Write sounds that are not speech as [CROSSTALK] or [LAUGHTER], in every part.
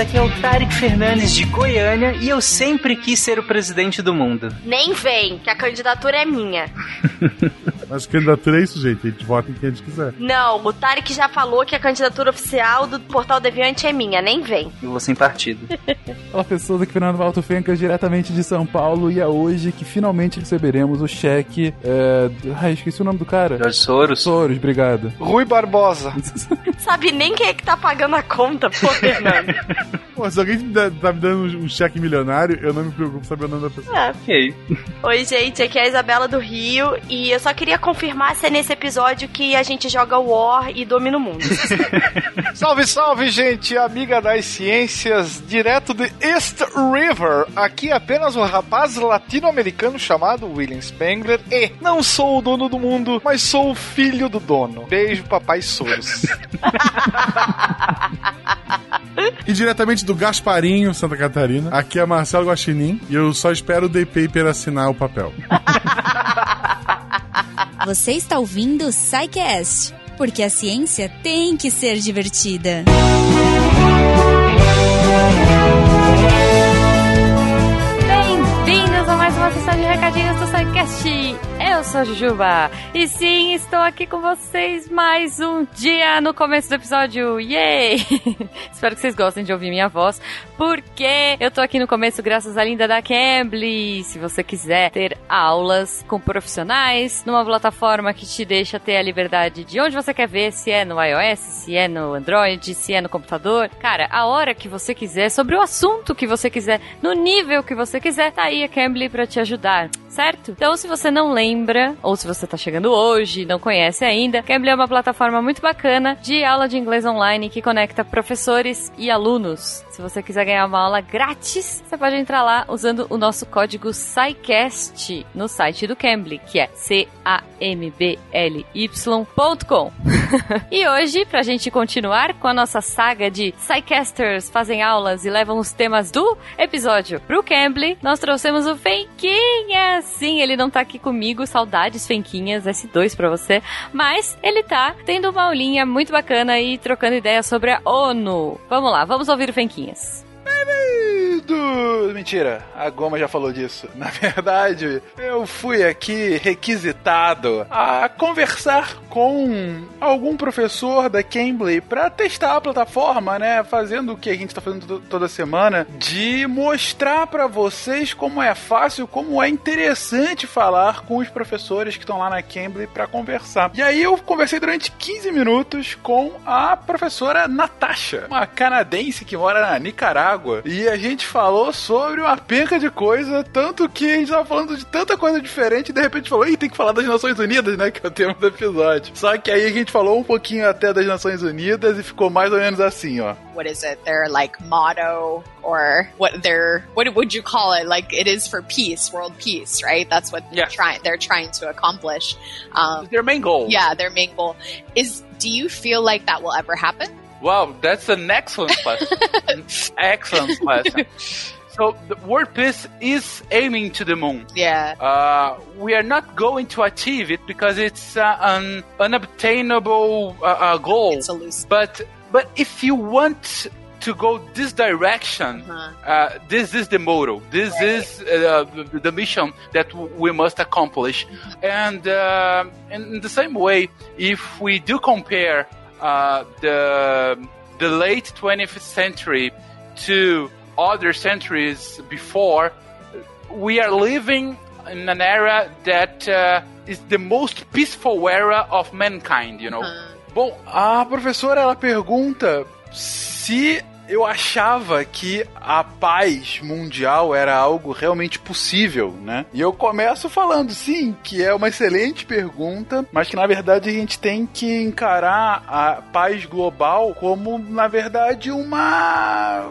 aqui é o Tarek Fernandes de Goiânia e eu sempre quis ser o presidente do mundo. Nem vem, que a candidatura é minha. [LAUGHS] Mas candidatura é isso, gente. A gente vota em quem a gente quiser. Não, o Tarek já falou que a candidatura oficial do Portal Deviante é minha, nem vem. Eu vou sem partido. [LAUGHS] Olá, pessoas, aqui Fernando Valto Fencas, diretamente de São Paulo, e é hoje que finalmente receberemos o cheque. É... Ai, esqueci o nome do cara. Jorge Soros. Soros, obrigado. Rui Barbosa. [LAUGHS] Sabe nem quem é que tá pagando a conta, pô, Fernando. [LAUGHS] Pô, se alguém tá me dando um cheque milionário, eu não me preocupo saber o nome da pessoa. Ah, ok. Oi, gente, aqui é a Isabela do Rio e eu só queria confirmar se é nesse episódio que a gente joga War e domina o mundo. [LAUGHS] salve, salve, gente, amiga das ciências, direto de East River. Aqui é apenas um rapaz latino-americano chamado William Spengler e não sou o dono do mundo, mas sou o filho do dono. Beijo, papai Soros. [LAUGHS] e diretamente do Gasparinho, Santa Catarina, aqui é Marcelo Guaxinim e eu só espero o The Paper assinar o papel. [LAUGHS] Você está ouvindo o SciCast, porque a ciência tem que ser divertida. Bem-vindos sou Jujuba e sim, estou aqui com vocês mais um dia no começo do episódio. Yay! [LAUGHS] Espero que vocês gostem de ouvir minha voz, porque eu tô aqui no começo graças à linda da Cambly. Se você quiser ter aulas com profissionais numa plataforma que te deixa ter a liberdade de onde você quer ver, se é no iOS, se é no Android, se é no computador, cara, a hora que você quiser, sobre o assunto que você quiser, no nível que você quiser, tá aí a Cambly para te ajudar, certo? Então, se você não lembra ou se você está chegando hoje não conhece ainda, Cambly é uma plataforma muito bacana de aula de inglês online que conecta professores e alunos. Se você quiser ganhar uma aula grátis, você pode entrar lá usando o nosso código SciCast no site do Cambly, que é C-A-M-B-L-Y.com. [LAUGHS] e hoje, pra gente continuar com a nossa saga de SciCasters fazem aulas e levam os temas do episódio pro Cambly, nós trouxemos o Fenquinha. Sim, ele não tá aqui comigo, saudades Fenquinhas, S2 pra você, mas ele tá tendo uma aulinha muito bacana e trocando ideias sobre a ONU. Vamos lá, vamos ouvir o Fenquinhas. Bem-vindo! Mentira, a Goma já falou disso. [LAUGHS] Na verdade, eu fui aqui requisitado a conversar com algum professor da Cambly para testar a plataforma, né? Fazendo o que a gente tá fazendo toda semana, de mostrar para vocês como é fácil, como é interessante falar com os professores que estão lá na Cambly para conversar. E aí eu conversei durante 15 minutos com a professora Natasha, uma canadense que mora na Nicarágua, e a gente falou sobre uma penca de coisa, tanto que a gente tava falando de tanta coisa diferente e de repente falou, ih, tem que falar das Nações Unidas, né? Que é o tema do episódio. Só que aí a gente falou um pouquinho até das Nações Unidas e ficou mais ou menos assim, ó. What is it? Their like motto or what their what would you call it? Like it is for peace, world peace, right? That's what they're trying they're trying to accomplish. Um, their main goal. Yeah, their main goal is. Do you feel like that will ever happen? Wow, that's an excellent question. [LAUGHS] excellent question. So the world peace is aiming to the moon. Yeah. Uh, we are not going to achieve it because it's uh, an unobtainable uh, uh goal. It's elusive. But but if you want to go this direction, uh, this is the motto. This Right. is uh, the, the mission that w- we must accomplish. And uh, in the same way, if we do compare uh, the the late 20th century to other centuries before, we are living in an era that uh, is the most peaceful era of mankind. You know. Bom, a professora ela pergunta se eu achava que a paz mundial era algo realmente possível, né? E eu começo falando, sim, que é uma excelente pergunta, mas que na verdade a gente tem que encarar a paz global como, na verdade, uma.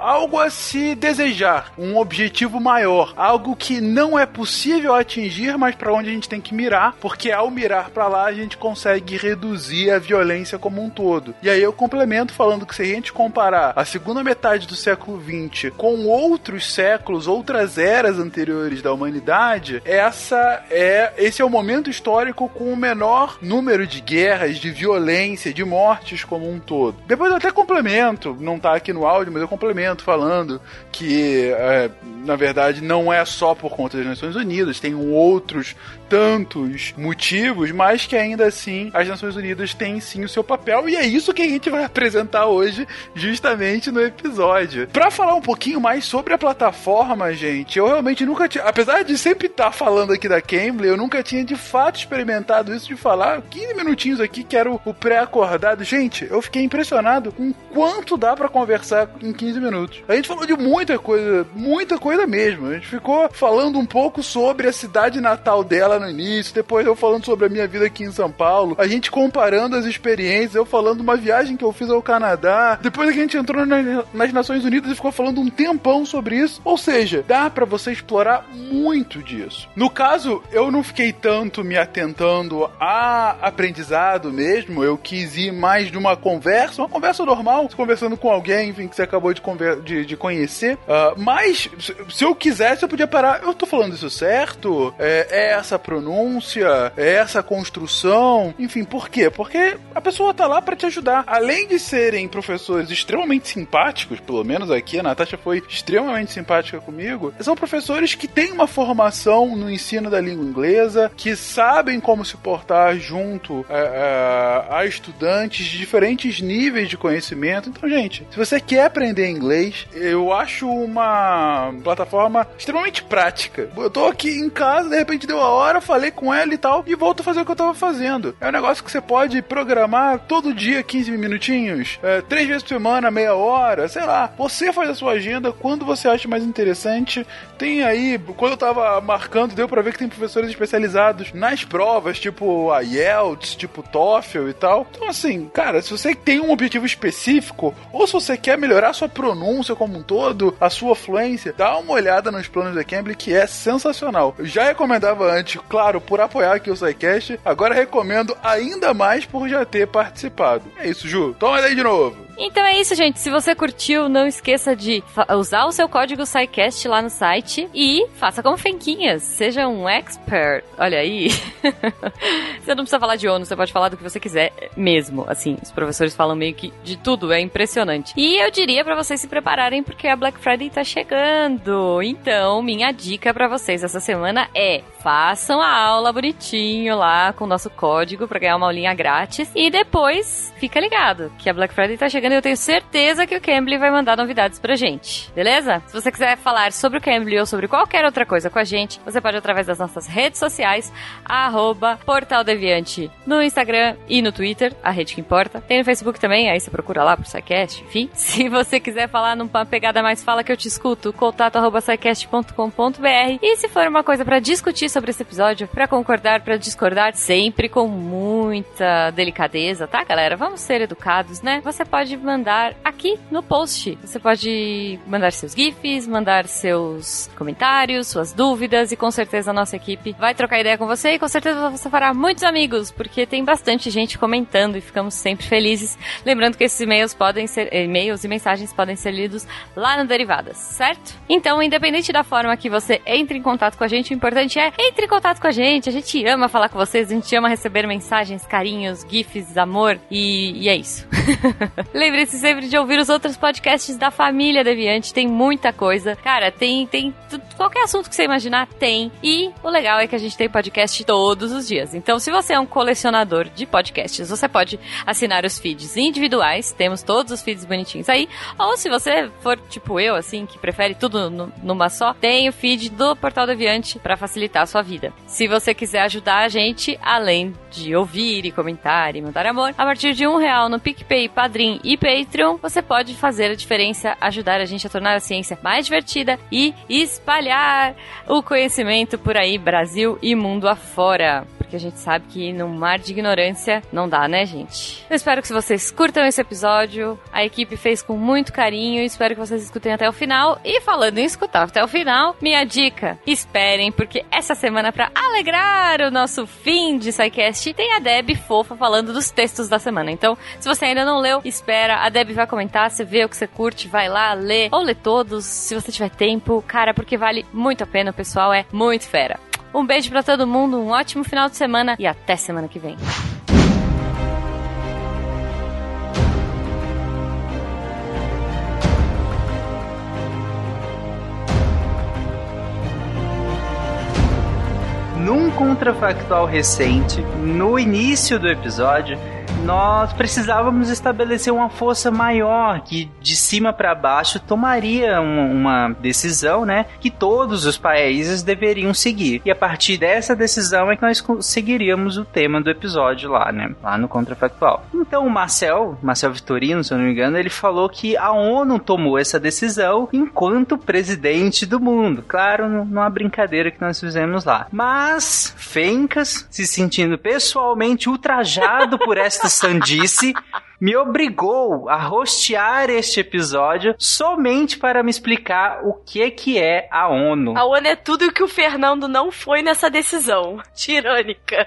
algo a se desejar, um objetivo maior, algo que não é possível atingir, mas para onde a gente tem que mirar, porque ao mirar para lá a gente consegue reduzir a violência como um todo. E aí eu complemento falando que se a gente comparar a a segunda metade do século XX com outros séculos, outras eras anteriores da humanidade, essa é esse é o momento histórico com o menor número de guerras, de violência, de mortes como um todo. Depois eu até complemento, não tá aqui no áudio, mas eu complemento falando que, é, na verdade, não é só por conta das Nações Unidas, tem outros tantos motivos, mas que ainda assim as Nações Unidas têm sim o seu papel e é isso que a gente vai apresentar hoje, justamente no episódio. Para falar um pouquinho mais sobre a plataforma, gente, eu realmente nunca tinha, apesar de sempre estar tá falando aqui da Cambly, eu nunca tinha de fato experimentado isso de falar 15 minutinhos aqui que era o, o pré-acordado. Gente, eu fiquei impressionado com quanto dá para conversar em 15 minutos. A gente falou de muita coisa, muita coisa mesmo. A gente ficou falando um pouco sobre a cidade natal dela no início, depois eu falando sobre a minha vida aqui em São Paulo, a gente comparando as experiências, eu falando uma viagem que eu fiz ao Canadá, depois a gente entrou na, nas Nações Unidas e ficou falando um tempão sobre isso. Ou seja, dá para você explorar muito disso. No caso, eu não fiquei tanto me atentando a aprendizado mesmo, eu quis ir mais de uma conversa, uma conversa normal, conversando com alguém, enfim, que você acabou de, de, de conhecer. Uh, mas, se eu quisesse, eu podia parar. Eu tô falando isso certo? É, é essa pronúncia, é essa construção, enfim, por quê? Porque a pessoa tá lá para te ajudar. Além de serem professores extremamente simpáticos, pelo menos aqui, a Natasha foi extremamente simpática comigo, são professores que têm uma formação no ensino da língua inglesa, que sabem como se portar junto é, é, a estudantes de diferentes níveis de conhecimento. Então, gente, se você quer aprender inglês, eu acho uma plataforma extremamente prática. Eu tô aqui em casa, de repente deu a hora, falei com ela e tal, e volto a fazer o que eu tava fazendo. É um negócio que você pode programar todo dia 15 minutinhos, é, três vezes por semana, meia hora, sei lá. Você faz a sua agenda quando você acha mais interessante. Tem aí, quando eu tava marcando, deu pra ver que tem professores especializados nas provas, tipo a IELTS, tipo TOEFL e tal. Então, assim, cara, se você tem um objetivo específico, ou se você quer melhorar sua pronúncia como um todo, a sua fluência, dá uma olhada nos planos da Cambly, que é sensacional. Eu já recomendava antes, claro, por apoiar aqui o SciCast. Agora recomendo ainda mais por já ter participado. É isso, Ju. Toma aí de novo. Então é isso, gente. Se você curtiu, não esqueça de usar o seu código SciCast lá no site e faça como Fenquinhas. Seja um expert. Olha aí. [LAUGHS] você não precisa falar de ONU, você pode falar do que você quiser mesmo. Assim, os professores falam meio que de tudo, é impressionante. E eu diria para vocês se prepararem porque a Black Friday tá chegando. Então, minha dica para vocês essa semana é: façam a aula bonitinho lá com o nosso código para ganhar uma aulinha grátis e depois fica ligado que a Black Friday tá chegando chegando e eu tenho certeza que o Cambly vai mandar novidades pra gente, beleza? Se você quiser falar sobre o Cambly ou sobre qualquer outra coisa com a gente, você pode através das nossas redes sociais, arroba no Instagram e no Twitter, a rede que importa. Tem no Facebook também, aí você procura lá pro SciCast, enfim. [LAUGHS] Se você quiser falar numa pegada mais fala que eu te escuto, contato arroba E se for uma coisa para discutir sobre esse episódio, para concordar, para discordar, sempre com muita delicadeza, tá, galera? Vamos ser educados, né? Você pode pode mandar aqui no post. Você pode mandar seus GIFs, mandar seus comentários, suas dúvidas e com certeza a nossa equipe vai trocar ideia com você e com certeza você fará muitos amigos, porque tem bastante gente comentando e ficamos sempre felizes. Lembrando que esses e-mails podem ser e-mails e mensagens podem ser lidos lá no Derivadas, certo? Então, independente da forma que você entre em contato com a gente, o importante é entre em contato com a gente. A gente ama falar com vocês, a gente ama receber mensagens, carinhos, GIFs, amor e, e é isso. [LAUGHS] Lembre-se sempre de ouvir os outros podcasts da família Deviante, tem muita coisa. Cara, tem, tem qualquer assunto que você imaginar, tem. E o legal é que a gente tem podcast todos os dias. Então, se você é um colecionador de podcasts, você pode assinar os feeds individuais, temos todos os feeds bonitinhos aí. Ou se você for tipo eu, assim, que prefere tudo numa só, tem o feed do Portal Deviante para facilitar a sua vida. Se você quiser ajudar a gente, além de ouvir e comentar e mandar amor, a partir de um real no PicPay, Padrim e Patreon, você pode fazer a diferença, ajudar a gente a tornar a ciência mais divertida e espalhar o conhecimento por aí, Brasil e mundo afora. Porque a gente sabe que no mar de ignorância não dá, né, gente? Eu espero que vocês curtam esse episódio. A equipe fez com muito carinho. Espero que vocês escutem até o final. E falando em escutar até o final, minha dica: esperem, porque essa semana, para alegrar o nosso fim de SciCast, tem a Deb fofa falando dos textos da semana. Então, se você ainda não leu, espera. A Deb vai comentar. Você vê o que você curte, vai lá, lê. Ou lê todos, se você tiver tempo. Cara, porque vale muito a pena. O pessoal é muito fera. Um beijo para todo mundo, um ótimo final de semana e até semana que vem. Num contrafactual recente, no início do episódio, nós precisávamos estabelecer uma força maior que de cima para baixo tomaria uma, decisão, né, que todos os países deveriam seguir. E a partir dessa decisão é que nós conseguiríamos o tema do episódio lá, né, lá no contrafactual. Então o Marcel, Marcel Vitorino, se eu não me engano, ele falou que a ONU tomou essa decisão enquanto presidente do mundo. Claro, numa brincadeira que nós fizemos lá. Mas Fencas, se sentindo pessoalmente ultrajado por esta sandice me obrigou a rostear este episódio somente para me explicar o que que é a ONU. A ONU é tudo o que o Fernando não foi nessa decisão. [LAUGHS] Tirânica.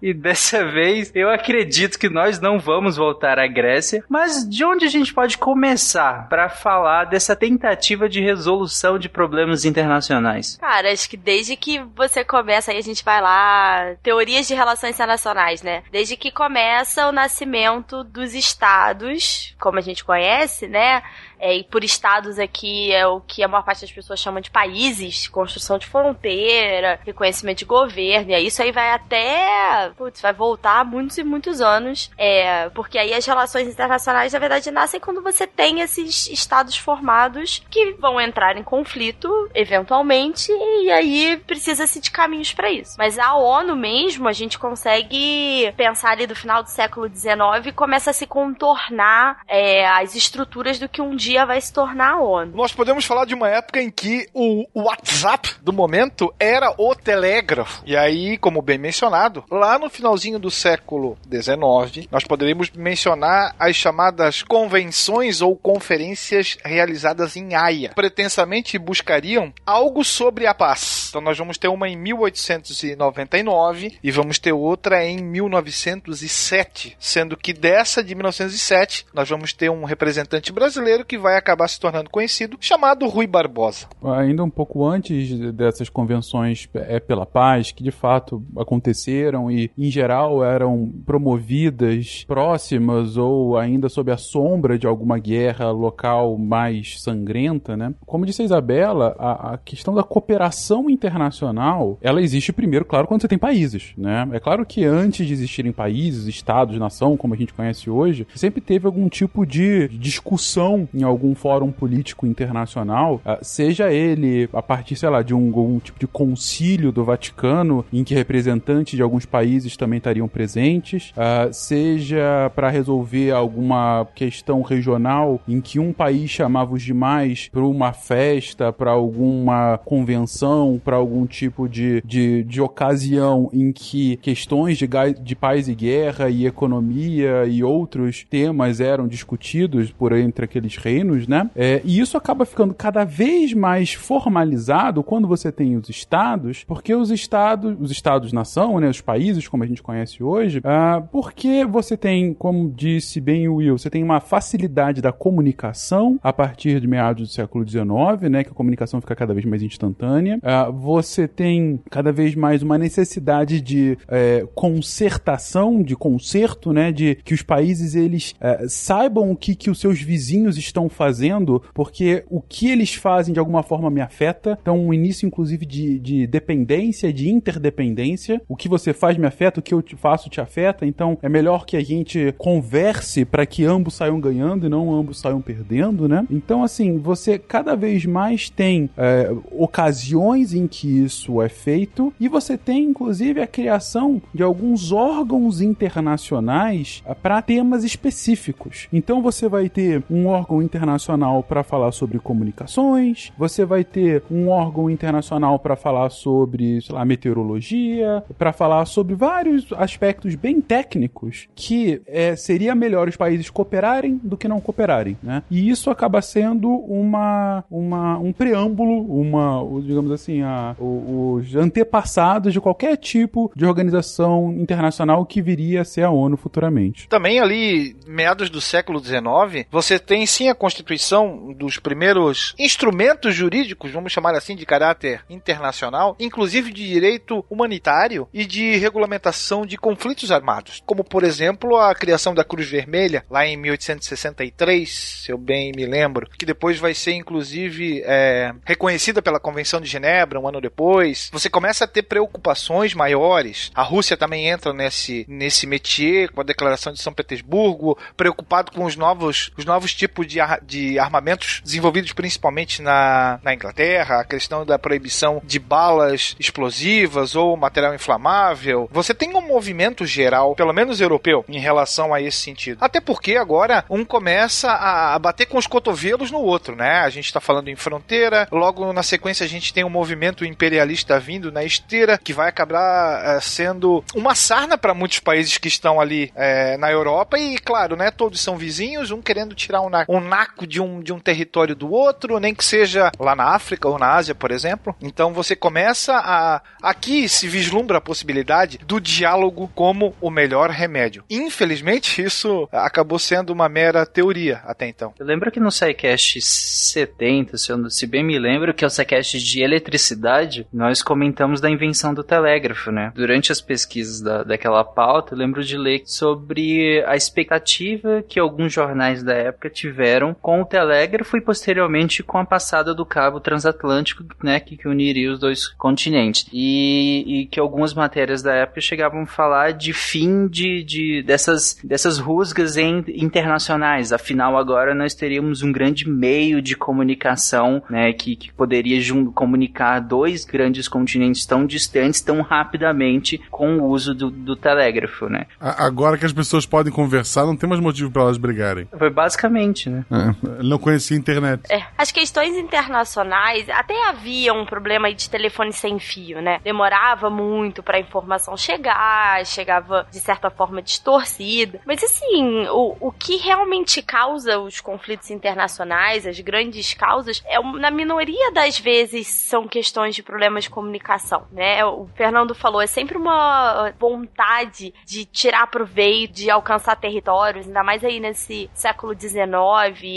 E dessa vez eu acredito que nós não vamos voltar à Grécia, mas de onde a gente pode começar para falar dessa tentativa de resolução de problemas internacionais? Cara, acho que desde que você começa aí a gente vai lá, teorias de relações internacionais, né? Desde que começa o nascimento dos estados, como a gente conhece, né? É, e por estados aqui é o que a maior parte das pessoas chama de países, construção de fronteira, reconhecimento de governo, e isso aí vai até, putz, vai voltar muitos e muitos anos, é, porque aí as relações internacionais, na verdade, nascem quando você tem esses estados formados que vão entrar em conflito, eventualmente, e aí precisa-se de caminhos para isso. Mas a ONU mesmo, a gente consegue pensar ali do final do século XIX, começa a se contornar é, as estruturas do que um dia vai se tornar ONU. Nós podemos falar de uma época em que o WhatsApp do momento era o telégrafo. E aí, como bem mencionado, lá no finalzinho do século XIX, nós poderíamos mencionar as chamadas convenções ou conferências realizadas em Haia. Pretensamente buscariam algo sobre a paz. Então nós vamos ter uma em 1899 e vamos ter outra em 1907, sendo que dessa de 1907 nós vamos ter um representante brasileiro que vai acabar se tornando conhecido, chamado Rui Barbosa. Ainda um pouco antes dessas convenções é pela paz, que de fato aconteceram e em geral eram promovidas próximas ou ainda sob a sombra de alguma guerra local mais sangrenta, né? Como disse a Isabela, a, a questão da cooperação internacional, ela existe primeiro, claro, quando você tem países, né? É claro que antes de existirem países, estados, nação, como a gente conhece hoje, sempre teve algum tipo de discussão em algum fórum político internacional, ah, seja ele a partir, sei lá, de um, algum tipo de concílio do Vaticano, em que representantes de alguns países também estariam presentes, uh, seja para resolver alguma questão regional em que um país chamava os demais para uma festa, para alguma convenção, para algum tipo de, de, de ocasião em que questões de, de paz e guerra e economia e outros temas eram discutidos por entre aqueles reinos, né? É, e isso acaba ficando cada vez mais formalizado quando você tem os estados, porque os estados, os estados-nação, né, os países como a gente conhece hoje, uh, porque você tem, como disse bem o Will, você tem uma facilidade da comunicação a partir de meados do século XIX, né, que a comunicação fica cada vez mais instantânea. Uh, você tem cada vez mais uma necessidade de é, concertação, de conserto, né, de que os países eles é, saibam o que, que os seus vizinhos estão fazendo, porque o que eles fazem de alguma forma me afeta. Então, um início, inclusive, de, de dependência, de interdependência. O que você faz me afeta, o que eu te faço te afeta. Então, é melhor que a gente converse para que ambos saiam ganhando e não ambos saiam perdendo, né? Então, assim, você cada vez mais tem é, ocasiões em que isso é feito e você tem, inclusive, a criação de alguns órgãos internacionais para temas específicos. Então, você vai ter um órgão internacional para falar sobre comunicações, você vai ter um órgão internacional para falar sobre, sei lá, meteorologia, para falar sobre vários aspectos bem técnicos que é, seria melhor os países cooperarem do que não cooperarem, né? E isso acaba sendo uma, uma um preâmbulo, uma, digamos assim, a, os antepassados de qualquer tipo de organização internacional que viria a ser a ONU futuramente. Também ali, meados do século XIX, você tem sim a constituição dos primeiros instrumentos jurídicos, vamos chamar assim, de caráter internacional, inclusive de direito humanitário e de regulamentação de conflitos armados, como por exemplo a criação da Cruz Vermelha lá em 1863, se eu bem me lembro, que depois vai ser inclusive é, reconhecida pela Convenção de Genebra um ano depois. Você começa a ter preocupações maiores. A Rússia também entra nesse nesse métier com a Declaração de São Petersburgo, preocupado com os novos os novos tipos de, de armamentos desenvolvidos principalmente na, na Inglaterra, a questão da proibição de balas explosivas ou material inflamável. Você tem um movimento geral, pelo menos europeu, em relação a esse sentido. Até porque agora um começa a, bater com os cotovelos no outro, né? A gente está falando em fronteira, logo na sequência a gente tem um movimento imperialista vindo na esteira que vai acabar é, sendo uma sarna para muitos países que estão ali é, na Europa e, claro, né? Todos são vizinhos, um querendo tirar um, um naco de um, de um território do outro, nem que seja lá na África ou na Ásia, por exemplo. Então você começa a. Aqui se vislumbra a possibilidade do diálogo como o melhor remédio. Infelizmente, isso acabou sendo uma mera teoria até então. Eu lembro que no SciCast 70, se, eu, se bem me lembro, que é o SciCast de eletricidade, nós comentamos da invenção do telégrafo, né? Durante as pesquisas da, daquela pauta, eu lembro de ler sobre a expectativa que alguns jornais da época tiveram com o telégrafo e posteriormente com a passada do cabo transatlântico, né, que, que uniria os dois continentes. E, e, que algumas matérias da época chegavam a falar de fim de, de dessas, dessas rusgas em, internacionais. Afinal, agora nós teríamos um grande meio de comunicação, né, que, que poderia comunicar dois grandes continentes tão distantes tão rapidamente com o uso do, do telégrafo, né? Agora que as pessoas podem conversar, não tem mais motivo para elas brigarem. Foi basicamente, né? É, não conhecia a internet. É, as questões internacionais até havia um problema de telefone sem fio, né? Demorava muito para a informação chegar, chegava de certa forma distorcida. Mas assim, o, o que realmente causa os conflitos internacionais, as grandes causas, é na minoria das vezes são questões de problemas de comunicação, né? O Fernando falou, é sempre uma vontade de tirar proveito, de alcançar territórios, ainda mais aí nesse século XIX.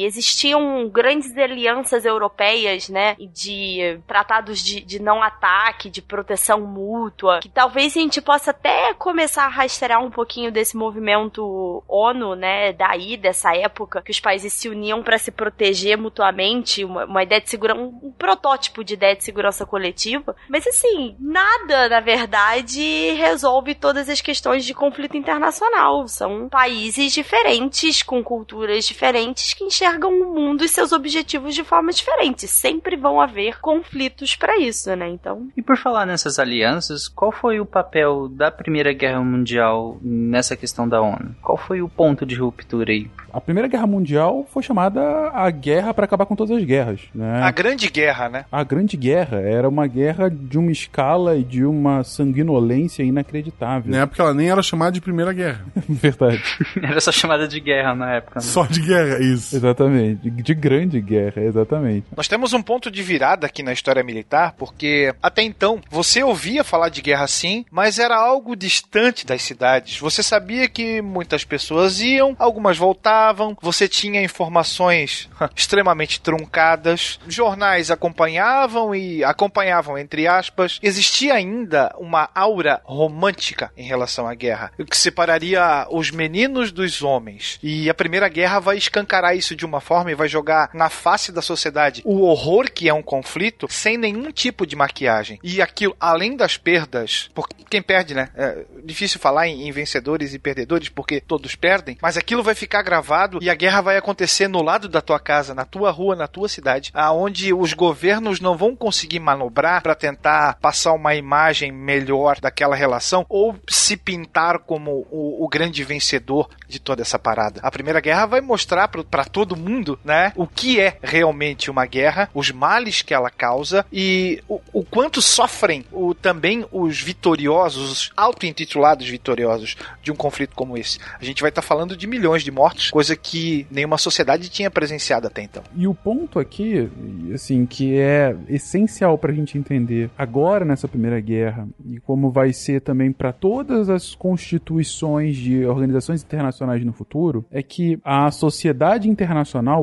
Existiam grandes alianças europeias, né? De tratados de, de não ataque, de proteção mútua, que talvez a gente possa até começar a rastrear um pouquinho desse movimento ONU, né? Daí, dessa época, que os países se uniam para se proteger mutuamente, uma, uma ideia de segurança, um, um protótipo de ideia de segurança coletiva. Mas assim, nada, na verdade, resolve todas as questões de conflito internacional. São países diferentes, com culturas diferentes, que enxergam o mundo e seus objetivos de forma diferente. Sempre vão haver conflitos para isso, né? Então. E por falar nessas alianças, qual foi o papel da Primeira Guerra Mundial nessa questão da ONU? Qual foi o ponto de ruptura aí? A Primeira Guerra Mundial foi chamada a guerra para acabar com todas as guerras, né? A Grande Guerra, né? A Grande Guerra era uma guerra de uma escala e de uma sanguinolência inacreditável. Na época ela nem era chamada de Primeira Guerra. [LAUGHS] Verdade. era só chamada de guerra na época. Né? Só de guerra, isso. Exatamente. De, de grande guerra, exatamente. Nós temos um ponto de virada aqui na história militar, porque até então você ouvia falar de guerra sim, mas era algo distante das cidades. Você sabia que muitas pessoas iam, algumas voltavam, você tinha informações extremamente truncadas, jornais acompanhavam e acompanhavam entre aspas. Existia ainda uma aura romântica em relação à guerra, o que separaria os meninos dos homens. E a Primeira Guerra vai escancarar isso de uma forma e vai jogar na face da sociedade o horror que é um conflito sem nenhum tipo de maquiagem. E aquilo, além das perdas, porque quem perde, né? É difícil falar em, em vencedores e perdedores porque todos perdem, mas aquilo vai ficar gravado e a guerra vai acontecer no lado da tua casa, na tua rua, na tua cidade, aonde os governos não vão conseguir manobrar para tentar passar uma imagem melhor daquela relação ou se pintar como o, o grande vencedor de toda essa parada. A Primeira Guerra vai mostrar para todo mundo, né? O que é realmente uma guerra, os males que ela causa e o, o quanto sofrem o, também os vitoriosos, os auto-intitulados vitoriosos de um conflito como esse. A gente vai estar tá falando de milhões de mortos, coisa que nenhuma sociedade tinha presenciado até então. E o ponto aqui, assim, que é essencial para a gente entender agora nessa primeira guerra e como vai ser também para todas as constituições de organizações internacionais no futuro, é que a sociedade internacional,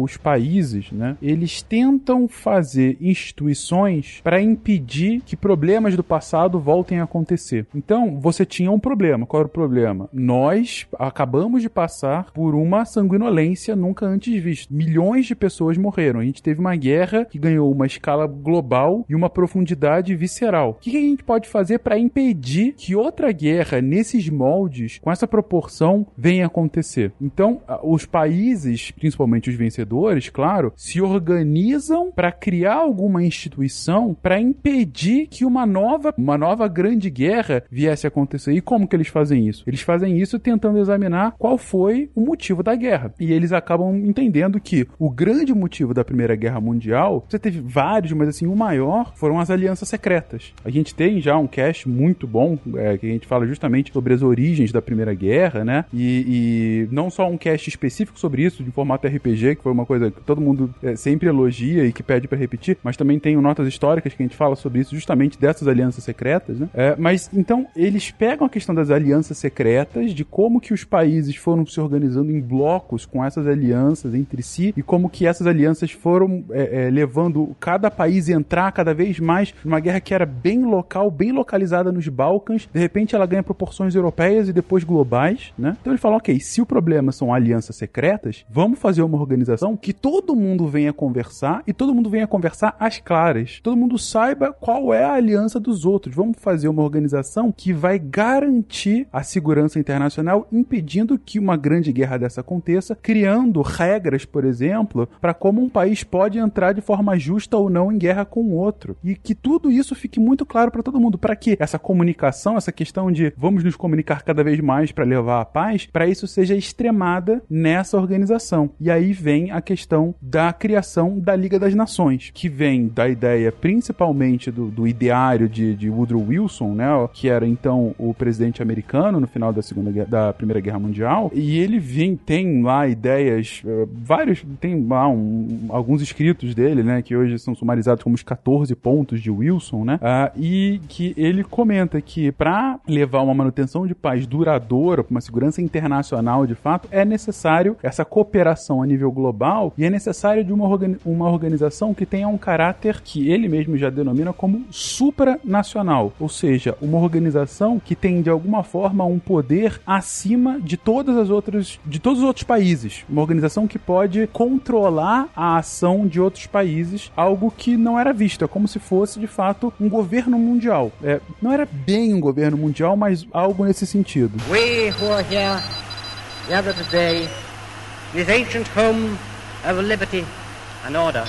os países, né, eles tentam fazer instituições para impedir que problemas do passado voltem a acontecer. Então, você tinha um problema. Qual era o problema? Nós acabamos de passar por uma sanguinolência nunca antes vista. Milhões de pessoas morreram. A gente teve uma guerra que ganhou uma escala global e uma profundidade visceral. O que a gente pode fazer para impedir que outra guerra nesses moldes, com essa proporção, venha acontecer? Então, os países, principalmente os vencedores, claro, se organizam para criar alguma instituição para impedir que uma nova, uma nova grande guerra viesse a acontecer. E como que eles fazem isso? Eles fazem isso tentando examinar qual foi o motivo da guerra. E eles acabam entendendo que o grande motivo da Primeira Guerra Mundial, você teve vários, mas assim, o maior foram as alianças secretas. A gente tem já um cast muito bom, é, que a gente fala justamente sobre as origens da Primeira Guerra, né? E, e não só um cast específico sobre isso, de formato RPG, que foi uma coisa que todo mundo é, sempre elogia e que pede para repetir, mas também tem notas históricas que a gente fala sobre isso, justamente dessas alianças secretas, né? É, mas então eles pegam a questão das alianças secretas, de como que os países foram se organizando em blocos com essas alianças entre si e como que essas alianças foram é, é, levando cada país a entrar cada vez mais numa guerra que era bem local, bem localizada nos Balcãs. De repente ela ganha proporções europeias e depois globais, né? Então ele fala, ok, se o problema são alianças secretas, vamos fazer uma organização que todo mundo venha conversar e todo mundo venha conversar às claras. Todo mundo saiba qual é a aliança dos outros. Vamos fazer uma organização que vai garantir a segurança internacional, impedindo que uma grande guerra dessa aconteça, criando regras, por exemplo, para como um país pode entrar de forma justa ou não em guerra com o outro. E que tudo isso fique muito claro para todo mundo. Para que essa comunicação, essa questão de vamos nos comunicar cada vez mais para levar a paz, para isso seja extremada nessa organização. E aí vem a questão da criação da Liga das Nações, que vem da ideia principalmente do, do ideário de, de Woodrow Wilson, né, que era então o presidente americano no final da segunda da primeira guerra mundial, e ele vem tem lá ideias uh, vários tem lá um, alguns escritos dele, né, que hoje são sumarizados como os 14 pontos de Wilson, né, uh, e que ele comenta que para levar uma manutenção de paz duradoura, uma segurança internacional de fato, é necessário essa cooperação a nível global e é necessário de uma, organi uma organização que tenha um caráter que ele mesmo já denomina como supranacional, ou seja, uma organização que tem de alguma forma um poder acima de todas as outras, de todos os outros países, uma organização que pode controlar a ação de outros países, algo que não era visto, é como se fosse de fato um governo mundial. É, não era bem um governo mundial, mas algo nesse sentido. We who are here today, this ancient home of liberty and order.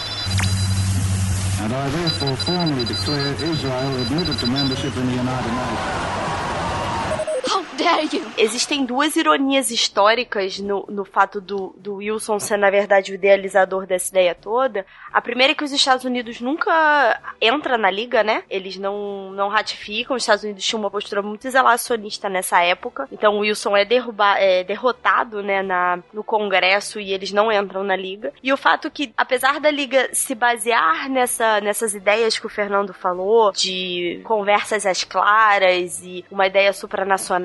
And I therefore formally declare Israel admitted to membership in the United Nations. Existem duas ironias históricas no, no fato do, do Wilson ser, na verdade, o idealizador dessa ideia toda. A primeira é que os Estados Unidos nunca entra na liga, né? Eles não, não ratificam. Os Estados Unidos tinham uma postura muito isolacionista nessa época. Então o Wilson é, derruba, é derrotado, né, na, no Congresso e eles não entram na liga. E o fato que, apesar da liga se basear nessa, nessas ideias que o Fernando falou, de conversas às claras e uma ideia supranacional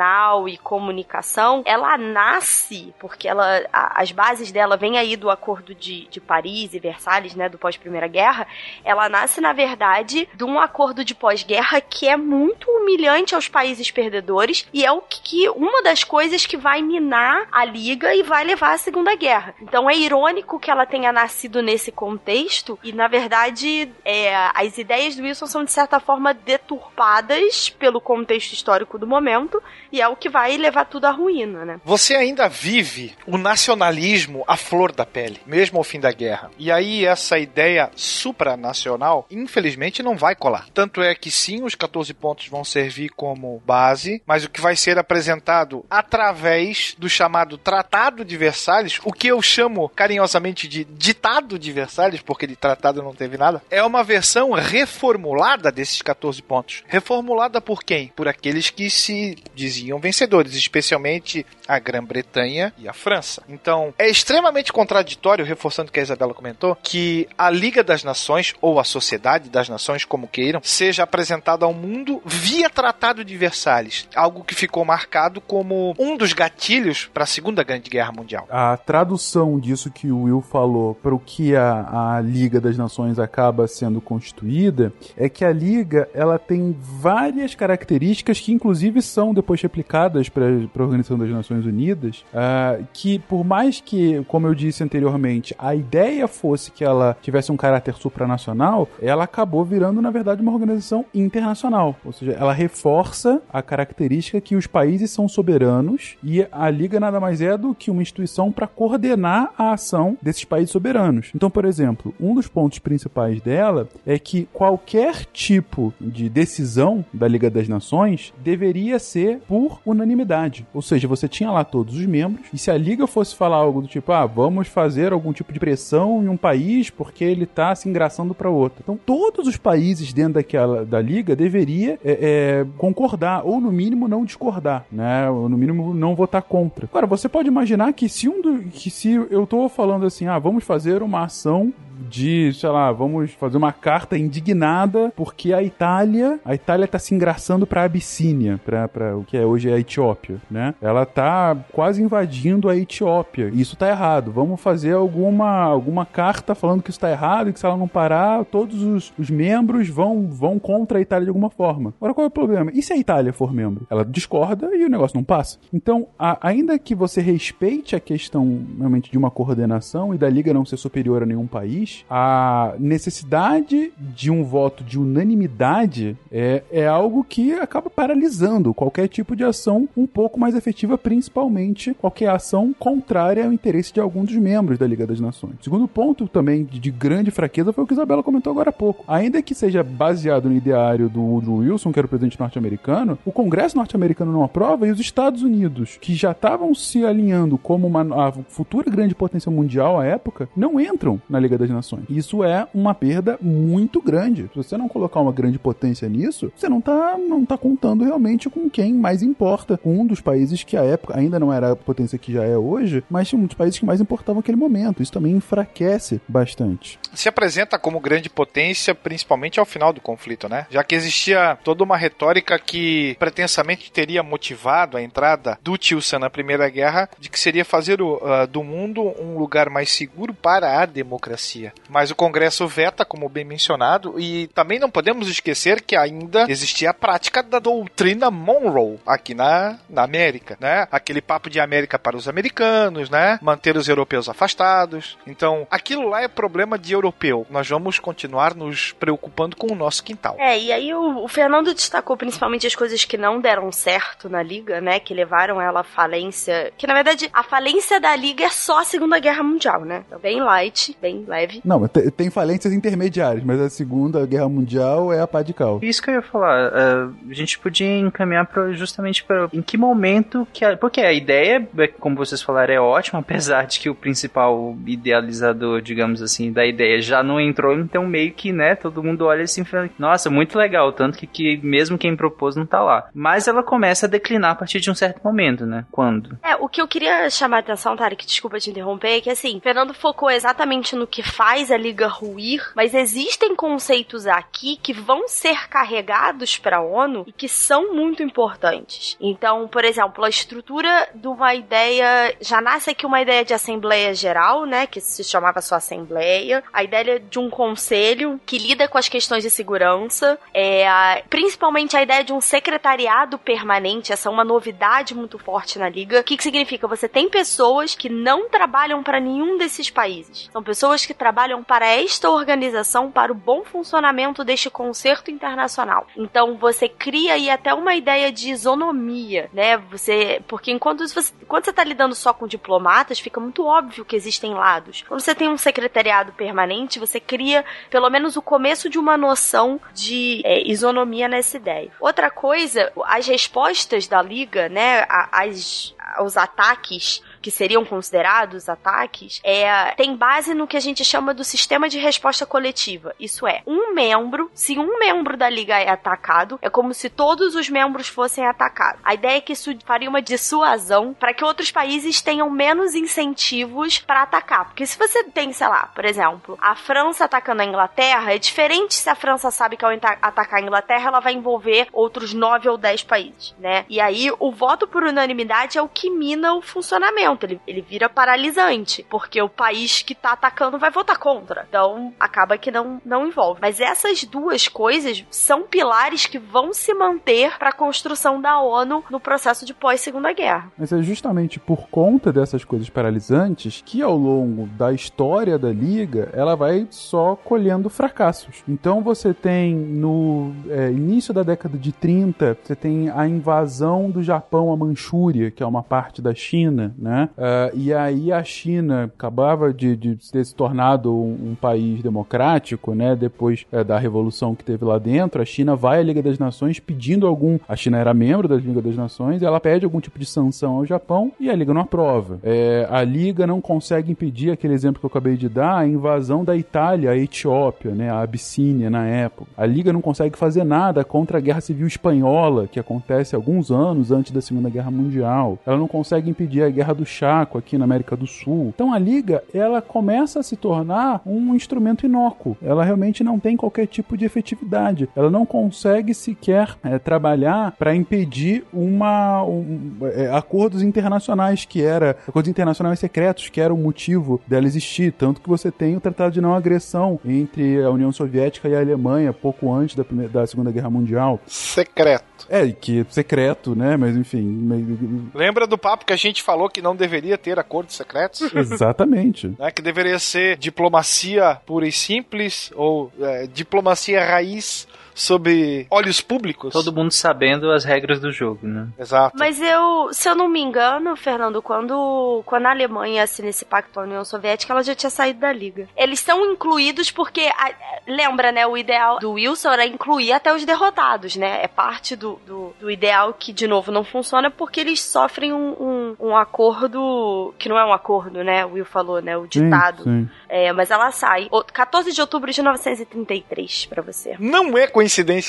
e comunicação, ela nasce, porque ela, a, as bases dela vêm aí do acordo de, de Paris e Versalhes, né, do pós-Primeira Guerra, ela nasce, na verdade, de um acordo de pós-guerra que é muito humilhante aos países perdedores e é o que, uma das coisas que vai minar a Liga e vai levar à Segunda Guerra. Então é irônico que ela tenha nascido nesse contexto e, na verdade, é, as ideias do Wilson são, de certa forma, deturpadas pelo contexto histórico do momento e é o que vai levar tudo à ruína, né? Você ainda vive o nacionalismo à flor da pele, mesmo ao fim da guerra. E aí essa ideia supranacional, infelizmente, não vai colar. Tanto é que sim, os 14 pontos vão servir como base, mas o que vai ser apresentado através do chamado Tratado de Versalhes, o que eu chamo carinhosamente de Ditado de Versalhes, porque de tratado não teve nada, é uma versão reformulada desses 14 pontos. Reformulada por quem? Por aqueles que se diziam vencedores, especialmente a Grã-Bretanha e a França. Então, é extremamente contraditório, reforçando o que a Isabela comentou, que a Liga das Nações, ou a Sociedade das Nações, como queiram, seja apresentada ao mundo via Tratado de Versalhes. Algo que ficou marcado como um dos gatilhos para a Segunda Grande Guerra Mundial. A tradução disso que o Will falou para o que a, a Liga das Nações acaba sendo constituída é que a Liga ela tem várias características que inclusive são depois replicadas para a Organização das Nações Unidas, uh, que por mais que, como eu disse anteriormente, a ideia fosse que ela tivesse um caráter supranacional, ela acabou virando na verdade uma organização internacional, ou seja, ela reforça a característica que os países são soberanos e a Liga nada mais é do que uma instituição para coordenar a ação desses países soberanos. Então, por exemplo, um dos pontos principais dela é que qualquer tipo de decisão da Liga das Nações deveria ser por unanimidade. Ou seja, você tinha lá todos os membros, e se a Liga fosse falar algo do tipo, ah, vamos fazer algum tipo de pressão em um país porque ele está se engraçando para outro. Então, todos os países dentro daquela da Liga deveria é, é, concordar, ou no mínimo não discordar, né? Ou no mínimo não votar contra. Agora, você pode imaginar que se um do, que se eu tô falando assim, ah, vamos fazer uma ação de, sei lá, vamos fazer uma carta indignada porque a Itália, a Itália tá se engraçando pra Abissínia, pra, pra o que é hoje a Etiópia, né? Ela tá quase invadindo a Etiópia. Isso tá errado. Vamos fazer alguma, alguma carta falando que isso tá errado e que se ela não parar, todos os, os membros vão, vão contra a Itália de alguma forma. Agora, qual é o problema? E se a Itália for membro? Ela discorda e o negócio não passa. Então, a, ainda que você respeite a questão realmente de uma coordenação e da Liga não ser superior a nenhum país, a necessidade de um voto de unanimidade é, é algo que acaba paralisando qualquer tipo de ação um pouco mais efetiva, principalmente qualquer ação contrária ao interesse de algum dos membros da Liga das Nações. segundo ponto também de grande fraqueza foi o que Isabela comentou agora há pouco. Ainda que seja baseado no ideário do Woodrow Wilson, que era o presidente norte-americano, o Congresso norte-americano não aprova e os Estados Unidos, que já estavam se alinhando como uma futura grande potência mundial à época, não entram na Liga das Nações. Isso é uma perda muito grande. Se você não colocar uma grande potência nisso, você não tá, não tá contando realmente com quem mais importa. Um dos países que à época ainda não era a potência que já é hoje, mas um dos países que mais importavam naquele momento. Isso também enfraquece bastante. Se apresenta como grande potência, principalmente ao final do conflito, né? Já que existia toda uma retórica que pretensamente teria motivado a entrada do Tio Sam na Primeira Guerra de que seria fazer o, uh, do mundo um lugar mais seguro para a democracia. Mas o Congresso veta, como bem mencionado, e também não podemos esquecer que ainda existia a prática da doutrina Monroe aqui na, na América, né? Aquele papo de América para os americanos, né? Manter os europeus afastados. Então, aquilo lá é problema de europeu. Nós vamos continuar nos preocupando com o nosso quintal. É, e aí o, o Fernando destacou principalmente as coisas que não deram certo na Liga, né? Que levaram ela à falência. Que na verdade, a falência da Liga é só a Segunda Guerra Mundial, né? Então, bem light, bem leve. Não, tem falências intermediárias, mas a Segunda Guerra Mundial é a pá de cal. Isso que eu ia falar. Uh, a gente podia encaminhar pra, justamente para em que momento que. A, porque a ideia, é, como vocês falaram, é ótima, [LAUGHS] apesar de que o principal idealizador, digamos assim, da ideia já não entrou, então meio que, né, todo mundo olha assim e fala, nossa, muito legal, tanto que, que mesmo quem propôs não tá lá. Mas ela começa a declinar a partir de um certo momento, né? Quando? É, o que eu queria chamar a atenção, Tarek, desculpa te interromper, é que assim, Fernando focou exatamente no que faz a Liga ruir, mas existem conceitos aqui que vão ser carregados para a ONU e que são muito importantes. Então, por exemplo, a estrutura de uma ideia já nasce aqui uma ideia de assembleia geral, né, que se chamava só assembleia, a ideia de um conselho que lida com as questões de segurança, é principalmente a ideia de um secretariado permanente, essa é uma novidade muito forte na liga. O que, que significa? Você tem pessoas que não trabalham para nenhum desses países. São pessoas que trabalham trabalham para esta organização para o bom funcionamento deste concerto internacional. Então você cria aí até uma ideia de isonomia, né? Você, porque enquanto você, quando você está lidando só com diplomatas, fica muito óbvio que existem lados. Quando você tem um secretariado permanente, você cria pelo menos o começo de uma noção de é, isonomia nessa ideia. Outra coisa, as respostas da liga, né? As, os ataques que seriam considerados ataques, é, tem base no que a gente chama do sistema de resposta coletiva. Isso é, um membro, se um membro da liga é atacado, é como se todos os membros fossem atacados. A ideia é que isso faria uma dissuasão para que outros países tenham menos incentivos para atacar. Porque se você tem, sei lá, por exemplo, a França atacando a Inglaterra, é diferente se a França sabe que ao atacar a Inglaterra, ela vai envolver outros nove ou dez países, né? E aí o voto por unanimidade é o que mina o funcionamento ele, ele vira paralisante, porque o país que tá atacando vai votar contra. Então, acaba que não, não envolve. Mas essas duas coisas são pilares que vão se manter para a construção da ONU no processo de pós-segunda guerra. Mas é justamente por conta dessas coisas paralisantes que ao longo da história da liga, ela vai só colhendo fracassos. Então você tem no é, início da década de 30, você tem a invasão do Japão à Manchúria, que é uma parte da China, né? Uh, e aí a China acabava de, de ter se tornado um, um país democrático, né? Depois é, da revolução que teve lá dentro, a China vai à Liga das Nações pedindo algum. A China era membro da Liga das Nações, e ela pede algum tipo de sanção ao Japão e a Liga não aprova. É, a Liga não consegue impedir aquele exemplo que eu acabei de dar, a invasão da Itália, a Etiópia, né? A Abissínia na época. A Liga não consegue fazer nada contra a Guerra Civil Espanhola, que acontece alguns anos antes da Segunda Guerra Mundial. Ela não consegue impedir a Guerra do Chaco aqui na América do Sul. Então a liga, ela começa a se tornar um instrumento inócuo. Ela realmente não tem qualquer tipo de efetividade. Ela não consegue sequer é, trabalhar para impedir uma um, é, acordos internacionais que era acordos internacionais secretos que era o motivo dela existir, tanto que você tem o Tratado de Não Agressão entre a União Soviética e a Alemanha pouco antes da, primeira, da Segunda Guerra Mundial. Secreto. É, que secreto, né? Mas enfim. Lembra do papo que a gente falou que não deveria ter acordos secretos? [LAUGHS] Exatamente. Né? Que deveria ser diplomacia pura e simples, ou é, diplomacia raiz sob olhos públicos. Todo mundo sabendo as regras do jogo, né? Exato. Mas eu, se eu não me engano, Fernando, quando, quando a Alemanha assina esse pacto com a União Soviética, ela já tinha saído da liga. Eles são incluídos porque, a, lembra, né, o ideal do Wilson era incluir até os derrotados, né? É parte do, do, do ideal que, de novo, não funciona porque eles sofrem um, um, um, acordo que não é um acordo, né? O Will falou, né? O ditado. Sim, sim. É, mas ela sai. 14 de outubro de 1933, para você. Não é coincidência,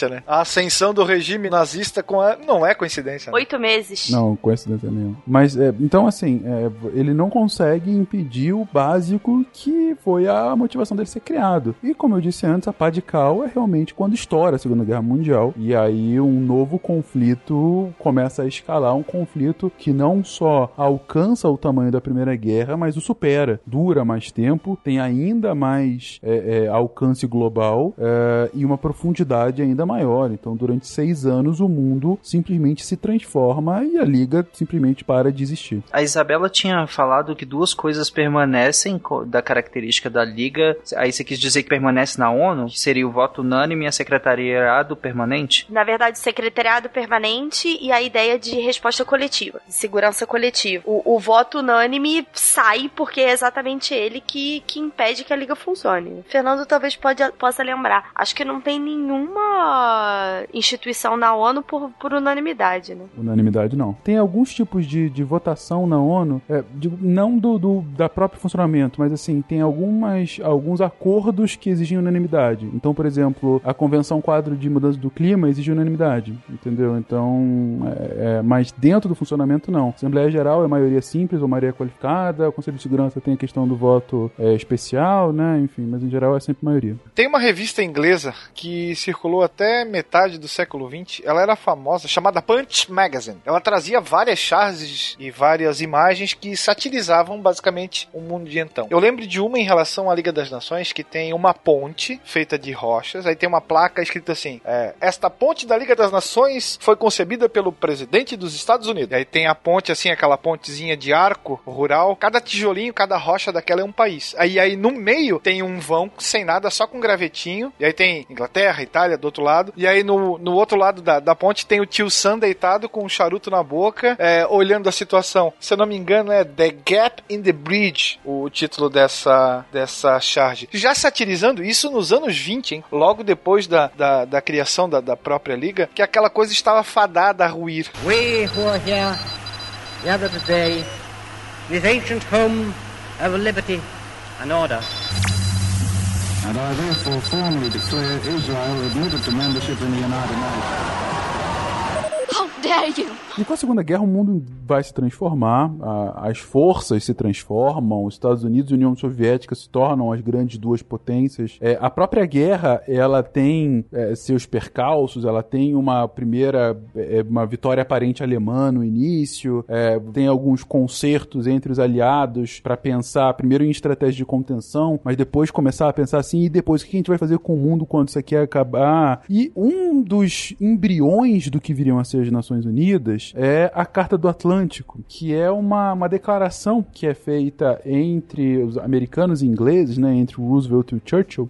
né? A ascensão do regime nazista com a... não é coincidência. Né? Oito meses. Não, coincidência nenhuma. Mas, é, então, assim, é, ele não consegue impedir o básico que foi a motivação dele ser criado. E, como eu disse antes, a pá de cal é realmente quando estoura a Segunda Guerra Mundial. E aí um novo conflito começa a escalar, um conflito que não só alcança o tamanho da Primeira Guerra, mas o supera. Dura mais tempo, tem ainda mais é, é, alcance global é, e uma profundidade ainda maior. Então, durante seis anos, o mundo simplesmente se transforma e a Liga simplesmente para de existir. A Isabela tinha falado que duas coisas permanecem da característica da Liga. Aí você quis dizer que permanece na ONU? Que seria o voto unânime e a secretariado permanente? Na verdade, o secretariado permanente e a ideia de resposta coletiva, de segurança coletiva. O, o voto unânime sai porque é exatamente ele que, que impede que a liga funcione. Fernando talvez pode, possa lembrar. Acho que não tem nenhuma instituição na ONU por, por unanimidade, né? Unanimidade não. Tem alguns tipos de, de votação na ONU, é, digo, não do, do da próprio funcionamento, mas assim, tem algumas, alguns acordos que exigem unanimidade. Então, por exemplo, a Convenção Quadro de Mudança do Clima exige unanimidade, entendeu? Então, é, é, mas dentro do funcionamento não. Assembleia Geral é maioria simples ou maioria qualificada, o Conselho de Segurança tem a questão do voto é, especial, né? Enfim, mas em geral é sempre maioria. Tem uma revista inglesa que circula circulou até metade do século XX. Ela era famosa, chamada Punch Magazine. Ela trazia várias charges e várias imagens que satirizavam basicamente o mundo de então. Eu lembro de uma em relação à Liga das Nações que tem uma ponte feita de rochas. Aí tem uma placa escrita assim: é, Esta ponte da Liga das Nações foi concebida pelo presidente dos Estados Unidos. E aí tem a ponte assim, aquela pontezinha de arco rural. Cada tijolinho, cada rocha daquela é um país. Aí aí no meio tem um vão sem nada, só com gravetinho. E aí tem Inglaterra, Itália do outro lado. E aí no, no outro lado da, da ponte tem o tio Sam deitado com um charuto na boca, é, olhando a situação. Se eu não me engano, é The Gap in the Bridge, o título dessa, dessa charge. Já satirizando isso nos anos 20, hein? Logo depois da, da, da criação da, da própria liga, que aquela coisa estava fadada a ruir. We who are here gathered today, this ancient home of liberty and order. And I therefore formally declare Israel admitted to membership in the United Nations. E com a Segunda Guerra o mundo vai se transformar, a- as forças se transformam, os Estados Unidos e a União Soviética se tornam as grandes duas potências. É, a própria guerra, ela tem é, seus percalços, ela tem uma primeira, é, uma vitória aparente alemã no início, é, tem alguns concertos entre os aliados para pensar primeiro em estratégia de contenção, mas depois começar a pensar assim, e depois o que a gente vai fazer com o mundo quando isso aqui acabar? E um dos embriões do que viriam a ser as Nações Unidas é a Carta do Atlântico, que é uma, uma declaração que é feita entre os americanos e ingleses, né, entre Roosevelt e Churchill,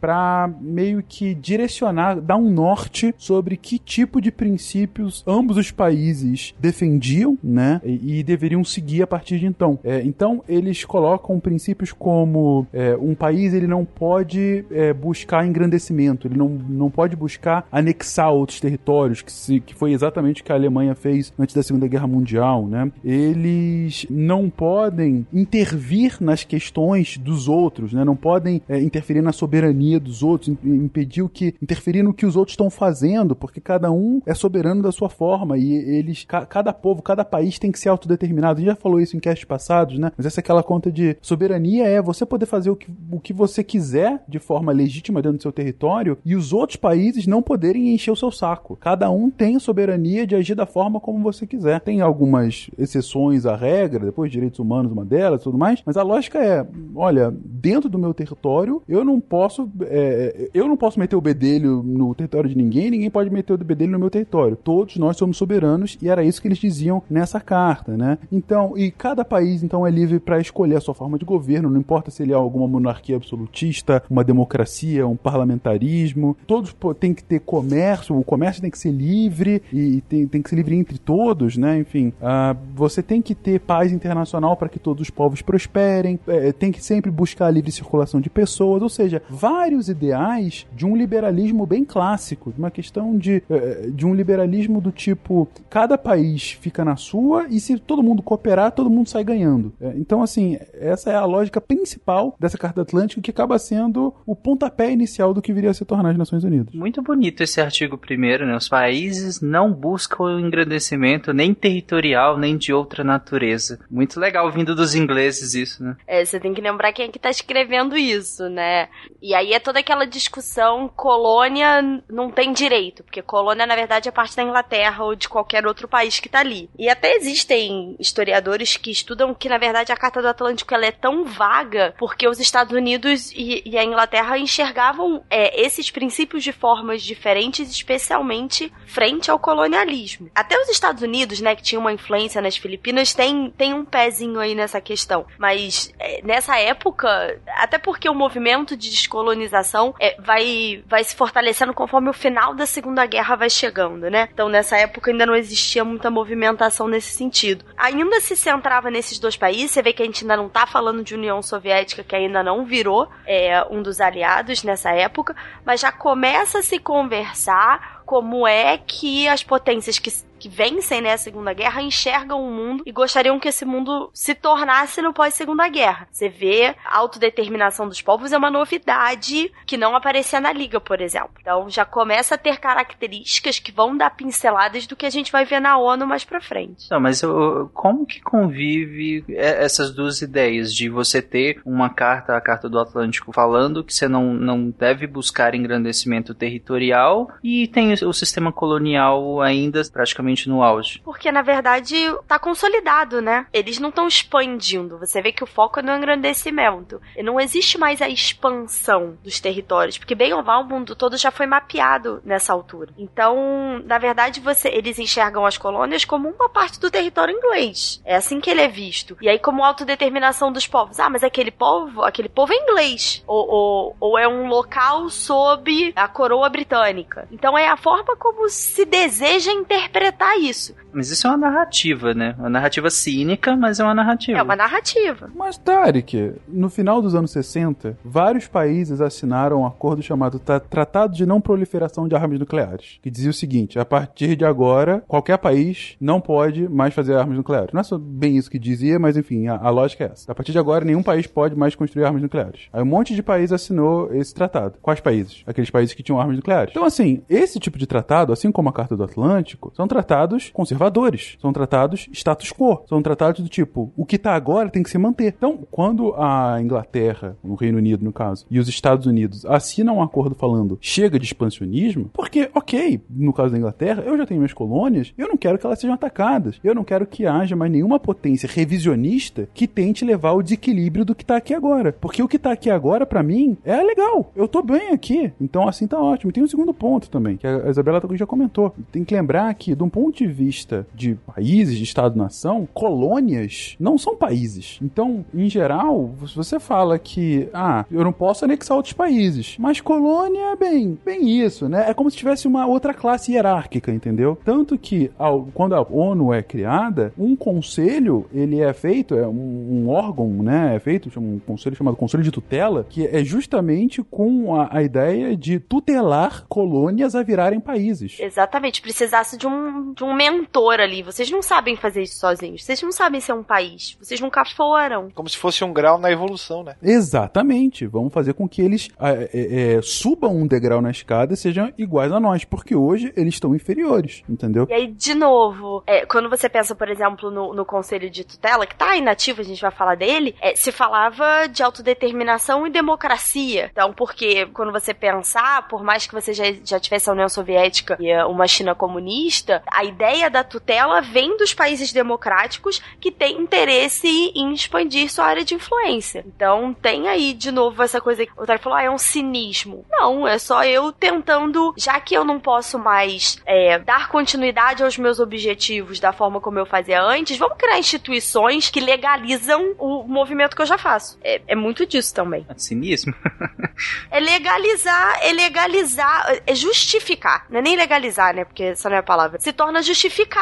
para meio que direcionar, dar um norte sobre que tipo de princípios ambos os países defendiam, né, e, e deveriam seguir a partir de então. É, então eles colocam princípios como é, um país ele não pode é, buscar engrandecimento, ele não, não pode buscar anexar outros territórios, que, se, que foi exatamente o que a Alemanha fez antes da Segunda Guerra Mundial, né? Eles não podem intervir nas questões dos outros, né? Não podem é, interferir na soberania dos outros, im- impedir o que interferir no que os outros estão fazendo, porque cada um é soberano da sua forma e eles ca- cada povo, cada país tem que ser autodeterminado. A gente já falou isso em castes passados, né? Mas essa é aquela conta de soberania é você poder fazer o que, o que você quiser de forma legítima dentro do seu território e os outros países não poderem encher o seu saco. Cada um tem soberania de agir da forma como você quiser. Tem algumas exceções à regra, depois direitos humanos uma delas, tudo mais, mas a lógica é, olha, dentro do meu território eu não posso, é, eu não posso meter o bedelho no território de ninguém, ninguém pode meter o bedelho no meu território. Todos nós somos soberanos e era isso que eles diziam nessa carta, né? Então, e cada país então é livre para escolher a sua forma de governo, não importa se ele é alguma monarquia absolutista, uma democracia, um parlamentarismo. Todos têm que ter comércio, o comércio tem que ser livre e tem, tem que ser livre entre todos, né? Enfim, ah, você tem que ter paz internacional para que todos os povos prosperem, é, tem que sempre buscar a livre circulação de pessoas, ou seja, vários ideais de um liberalismo bem clássico, de uma questão de, eh, de um liberalismo do tipo cada país fica na sua e se todo mundo cooperar, todo mundo sai ganhando. É, então, assim, essa é a lógica principal dessa Carta Atlântica que acaba sendo o pontapé inicial do que viria a se tornar as Nações Unidas. Muito bonito esse artigo primeiro, né? Os países não buscam o engrandecimento nem territorial, nem de outra natureza. Muito legal vindo dos ingleses isso, né? É, você tem que lembrar quem é que tá escrevendo isso, né? E aí é toda aquela discussão, colônia não tem direito, porque colônia, na verdade, é parte da Inglaterra ou de qualquer outro país que tá ali. E até existem historiadores que estudam que, na verdade, a Carta do Atlântico ela é tão vaga porque os Estados Unidos e, e a Inglaterra enxergavam é, esses princípios de formas diferentes, especialmente frente ao colonialismo. Até os Estados Unidos, né, que tinha uma influência nas Filipinas, tem, tem um pezinho aí nessa questão. Mas é, nessa época, até porque o movimento de descolonização é, vai, vai se fortalecendo conforme o final da Segunda Guerra vai chegando, né? Então nessa época ainda não existia muita movimentação nesse sentido. Ainda se centrava nesses dois países, você vê que a gente ainda não tá falando de União Soviética, que ainda não virou é, um dos aliados nessa época, mas já começa a se conversar como é que as potências que, que vencem né, a Segunda Guerra enxergam o mundo e gostariam que esse mundo se tornasse no pós-Segunda Guerra. Você vê a autodeterminação dos povos é uma novidade que não aparecia na Liga, por exemplo. Então já começa a ter características que vão dar pinceladas do que a gente vai ver na ONU mais pra frente. Não, mas uh, como que convive essas duas ideias de você ter uma carta, a carta do Atlântico, falando que você não, não deve buscar engrandecimento territorial e tem o sistema colonial ainda praticamente no auge? Porque na verdade tá consolidado, né? Eles não estão expandindo. Você vê que o foco é no engrandecimento. E não existe mais a expansão dos territórios, porque bem ou mal o mundo todo já foi mapeado nessa altura. Então, na verdade, você eles enxergam as colônias como uma parte do território inglês. É assim que ele é visto. E aí, como autodeterminação dos povos. Ah, mas aquele povo, aquele povo é inglês. Ou, ou, ou é um local sob a coroa britânica. Então é a forma como se deseja interpretar isso. Mas isso é uma narrativa, né? Uma narrativa cínica, mas é uma narrativa. É uma narrativa. Mas, Tarek, no final dos anos 60, vários países assinaram um acordo chamado Tratado de Não Proliferação de Armas Nucleares, que dizia o seguinte: a partir de agora, qualquer país não pode mais fazer armas nucleares. Não é só bem isso que dizia, mas enfim, a, a lógica é essa. A partir de agora, nenhum país pode mais construir armas nucleares. Aí um monte de países assinou esse tratado. Quais países? Aqueles países que tinham armas nucleares. Então, assim, esse tipo de tratado, assim como a Carta do Atlântico, são tratados conservadores conservadores, são tratados status quo, são tratados do tipo, o que tá agora tem que se manter. Então, quando a Inglaterra, o Reino Unido no caso, e os Estados Unidos assinam um acordo falando chega de expansionismo, porque, ok, no caso da Inglaterra, eu já tenho minhas colônias, eu não quero que elas sejam atacadas, eu não quero que haja mais nenhuma potência revisionista que tente levar o desequilíbrio do que tá aqui agora. Porque o que tá aqui agora, para mim, é legal. Eu tô bem aqui. Então, assim tá ótimo. E tem um segundo ponto também, que a Isabela já comentou. Tem que lembrar que, de um ponto de vista de países, de Estado-nação, colônias não são países. Então, em geral, você fala que, ah, eu não posso anexar outros países, mas colônia é bem, bem isso, né? É como se tivesse uma outra classe hierárquica, entendeu? Tanto que, ao, quando a ONU é criada, um conselho, ele é feito, é um, um órgão, né? É feito, um conselho chamado Conselho de Tutela, que é justamente com a, a ideia de tutelar colônias a virarem países. Exatamente, precisasse de um, de um mentor ali. Vocês não sabem fazer isso sozinhos. Vocês não sabem ser um país. Vocês nunca foram. Como se fosse um grau na evolução, né? Exatamente. Vamos fazer com que eles é, é, é, subam um degrau na escada e sejam iguais a nós, porque hoje eles estão inferiores, entendeu? E aí, de novo, é, quando você pensa, por exemplo, no, no Conselho de Tutela, que tá inativo, a gente vai falar dele, é, se falava de autodeterminação e democracia. Então, porque quando você pensar, por mais que você já, já tivesse a União Soviética e uma China comunista, a ideia da tutela vem dos países democráticos que têm interesse em expandir sua área de influência. Então tem aí de novo essa coisa que o Otário falou, ah, é um cinismo. Não, é só eu tentando, já que eu não posso mais é, dar continuidade aos meus objetivos da forma como eu fazia antes, vamos criar instituições que legalizam o movimento que eu já faço. É, é muito disso também. É cinismo? [LAUGHS] é legalizar, é legalizar, é justificar. Não é nem legalizar, né? Porque essa não é a palavra. Se torna justificar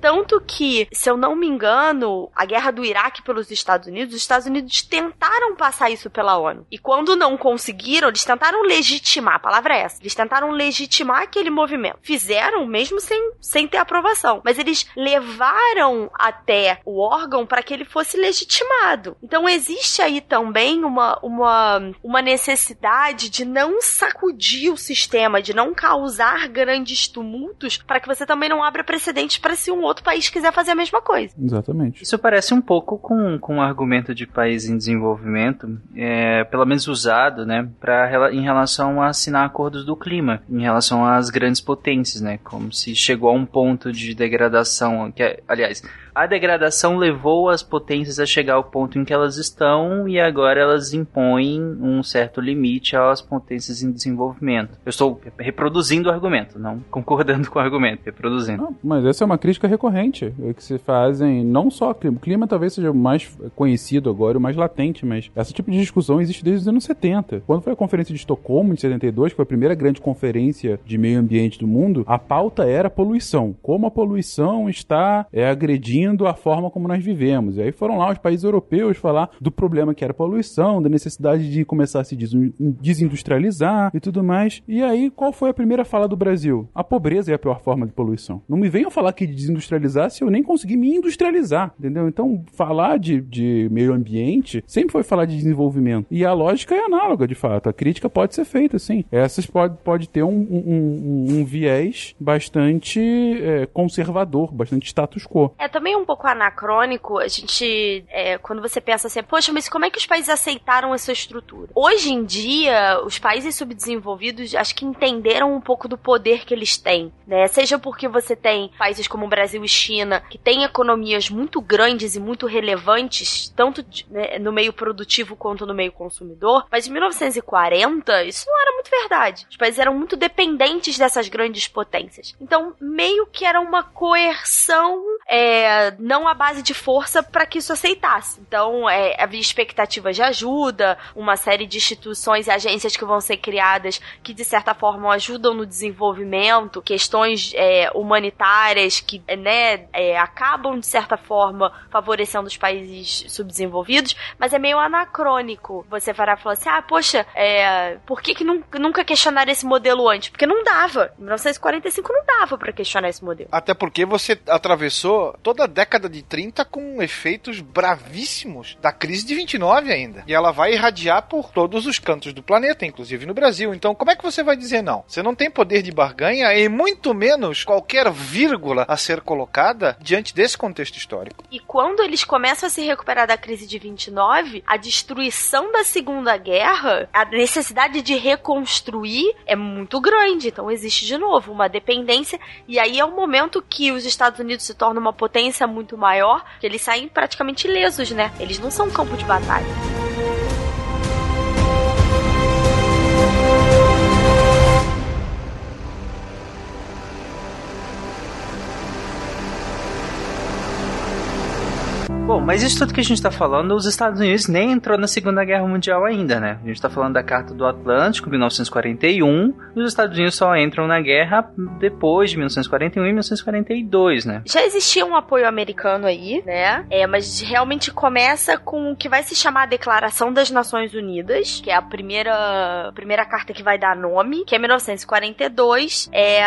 tanto que, se eu não me engano, a guerra do Iraque pelos Estados Unidos, os Estados Unidos tentaram passar isso pela ONU. E quando não conseguiram, eles tentaram legitimar, a palavra é essa, eles tentaram legitimar aquele movimento. Fizeram mesmo sem, sem ter aprovação. Mas eles levaram até o órgão para que ele fosse legitimado. Então existe aí também uma, uma, uma necessidade de não sacudir o sistema, de não causar grandes tumultos, para que você também não abra precedentes para se um outro país quiser fazer a mesma coisa. Exatamente. Isso parece um pouco com, com o argumento de país em desenvolvimento, é, pelo menos usado, né, pra, em relação a assinar acordos do clima, em relação às grandes potências, né, como se chegou a um ponto de degradação, que é, aliás, a degradação levou as potências a chegar ao ponto em que elas estão e agora elas impõem um certo limite às potências em desenvolvimento. Eu estou reproduzindo o argumento, não concordando com o argumento, reproduzindo. Não, mas essa é uma crítica recorrente é que se fazem não só clima. O clima talvez seja o mais conhecido agora, o mais latente, mas esse tipo de discussão existe desde os anos 70. Quando foi a conferência de Estocolmo, de 72, que foi a primeira grande conferência de meio ambiente do mundo, a pauta era poluição. Como a poluição está é, agredindo a forma como nós vivemos. E aí foram lá os países europeus falar do problema que era a poluição, da necessidade de começar a se desindustrializar e tudo mais. E aí, qual foi a primeira fala do Brasil? A pobreza é a pior forma de poluição. Não me venham falar que desindustrializar se eu nem consegui me industrializar, entendeu? Então, falar de, de meio ambiente sempre foi falar de desenvolvimento. E a lógica é análoga, de fato. A crítica pode ser feita, sim. Essas pode, pode ter um, um, um, um viés bastante é, conservador, bastante status quo. É também um pouco anacrônico a gente, é, quando você pensa assim, poxa, mas como é que os países aceitaram essa estrutura? Hoje em dia, os países subdesenvolvidos acho que entenderam um pouco do poder que eles têm, né? Seja porque você tem países como Brasil e China, que têm economias muito grandes e muito relevantes, tanto né, no meio produtivo quanto no meio consumidor, mas em 1940 isso não era muito verdade. Os países eram muito dependentes dessas grandes potências. Então, meio que era uma coerção, é, não à base de força, para que isso aceitasse. Então, é, havia expectativas de ajuda, uma série de instituições e agências que vão ser criadas que, de certa forma, ajudam no desenvolvimento, questões é, humanitárias que né, é, acabam, de certa forma, favorecendo os países subdesenvolvidos, mas é meio anacrônico você parar falar assim: ah, poxa, é, por que, que nunca questionaram esse modelo antes? Porque não dava. Em 1945 não dava para questionar esse modelo. Até porque você atravessou toda a década de 30 com efeitos bravíssimos da crise de 29 ainda. E ela vai irradiar por todos os cantos do planeta, inclusive no Brasil. Então, como é que você vai dizer não? Você não tem poder de barganha e muito menos qualquer vírgula a ser colocada diante desse contexto histórico. E quando eles começam a se recuperar da crise de 29, a destruição da Segunda Guerra, a necessidade de reconstruir é muito grande. Então existe de novo uma dependência e aí é o momento que os Estados Unidos se tornam uma potência muito maior, que eles saem praticamente ilesos, né? Eles não são campo de batalha. Bom, mas isso tudo que a gente tá falando, os Estados Unidos nem entrou na Segunda Guerra Mundial ainda, né? A gente tá falando da Carta do Atlântico, 1941, e os Estados Unidos só entram na guerra depois de 1941 e 1942, né? Já existia um apoio americano aí, né? É, mas realmente começa com o que vai se chamar a Declaração das Nações Unidas, que é a primeira, primeira carta que vai dar nome, que é 1942. É,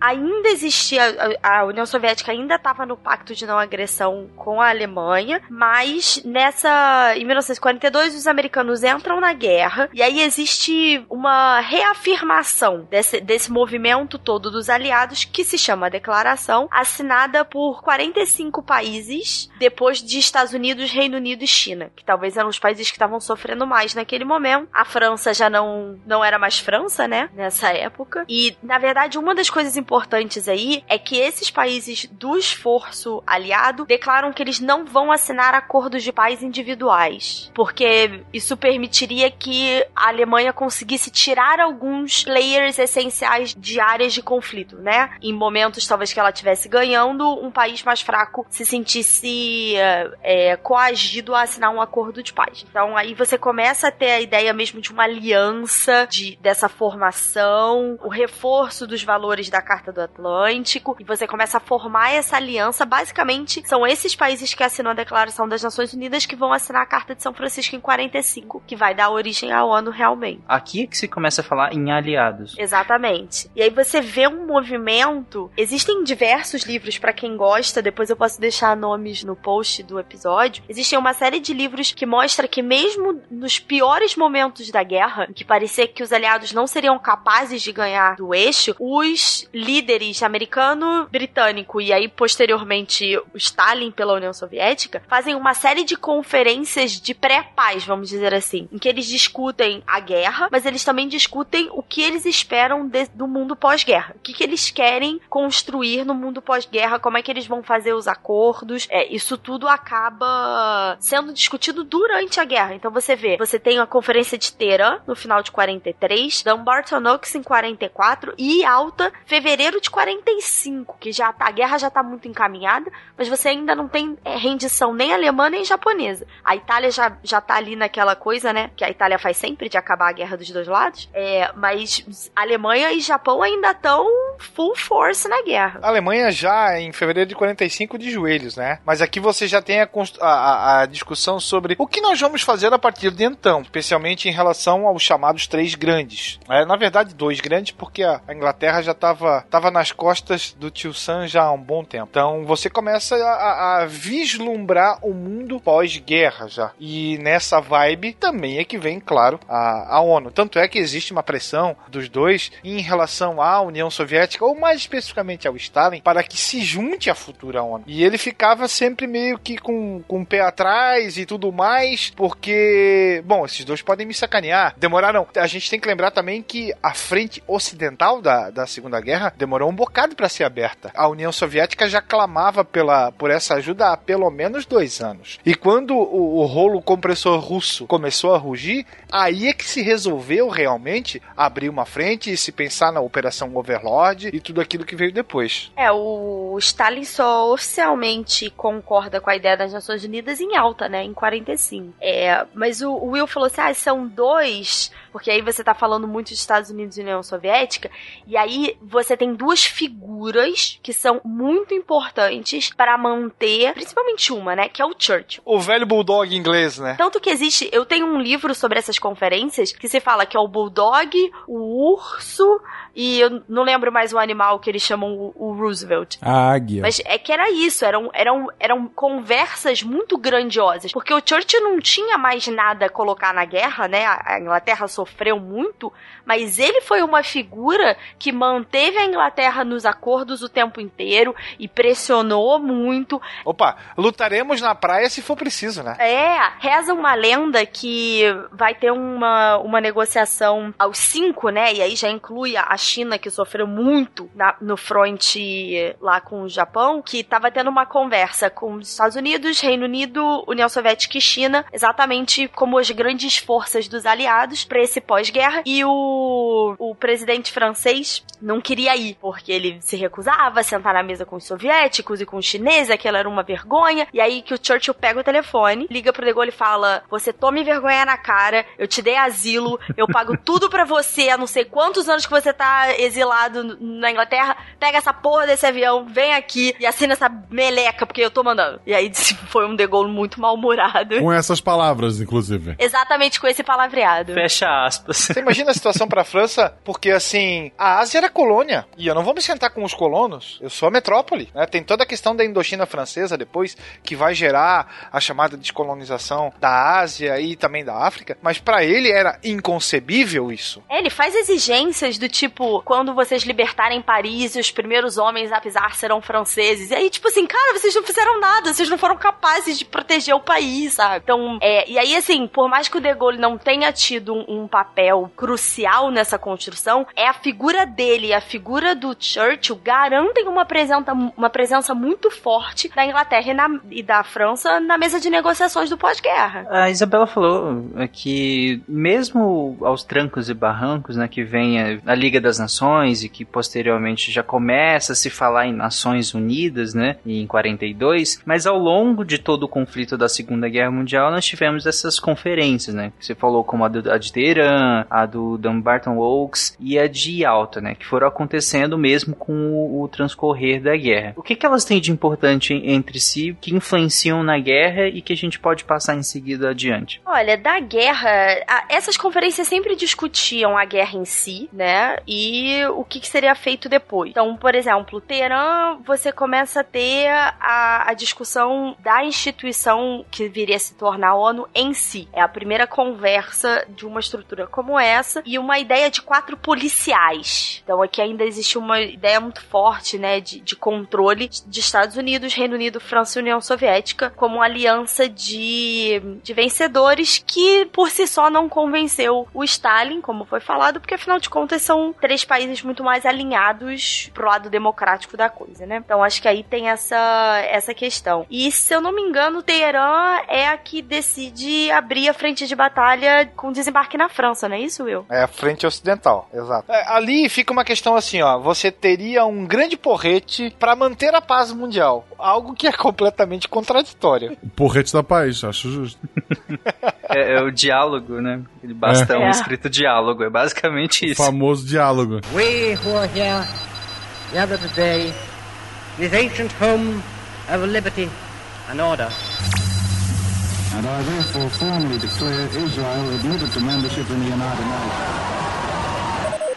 ainda existia, a, a União Soviética ainda estava no pacto de não agressão com a Alemanha, mas nessa em 1942 os americanos entram na guerra e aí existe uma reafirmação desse, desse movimento todo dos aliados que se chama Declaração, assinada por 45 países depois de Estados Unidos, Reino Unido e China, que talvez eram os países que estavam sofrendo mais naquele momento. A França já não não era mais França, né, nessa época. E na verdade uma das coisas importantes aí é que esses países do esforço aliado declaram que eles não vão assinar acordos de paz individuais, porque isso permitiria que a Alemanha conseguisse tirar alguns players essenciais de áreas de conflito, né? Em momentos talvez que ela estivesse ganhando, um país mais fraco se sentisse é, coagido a assinar um acordo de paz. Então aí você começa a ter a ideia mesmo de uma aliança de, dessa formação, o reforço dos valores da Carta do Atlântico, e você começa a formar essa aliança. Basicamente, são esses países que assinam a Declaração das Nações Unidas que vão assinar a Carta de São Francisco em 45, que vai dar origem à ONU realmente. Aqui é que se começa a falar em aliados. Exatamente. E aí você vê um movimento. Existem diversos livros para quem gosta, depois eu posso deixar nomes no post do episódio. Existem uma série de livros que mostra que mesmo nos piores momentos da guerra, que parecia que os aliados não seriam capazes de ganhar do eixo, os líderes americano, britânico e aí posteriormente o Stalin pela União Soviética fazem uma série de conferências de pré-paz, vamos dizer assim, em que eles discutem a guerra, mas eles também discutem o que eles esperam de, do mundo pós-guerra. O que, que eles querem construir no mundo pós-guerra, como é que eles vão fazer os acordos. É, isso tudo acaba sendo discutido durante a guerra. Então você vê, você tem a conferência de Teherã no final de 43, Dumbarton Oaks em 44 e Alta fevereiro de 45, que já tá, a guerra já tá muito encaminhada, mas você ainda não tem é, rendição nem alemã nem japonesa. A Itália já, já tá ali naquela coisa, né? Que a Itália faz sempre de acabar a guerra dos dois lados. É, mas Alemanha e Japão ainda estão full force na guerra. A Alemanha já em fevereiro de 45 de joelhos, né? Mas aqui você já tem a, a, a, discussão sobre o que nós vamos fazer a partir de então, especialmente em relação aos chamados três grandes. É, na verdade, dois grandes, porque a, Inglaterra já estava tava nas costas do tio Sam já há um bom tempo. Então você começa a, a vislumbrar o mundo pós-guerra já. E nessa vibe também é que vem, claro, a, a ONU. Tanto é que existe uma pressão dos dois em relação à União Soviética, ou mais especificamente ao Stalin, para que se junte à futura ONU. E ele ficava sempre meio que com, com o pé atrás e tudo mais, porque, bom, esses dois podem me sacanear. Demoraram. A gente tem que lembrar também que a frente ocidental da, da Segunda Guerra demorou um bocado para ser aberta. A União Soviética já clamava pela, por essa ajuda há pelo menos dois anos. E quando o, o rolo compressor russo começou a rugir, aí é que se resolveu realmente abrir uma frente e se pensar na Operação Overlord e tudo aquilo que veio depois. É, o Stalin só oficialmente concorda com a ideia das Nações Unidas em alta, né, em 45. É, mas o, o Will falou assim, ah, são dois porque aí você tá falando muito de Estados Unidos e União Soviética, e aí você tem duas figuras que são muito importantes para manter, principalmente uma, né, que é o Churchill. O velho bulldog inglês, né? Tanto que existe, eu tenho um livro sobre essas conferências que se fala que é o bulldog, o urso e eu não lembro mais o animal que eles chamam o, o Roosevelt. A águia. Mas é que era isso, eram, eram, eram conversas muito grandiosas, porque o Churchill não tinha mais nada a colocar na guerra, né? A Inglaterra sofreu muito, mas ele foi uma figura que manteve a Inglaterra nos acordos o tempo inteiro e pressionou muito. Opa, lutaremos na praia se for preciso, né? É, reza uma lenda que vai ter uma, uma negociação aos cinco, né? E aí já inclui a China, que sofreu muito na, no front lá com o Japão, que estava tendo uma conversa com os Estados Unidos, Reino Unido, União Soviética e China, exatamente como as grandes forças dos aliados para esse pós-guerra. E o, o presidente francês não queria ir, porque ele se recusava a sentar na mesa com os soviéticos e com os chineses, aquilo era uma vergonha. E aí que o Churchill pega o telefone, liga pro De Gaulle e fala: Você tome vergonha na cara, eu te dei asilo, eu pago tudo para você há não sei quantos anos que você tá exilado na Inglaterra, pega essa porra desse avião, vem aqui e assina essa meleca, porque eu tô mandando. E aí foi um De Gaulle muito mal-humorado. Com essas palavras, inclusive. Exatamente com esse palavreado. Fecha aspas. Você imagina a situação pra França? Porque, assim, a Ásia era colônia. E eu não vou me sentar com os colonos. Eu sou a metrópole. Né? Tem toda a questão da Indochina francesa depois, que vai gerar a chamada descolonização da Ásia e também da África. Mas para ele era inconcebível isso. É, ele faz exigências do tipo quando vocês libertarem Paris, os primeiros homens a pisar serão franceses. E aí, tipo assim, cara, vocês não fizeram nada, vocês não foram capazes de proteger o país, sabe? Então, é, e aí, assim, por mais que o De Gaulle não tenha tido um, um papel crucial nessa construção, é a figura dele e a figura do Churchill garantem uma presença, uma presença muito forte da Inglaterra e, na, e da França na mesa de negociações do pós-guerra. A Isabela falou que mesmo aos trancos e barrancos, né, que vem a, a Liga da das Nações e que posteriormente já começa a se falar em Nações Unidas, né, em 42, mas ao longo de todo o conflito da Segunda Guerra Mundial nós tivemos essas conferências, né, que você falou como a, do, a de Teherã, a do Dumbarton Oaks e a de Yalta, né, que foram acontecendo mesmo com o, o transcorrer da guerra. O que, que elas têm de importante entre si que influenciam na guerra e que a gente pode passar em seguida adiante? Olha, da guerra, a, essas conferências sempre discutiam a guerra em si, né, e o que, que seria feito depois. Então, por exemplo, Teherã, você começa a ter a, a discussão da instituição que viria a se tornar a ONU em si. É a primeira conversa de uma estrutura como essa e uma ideia de quatro policiais. Então, aqui ainda existe uma ideia muito forte, né, de, de controle de Estados Unidos, Reino Unido, França e União Soviética como uma aliança de, de vencedores que, por si só, não convenceu o Stalin, como foi falado, porque afinal de contas são três países muito mais alinhados pro lado democrático da coisa, né? Então acho que aí tem essa, essa questão. E se eu não me engano, Teherã é a que decide abrir a frente de batalha com desembarque na França, não é isso, Will? É a frente ocidental, exato. É, ali fica uma questão assim, ó, você teria um grande porrete para manter a paz mundial, algo que é [LAUGHS] completamente completamente contraditória. O porrete da paz, acho justo. [LAUGHS] É, é o diálogo, né? Aquele bastão É. escrito diálogo. É basicamente O isso. famoso diálogo. We who are here gathered today, this ancient home of liberty and order. And I therefore formally declare Israel admitted to membership in the United Nations.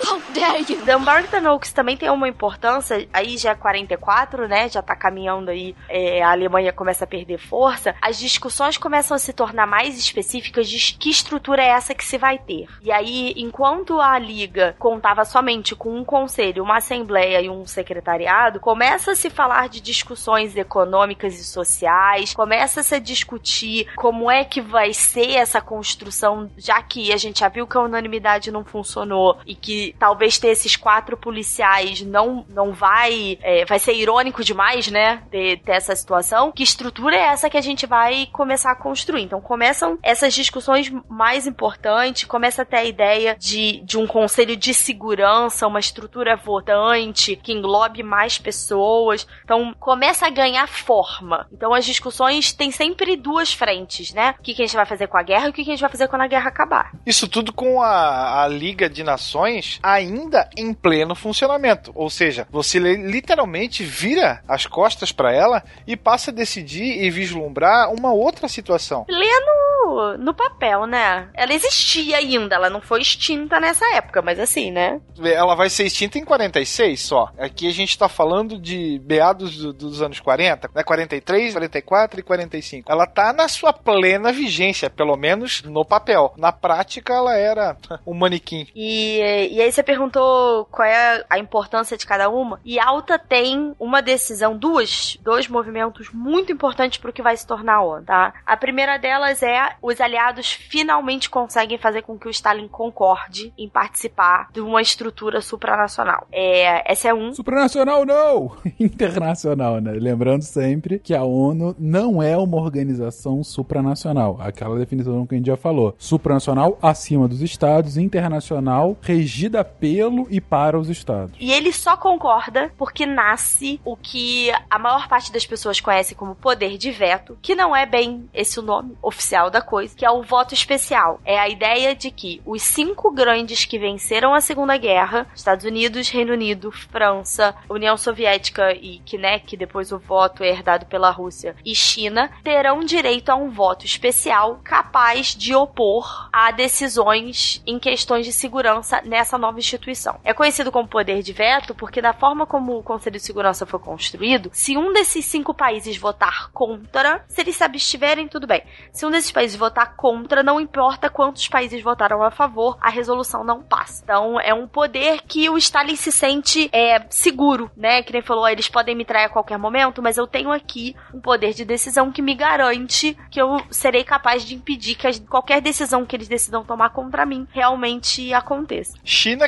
[LAUGHS] How dare you? Dumbarton Oaks também tem uma importância, aí já é 44, né? Já tá caminhando aí, é, a Alemanha começa a perder força. As discussões começam a se tornar mais específicas de que estrutura é essa que se vai ter. E aí, enquanto a Liga contava somente com um conselho, uma assembleia e um secretariado, começa a se falar de discussões econômicas e sociais, começa a se discutir como é que vai ser essa construção, já que a gente já viu que a unanimidade não funcionou e que talvez ter esses quatro policiais não, não vai. é, vai ser irônico demais, né? Ter, ter essa situação. Que estrutura é essa que a gente vai começar a construir? Então começam essas discussões mais importantes, começa a ter a ideia de, de um conselho de segurança, uma estrutura votante que englobe mais pessoas. Então começa a ganhar forma. Então as discussões têm sempre duas frentes, né? O que, que a gente vai fazer com a guerra e o que, que a gente vai fazer quando a guerra acabar. Isso tudo com a, a Liga de Nações ainda em pleno funcionamento. Ou seja, você li- literalmente vira as costas para ela e passa a decidir e vislumbrar uma outra situação. Lê no, no papel, né? Ela existia ainda, ela não foi extinta nessa época, mas assim, né? Ela vai ser extinta em 46 só. Aqui a gente tá falando de meados do- dos anos 40, né? 43, 44 e 45. Ela tá na sua plena vigência, pelo menos no papel. Na prática, ela era [LAUGHS] um manequim. E, e aí você perguntou qual é a importância de cada uma. E Alta tem uma decisão, duas, dois movimentos muito importantes para o que vai se tornar a ONU, tá? A primeira delas é os aliados finalmente conseguem fazer com que o Stalin concorde em participar de uma estrutura supranacional. É, essa é um. Supranacional não! [LAUGHS] Internacional, né? Lembrando sempre que a ONU não é uma organização supranacional. Aquela definição que a gente já falou. Supranacional acima dos estados, internacional regida pelo e para os estados. E ele só concorda porque nasce o que a maior parte das pessoas conhece como poder de veto, que não é bem esse o nome oficial da coisa, que é o voto especial. É a ideia de que os cinco grandes que venceram a Segunda Guerra, Estados Unidos, Reino Unido, França, União Soviética e que, né, que depois o voto é herdado pela Rússia, e China, terão direito a um voto especial capaz de opor a decisões em questões de segurança nessa nova instituição. É conhecido como poder de veto porque, da forma como o Conselho de Segurança foi construído, se um desses cinco países votar contra, se eles se abstiverem, tudo bem. Se um desses países votar contra, não importa quantos países votaram a favor, a resolução não passa. Então, é um poder que o Stalin se sente é, seguro, né? Que nem falou, eles podem me trair a qualquer momento, mas eu tenho aqui um poder de decisão que me garante que eu serei capaz de impedir que qualquer decisão que eles decidam tomar contra mim realmente aconteça.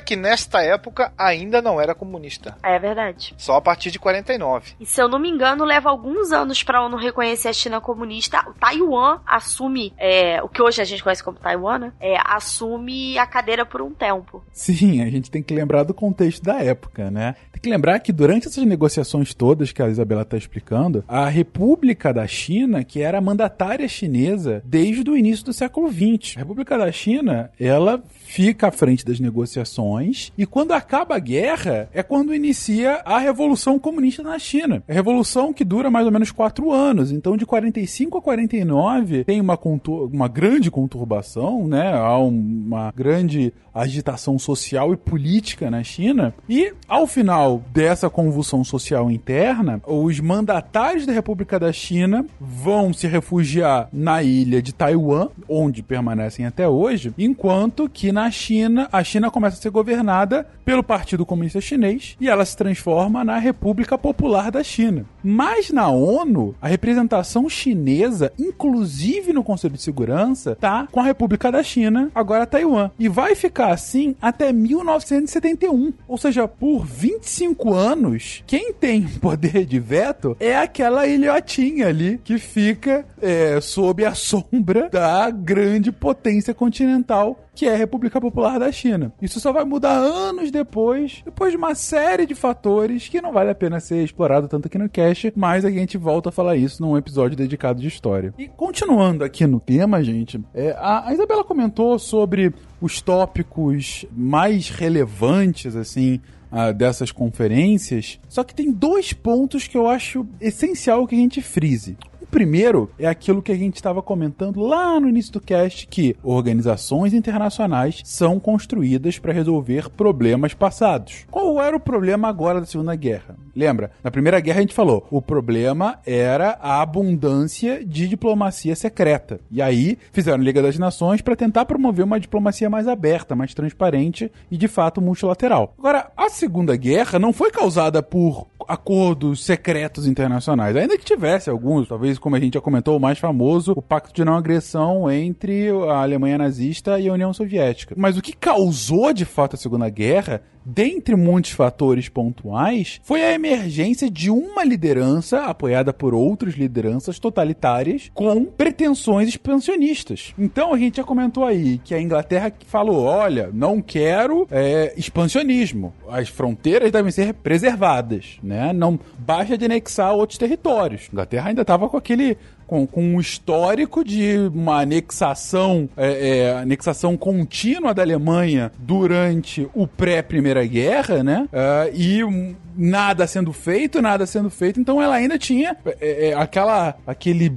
Que nesta época ainda não era comunista. É verdade. Só a partir de 49. E se eu não me engano, leva alguns anos pra ONU reconhecer a China comunista. O Taiwan assume, é, o que hoje a gente conhece como Taiwan, né? É, assume a cadeira por um tempo. Sim, a gente tem que lembrar do contexto da época, né? Tem que lembrar que durante essas negociações todas que a Isabela está explicando, a República da China, que era a mandatária chinesa desde o início do século XX, a República da China, ela fica à frente das negociações e quando acaba a guerra é quando inicia a Revolução Comunista na China. A revolução que dura mais ou menos quatro anos. Então, de 45 a 49 tem uma, uma grande conturbação, né? Há um- uma grande agitação social e política na China. E ao final dessa convulsão social interna, os mandatários da República da China vão se refugiar na ilha de Taiwan, onde permanecem até hoje, enquanto que na China, a China começa a ser governada pelo Partido Comunista Chinês e ela se transforma na República Popular da China. Mas na ONU, a representação chinesa, inclusive no Conselho de Segurança, tá com a República da China, agora Taiwan. E vai ficar assim até 1971. Ou seja, por 25 anos, quem tem [LAUGHS] poder de veto é aquela ilhotinha ali que fica é, sob a [LAUGHS] sombra da grande potência continental que é a República Popular da China. Isso só vai mudar anos depois, depois de uma série de fatores que não vale a pena ser explorado tanto aqui no cast, mas a gente volta a falar isso num episódio dedicado de história. E continuando aqui no tema, gente, é, a, Isabela comentou sobre os tópicos mais relevantes, assim, dessas conferências. Só que tem dois pontos que eu acho essencial que a gente frise. Primeiro é aquilo que a gente estava comentando lá no início do cast, que organizações internacionais são construídas para resolver problemas passados. Qual era o problema agora da Segunda Guerra? Lembra? Na Primeira Guerra a gente falou, o problema era a abundância de diplomacia secreta. E aí fizeram Liga das Nações para tentar promover uma diplomacia mais aberta, mais transparente e de fato multilateral. Agora, a Segunda Guerra não foi causada por acordos secretos internacionais, ainda que tivesse alguns, talvez como a gente já comentou, o mais famoso, o Pacto de Não Agressão entre a Alemanha nazista e a União Soviética. Mas o que causou de fato a Segunda Guerra dentre muitos fatores pontuais, foi a emergência de uma liderança apoiada por outras lideranças totalitárias com pretensões expansionistas. Então a gente já comentou aí que a Inglaterra falou: olha, não quero é, expansionismo. As fronteiras devem ser preservadas, né? Não basta de anexar outros territórios. A Inglaterra ainda estava com aquele com, com um histórico de uma anexação, é, é, anexação contínua da Alemanha durante o pré-Primeira Guerra, né? Uh, e nada sendo feito, nada sendo feito. Então ela ainda tinha é, é aquela, aquele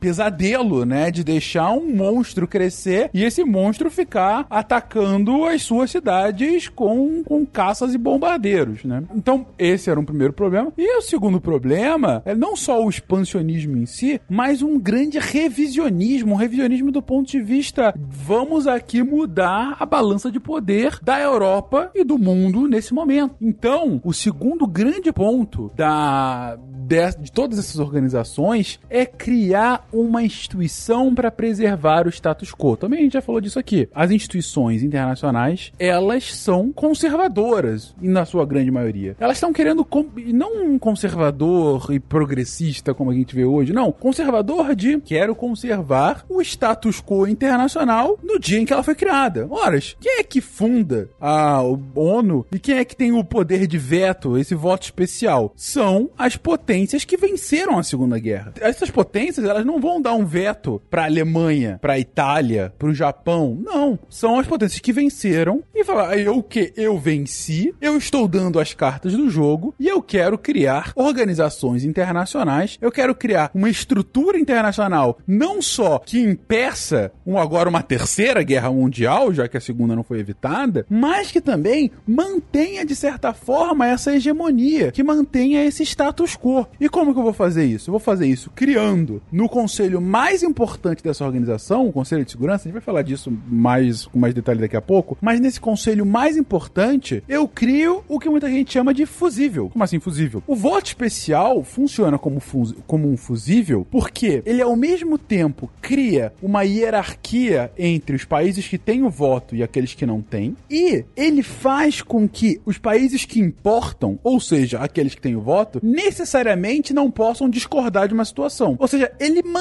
pesadelo, né? De deixar um monstro crescer e esse monstro ficar atacando as suas cidades com, com caças e bombardeiros, né? Então, esse era um primeiro problema. E o segundo problema é não só o expansionismo em si, mas um grande revisionismo, um revisionismo do ponto de vista vamos aqui mudar a balança de poder da Europa e do mundo nesse momento. Então, o segundo grande ponto da de, de todas essas organizações é criar uma instituição para preservar o status quo. Também a gente já falou disso aqui. As instituições internacionais, elas são conservadoras, na sua grande maioria. Elas estão querendo, não um conservador e progressista como a gente vê hoje, não. Conservador de quero conservar o status quo internacional no dia em que ela foi criada. Ora, quem é que funda a ONU e quem é que tem o poder de veto, esse voto especial? São as potências que venceram a Segunda Guerra. Essas potências, elas não vão dar um veto para Alemanha, para Itália, para o Japão. Não, são as potências que venceram e falar, eu que eu venci, eu estou dando as cartas do jogo e eu quero criar organizações internacionais, eu quero criar uma estrutura internacional não só que impeça um, agora uma terceira guerra mundial, já que a segunda não foi evitada, mas que também mantenha de certa forma essa hegemonia, que mantenha esse status quo. E como que eu vou fazer isso? Eu vou fazer isso criando no conselho mais importante dessa organização, o Conselho de Segurança, a gente vai falar disso mais com mais detalhe daqui a pouco, mas nesse conselho mais importante, eu crio o que muita gente chama de fusível. Como assim fusível? O voto especial funciona como, como um fusível porque ele ao mesmo tempo cria uma hierarquia entre os países que têm o voto e aqueles que não têm, e ele faz com que os países que importam, ou seja, aqueles que têm o voto, necessariamente não possam discordar de uma situação. Ou seja, ele mantém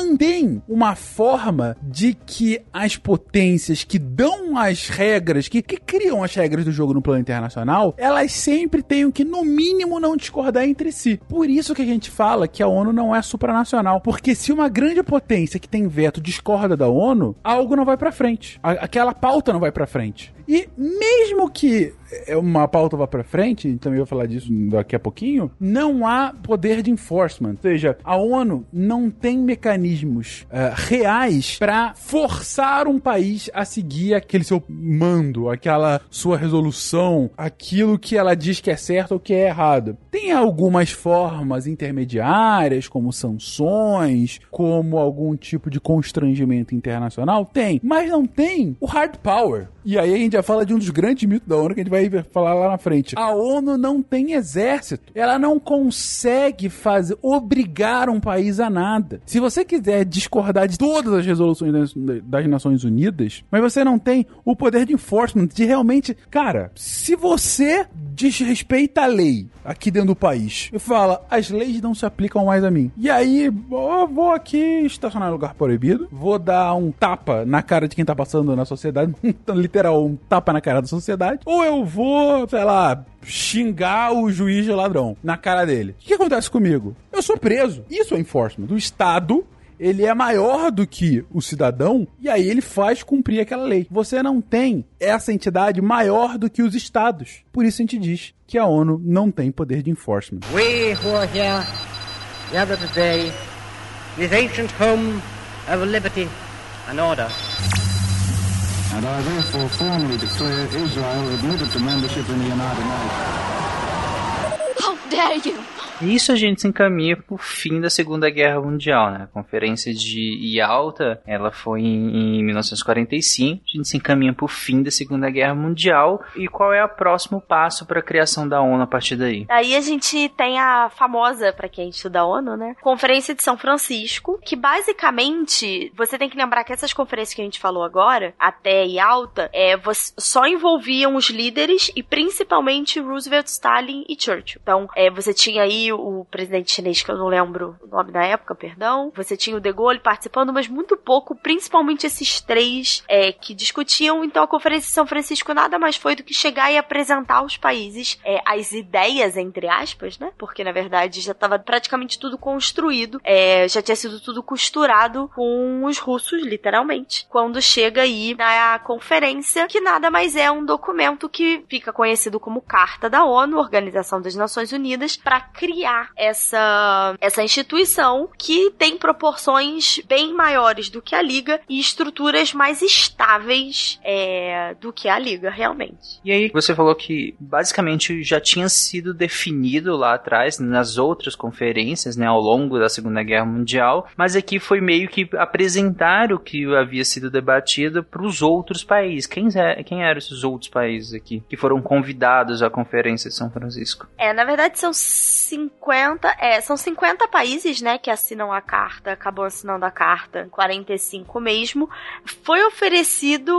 uma forma de que as potências que dão as regras, que, que criam as regras do jogo no plano internacional, elas sempre tenham que, no mínimo, não discordar entre si. Por isso que a gente fala que a ONU não é supranacional. Porque se uma grande potência que tem veto discorda da ONU, algo não vai para frente. Aquela pauta não vai para frente. E mesmo que uma pauta vá para frente, também vou falar disso daqui a pouquinho, não há poder de enforcement. Ou seja, a ONU não tem mecanismos uh, reais para forçar um país a seguir aquele seu mando, aquela sua resolução, aquilo que ela diz que é certo ou que é errado. Tem algumas formas intermediárias, como sanções, como algum tipo de constrangimento internacional? Tem. Mas não tem o hard power. E aí a gente já fala de um dos grandes mitos da ONU que a gente vai falar lá na frente. A ONU não tem exército. Ela não consegue fazer, obrigar um país a nada. Se você quiser discordar de todas as resoluções das, das Nações Unidas, mas você não tem o poder de enforcement, de realmente. Cara, se você desrespeita a lei aqui dentro do país e fala, as leis não se aplicam mais a mim. E aí, eu vou aqui estacionar em lugar proibido, vou dar um tapa na cara de quem tá passando na sociedade, [LAUGHS] literal, um tapa na cara da sociedade, ou eu vou, sei lá, xingar o juiz de ladrão na cara dele. O que acontece comigo? Eu sou preso. Isso é enforcement. O Estado ele é maior do que o cidadão e aí ele faz cumprir aquela lei. Você não tem essa entidade maior do que os estados. Por isso a gente diz que a ONU não tem poder de enforcement. We who are here gathered today, this ancient home of liberty and order. And I therefore formally declare Israel admitted to membership in the United Nations. How dare you? Isso a gente se encaminha pro fim da Segunda Guerra Mundial, né? A Conferência de Yalta, ela foi em, em 1945. A gente se encaminha pro fim da Segunda Guerra Mundial. E qual é o próximo passo para a criação da ONU a partir daí? Aí a gente tem a famosa, para quem estuda a ONU, né? Conferência de São Francisco, que basicamente você tem que lembrar que essas conferências que a gente falou agora, até Yalta, é, só envolviam os líderes e principalmente Roosevelt, Stalin e Churchill. Então, é, você tinha aí o presidente chinês, que eu não lembro o nome na época, perdão. Você tinha o De Gaulle participando, mas muito pouco, principalmente esses três é, que discutiam. Então a Conferência de São Francisco nada mais foi do que chegar e apresentar aos países é, as ideias, entre aspas, né? Porque na verdade já estava praticamente tudo construído, é, já tinha sido tudo costurado com os russos, literalmente. Quando chega aí na conferência, que nada mais é um documento que fica conhecido como Carta da ONU, Organização das Nações Unidas, para criar essa, essa instituição que tem proporções bem maiores do que a Liga e estruturas mais estáveis é, do que a Liga, realmente. E aí, você falou que basicamente já tinha sido definido lá atrás, nas outras conferências, né, ao longo da Segunda Guerra Mundial, mas aqui foi meio que apresentar o que havia sido debatido para os outros países. Quem, é, quem eram esses outros países aqui que foram convidados à Conferência de São Francisco? É, na verdade são 50, é, são 50 países, né, que assinam a carta, acabam assinando a carta, 45 mesmo. Foi oferecido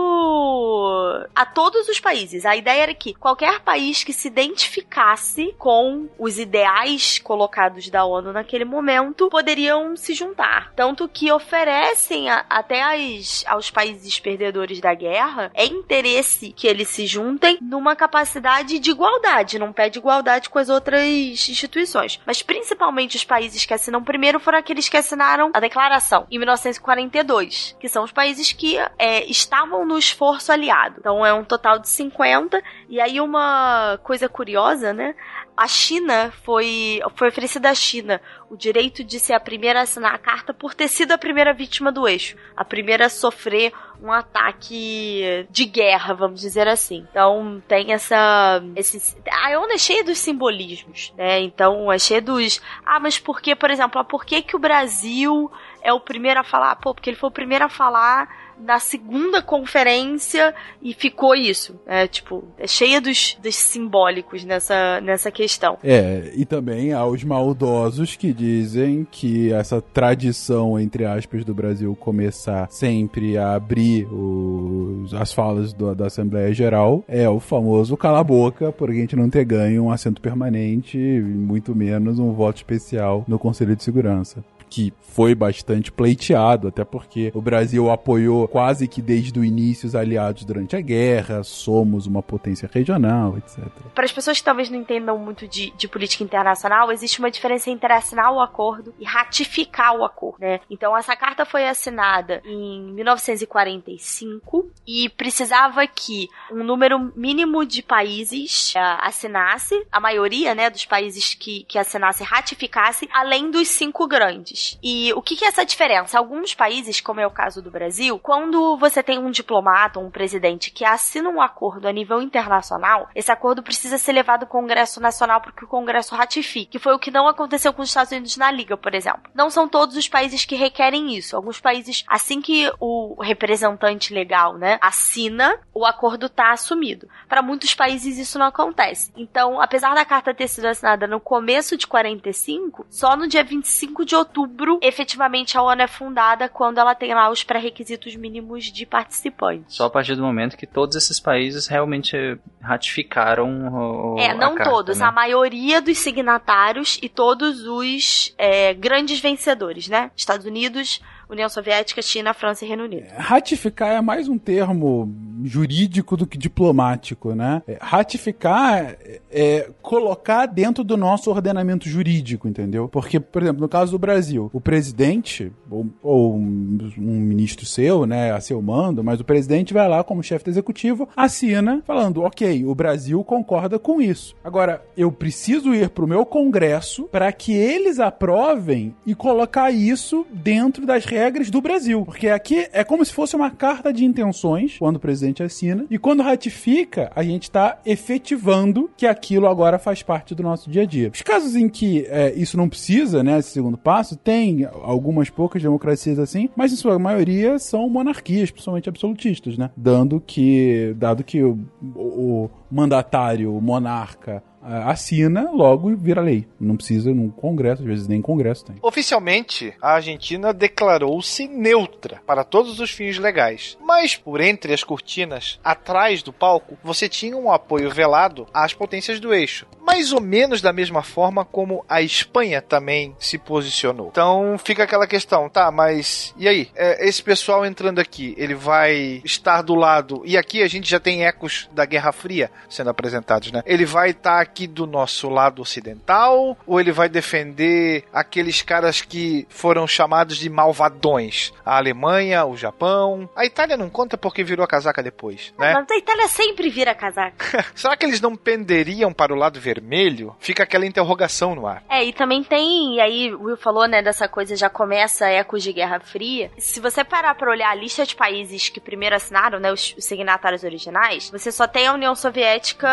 a todos os países. A ideia era que qualquer país que se identificasse com os ideais colocados da ONU naquele momento poderiam se juntar. Tanto que oferecem a, até as, aos países perdedores da guerra é interesse que eles se juntem numa capacidade de igualdade, não pede igualdade com as outras instituições. Mas principalmente os países que assinam primeiro foram aqueles que assinaram a declaração em 1942, que são os países que é, estavam no esforço aliado. Então é um total de 50. E aí uma coisa curiosa, né? A China foi, foi oferecida à China o direito de ser a primeira a assinar a carta por ter sido a primeira vítima do eixo, a primeira a sofrer um ataque de guerra, vamos dizer assim. Então tem essa. Esse, a ONU é cheia dos simbolismos, né? Então é cheia dos. Ah, mas por que, por exemplo, ah, por que, que o Brasil é o primeiro a falar? Pô, porque ele foi o primeiro a falar na segunda conferência e ficou isso. É tipo, é cheia dos, dos simbólicos nessa, nessa questão. É, e também há os maldosos que dizem que essa tradição, entre aspas, do Brasil começar sempre a abrir os, as falas do, da Assembleia Geral é o famoso cala-boca, por a gente não ter ganho um assento permanente, muito menos um voto especial no Conselho de Segurança que foi bastante pleiteado, até porque o Brasil apoiou quase que desde o início os aliados durante a guerra, somos uma potência regional, etc. Para as pessoas que talvez não entendam muito de, de, política internacional, existe uma diferença entre assinar o acordo e ratificar o acordo, né? Então essa carta foi assinada em 1945 e precisava que um número mínimo de países uh, assinasse, a maioria, né, dos países que, que assinasse ratificasse, além dos cinco grandes. E o que, que é essa diferença? Alguns países, como é o caso do Brasil, quando você tem um diplomata, um presidente que assina um acordo a nível internacional, esse acordo precisa ser levado ao Congresso Nacional para que o Congresso ratifique, que foi o que não aconteceu com os Estados Unidos na Liga, por exemplo. Não são todos os países que requerem isso. Alguns países, assim que o representante legal, né, assina, o acordo tá assumido. Para muitos países isso não acontece. Então, apesar da carta ter sido assinada no começo de 45, só no dia 25 de outubro, efetivamente a ONU é fundada quando ela tem lá os pré-requisitos mínimos de participantes. Só a partir do momento que todos esses países realmente ratificaram o, É, não a carta, todos, né? a maioria dos signatários e todos os é, grandes vencedores, né? Estados Unidos, União Soviética, China, França e Reino Unido. Ratificar é mais um termo jurídico do que diplomático, né? É, Ratificar é, é colocar dentro do nosso ordenamento jurídico, entendeu? Porque, por exemplo, no caso do Brasil, o presidente, ou, ou um, um ministro seu, né, a seu mando, mas o presidente vai lá como chefe do executivo, assina falando, ok, o Brasil concorda com isso. Agora, eu preciso ir pro meu congresso para que eles aprovem e colocar isso dentro das regras do Brasil. Porque aqui é como se fosse uma carta de intenções, quando o presidente assina, e quando ratifica, a gente está efetivando que aquilo agora faz parte do nosso dia a dia. Os casos em que é, isso não precisa, né, esse segundo passo, tem algumas poucas democracias assim, mas em sua maioria são monarquias, principalmente absolutistas, né? Dando que, dado que o, o, mandatário, o monarca, assina, logo vira lei. Não precisa num congresso, às vezes nem congresso tem. Oficialmente, a Argentina declarou-se neutra para todos os fins legais. Mas, por entre as cortinas, atrás do palco, você tinha um apoio velado às potências do eixo. Mais ou menos da mesma forma como a Espanha também se posicionou. Então fica aquela questão, tá, mas e aí? É, esse pessoal entrando aqui, ele vai estar do lado. E aqui a gente já tem ecos da Guerra Fria sendo apresentados, né? Ele vai estar aqui do nosso lado ocidental ou ele vai defender aqueles caras que foram chamados de malvadões? A Alemanha, o Japão. A Itália não conta porque virou a casaca depois, né? Mas a Itália sempre vira casaca. [LAUGHS] Será que eles não penderiam para o lado vermelho? Fica aquela interrogação no ar. É, e também tem, e aí o Will falou, né, dessa coisa já começa ecos de Guerra Fria. Se você parar pra olhar a lista de países que primeiro assinaram, né, os, os signatários originais, você só tem a União Soviética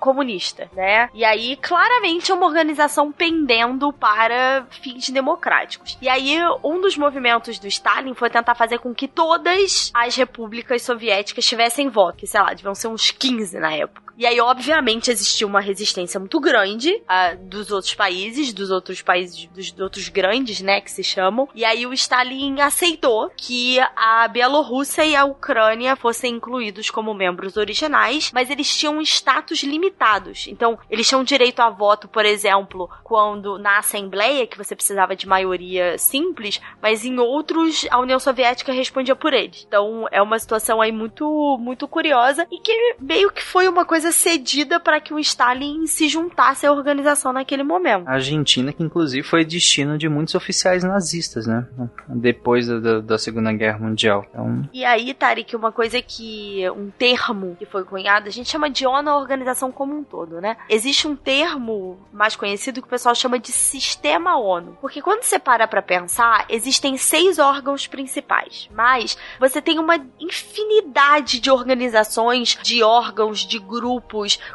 comunista, né? E aí, claramente, é uma organização pendendo para fins democráticos. E aí, um dos movimentos do Stalin foi tentar fazer com que todas as repúblicas soviéticas tivessem voto, que sei lá, deviam ser uns 15 na época. E aí, obviamente, existia uma resistência muito grande ah, dos outros países, dos outros países, dos, dos outros grandes, né, que se chamam. E aí o Stalin aceitou que a Bielorrússia e a Ucrânia fossem incluídos como membros originais, mas eles tinham status limitados. Então, eles tinham direito a voto, por exemplo, quando na Assembleia, que você precisava de maioria simples, mas em outros a União Soviética respondia por eles. Então, é uma situação aí muito, muito curiosa e que meio que foi uma coisa cedida para que o Stalin se juntasse à organização naquele momento. A Argentina, que inclusive foi destino de muitos oficiais nazistas, né? Depois da, da- da Segunda Guerra Mundial. Então, E aí, Tarek, uma coisa que. um termo que foi cunhado, a gente chama de ONU a organização como um todo, né? Existe um termo mais conhecido que o pessoal chama de Sistema ONU. Porque quando você para pra pensar, existem seis órgãos principais. Mas você tem uma infinidade de organizações, de órgãos, de grupos,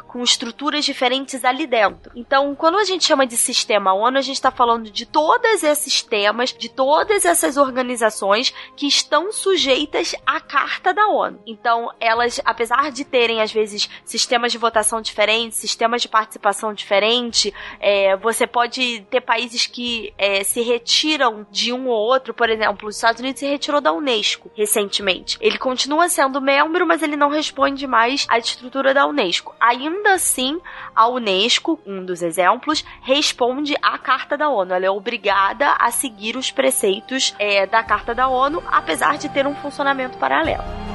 com estruturas diferentes ali dentro. Então, quando a gente chama de Sistema ONU, a gente está falando de todos esses temas, de todas essas organizações que estão sujeitas à Carta da ONU. Então, elas, apesar de terem, às vezes, sistemas de votação diferentes, sistemas de participação diferentes, é, você pode ter países que é, se retiram de um ou outro. Por exemplo, os Estados Unidos se retirou da Unesco recentemente. Ele continua sendo membro, mas ele não responde mais à estrutura da Unesco. Ainda assim, a Unesco, um dos exemplos, responde à Carta da ONU. Ela é obrigada a seguir os preceitos é, da Carta da ONU, apesar de ter um funcionamento paralelo.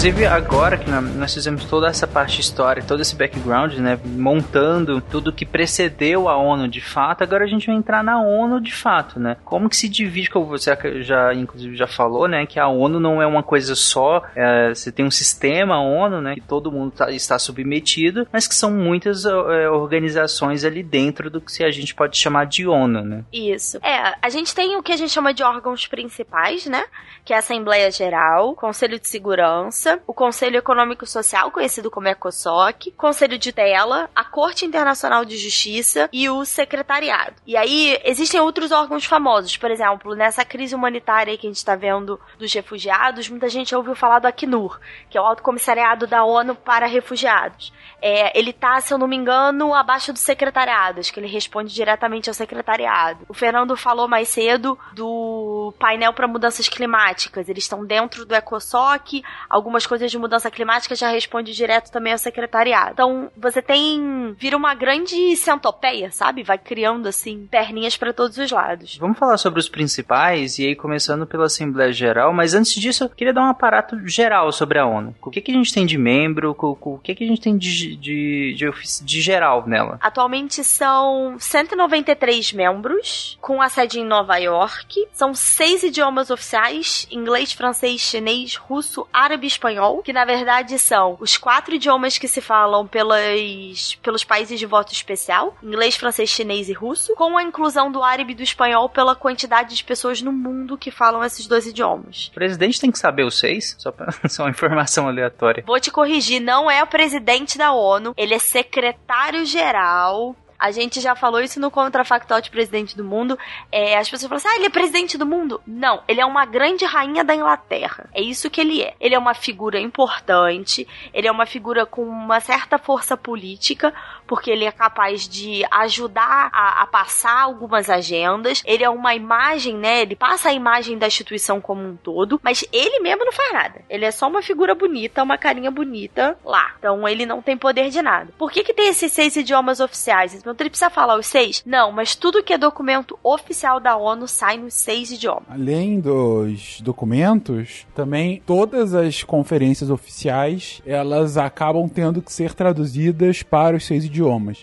Inclusive, agora que nós fizemos toda essa parte histórica, todo esse background, né? Montando tudo que precedeu a ONU de fato, agora a gente vai entrar na ONU de fato, né? Como que se divide, como você já, inclusive, já falou, né? Que a ONU não é uma coisa só, é, você tem um sistema ONU, né? Que todo mundo tá, está submetido, mas que são muitas é, organizações ali dentro do que a gente pode chamar de ONU, né? Isso. É, a gente tem o que a gente chama de órgãos principais, né? Que é a Assembleia Geral, Conselho de Segurança, o Conselho Econômico Social, conhecido como ECOSOC, Conselho de Tela, a Corte Internacional de Justiça e o Secretariado. E aí existem outros órgãos famosos, por exemplo, nessa crise humanitária que a gente está vendo dos refugiados, muita gente ouviu falar do Acnur, que é o Alto Comissariado da ONU para Refugiados. É, ele tá, se eu não me engano, abaixo do secretariado, acho que ele responde diretamente ao secretariado. O Fernando falou mais cedo do painel para mudanças climáticas. Eles estão dentro do ECOSOC, algumas coisas de mudança climática já responde direto também ao secretariado. Então, você tem vira uma grande centopeia, sabe? Vai criando assim perninhas para todos os lados. Vamos falar sobre os principais e aí começando pela Assembleia Geral, mas antes disso, eu queria dar um aparato geral sobre a ONU. O que que a gente tem de membro, o que que a gente tem de de, de, de geral nela? Atualmente são 193 membros, com a sede em Nova York. São seis idiomas oficiais: inglês, francês, chinês, russo, árabe e espanhol, que na verdade são os quatro idiomas que se falam pelas, pelos países de voto especial: inglês, francês, chinês e russo, com a inclusão do árabe e do espanhol pela quantidade de pessoas no mundo que falam esses dois idiomas. O presidente tem que saber os seis? Só, pra, [LAUGHS] só uma informação aleatória. Vou te corrigir, não é o presidente da ONU, ele é secretário-geral a gente já falou isso no Contrafactual de Presidente do Mundo. É, as pessoas falam assim: ah, ele é presidente do mundo. Não, ele é uma grande rainha da Inglaterra. É isso que ele é. Ele é uma figura importante, ele é uma figura com uma certa força política, porque ele é capaz de ajudar a, a passar algumas agendas. Ele é uma imagem, né? Ele passa a imagem da instituição como um todo, mas ele mesmo não faz nada. Ele é só uma figura bonita, uma carinha bonita lá. Então ele não tem poder de nada. Por que, que tem esses seis idiomas oficiais? Então ele precisa falar os seis? Não, mas tudo que é documento oficial da ONU sai nos seis idiomas. Além dos documentos, também todas as conferências oficiais, elas acabam tendo que ser traduzidas para os seis idiomas.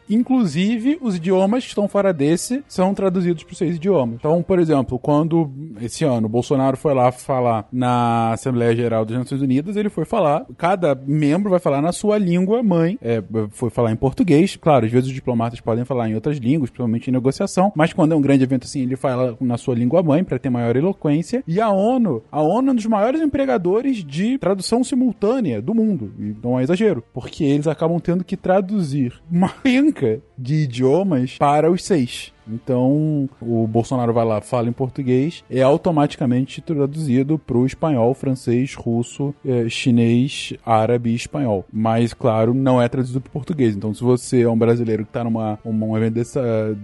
Inclusive, os idiomas que estão fora desse são traduzidos para os seis idiomas. Então, por exemplo, quando esse ano Bolsonaro foi lá falar na Assembleia Geral das Nações Unidas, ele foi falar, cada membro vai falar na sua língua mãe, é, foi falar em português. Claro, às vezes os diplomatas podem podem falar em outras línguas, principalmente em negociação, mas quando é um grande evento assim, ele fala na sua língua mãe para ter maior eloquência. E a ONU, a ONU é um dos maiores empregadores de tradução simultânea do mundo. E não é exagero, porque eles acabam tendo que traduzir uma penca de idiomas para os seis. Então, o Bolsonaro vai lá, fala em português, é automaticamente traduzido para o espanhol, francês, russo, é, chinês, árabe e espanhol. Mas, claro, não é traduzido para português. Então, se você é um brasileiro que está numa um evento desse,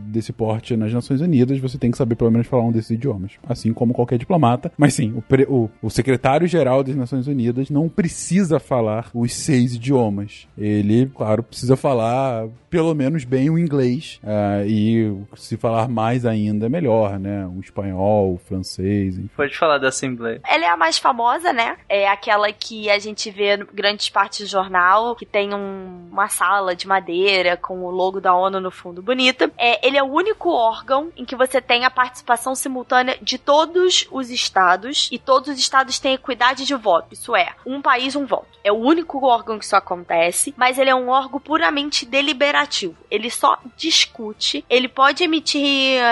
desse porte nas Nações Unidas, você tem que saber pelo menos falar um desses idiomas. Assim como qualquer diplomata. Mas sim, o, o, o secretário-geral das Nações Unidas não precisa falar os seis idiomas. Ele, claro, precisa falar pelo menos bem o inglês. Uh, e se falar mais ainda, melhor, né? O espanhol, o francês. Enfim. Pode falar da Assembleia. Ela é a mais famosa, né? É aquela que a gente vê em grandes partes do jornal, que tem um, uma sala de madeira com o logo da ONU no fundo bonita. É, ele é o único órgão em que você tem a participação simultânea de todos os estados e todos os estados têm equidade de voto. Isso é, um país, um voto. É o único órgão que isso acontece, mas ele é um órgão puramente deliberativo ele só discute, ele pode emitir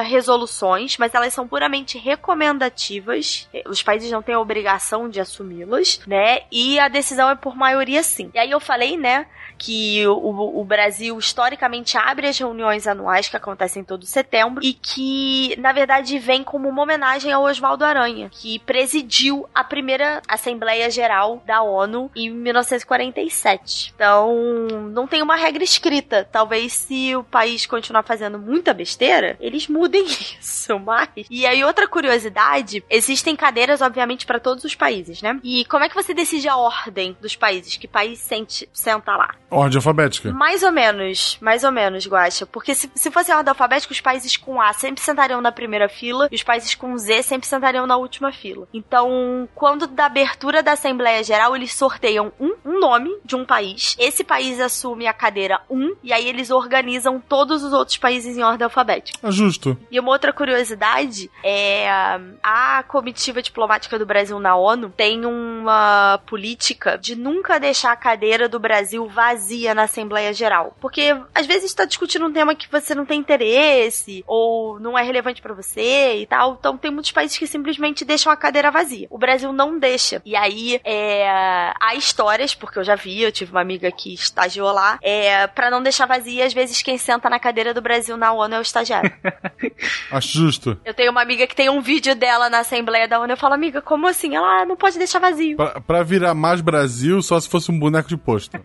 resoluções, mas elas são puramente recomendativas. Os países não têm a obrigação de assumi-las, né? E a decisão é por maioria sim. E aí eu falei, né, que o, o, Brasil historicamente abre as reuniões anuais que acontecem todo setembro e que, na verdade, vem como uma homenagem ao Oswaldo Aranha, que presidiu a primeira Assembleia Geral da ONU em 1947. Então, não tem uma regra escrita. Talvez se o país continuar fazendo muita besteira, eles mudem [LAUGHS] isso, mas... E aí, outra curiosidade, existem cadeiras, obviamente, para todos os países, né? E como é que você decide a ordem dos países? Que país sente, senta lá? Ordem alfabética. Mais ou menos, mais ou menos, Guaxa. Porque se, se fosse a ordem alfabética, os países com A sempre sentariam na primeira fila e os países com Z sempre sentariam na última fila. Então, quando da abertura da Assembleia Geral, eles sorteiam um, um nome de um país. Esse país assume a cadeira 1 e aí eles organizam todos os outros países em ordem alfabética. É justo. E uma outra curiosidade é a comitiva diplomática do Brasil na ONU tem uma política de nunca deixar a cadeira do Brasil vazia na Assembleia Geral. Porque às vezes está discutindo um tema que você não tem interesse ou não é relevante para você e tal. Então tem muitos países que simplesmente deixam a cadeira vazia. O Brasil não deixa. E aí é, há histórias, porque eu já vi, eu tive uma amiga que estagiou lá, é, para não deixar vazia, às vezes quem senta na cadeira do Brasil na ONU é o estagiário. [LAUGHS] Acho justo. Eu tenho uma amiga que tem um vídeo dela na Assembleia da ONU. Eu falo, amiga, como assim? Ela ah, não pode deixar vazio. Pra, pra virar mais Brasil, só se fosse um boneco de posto.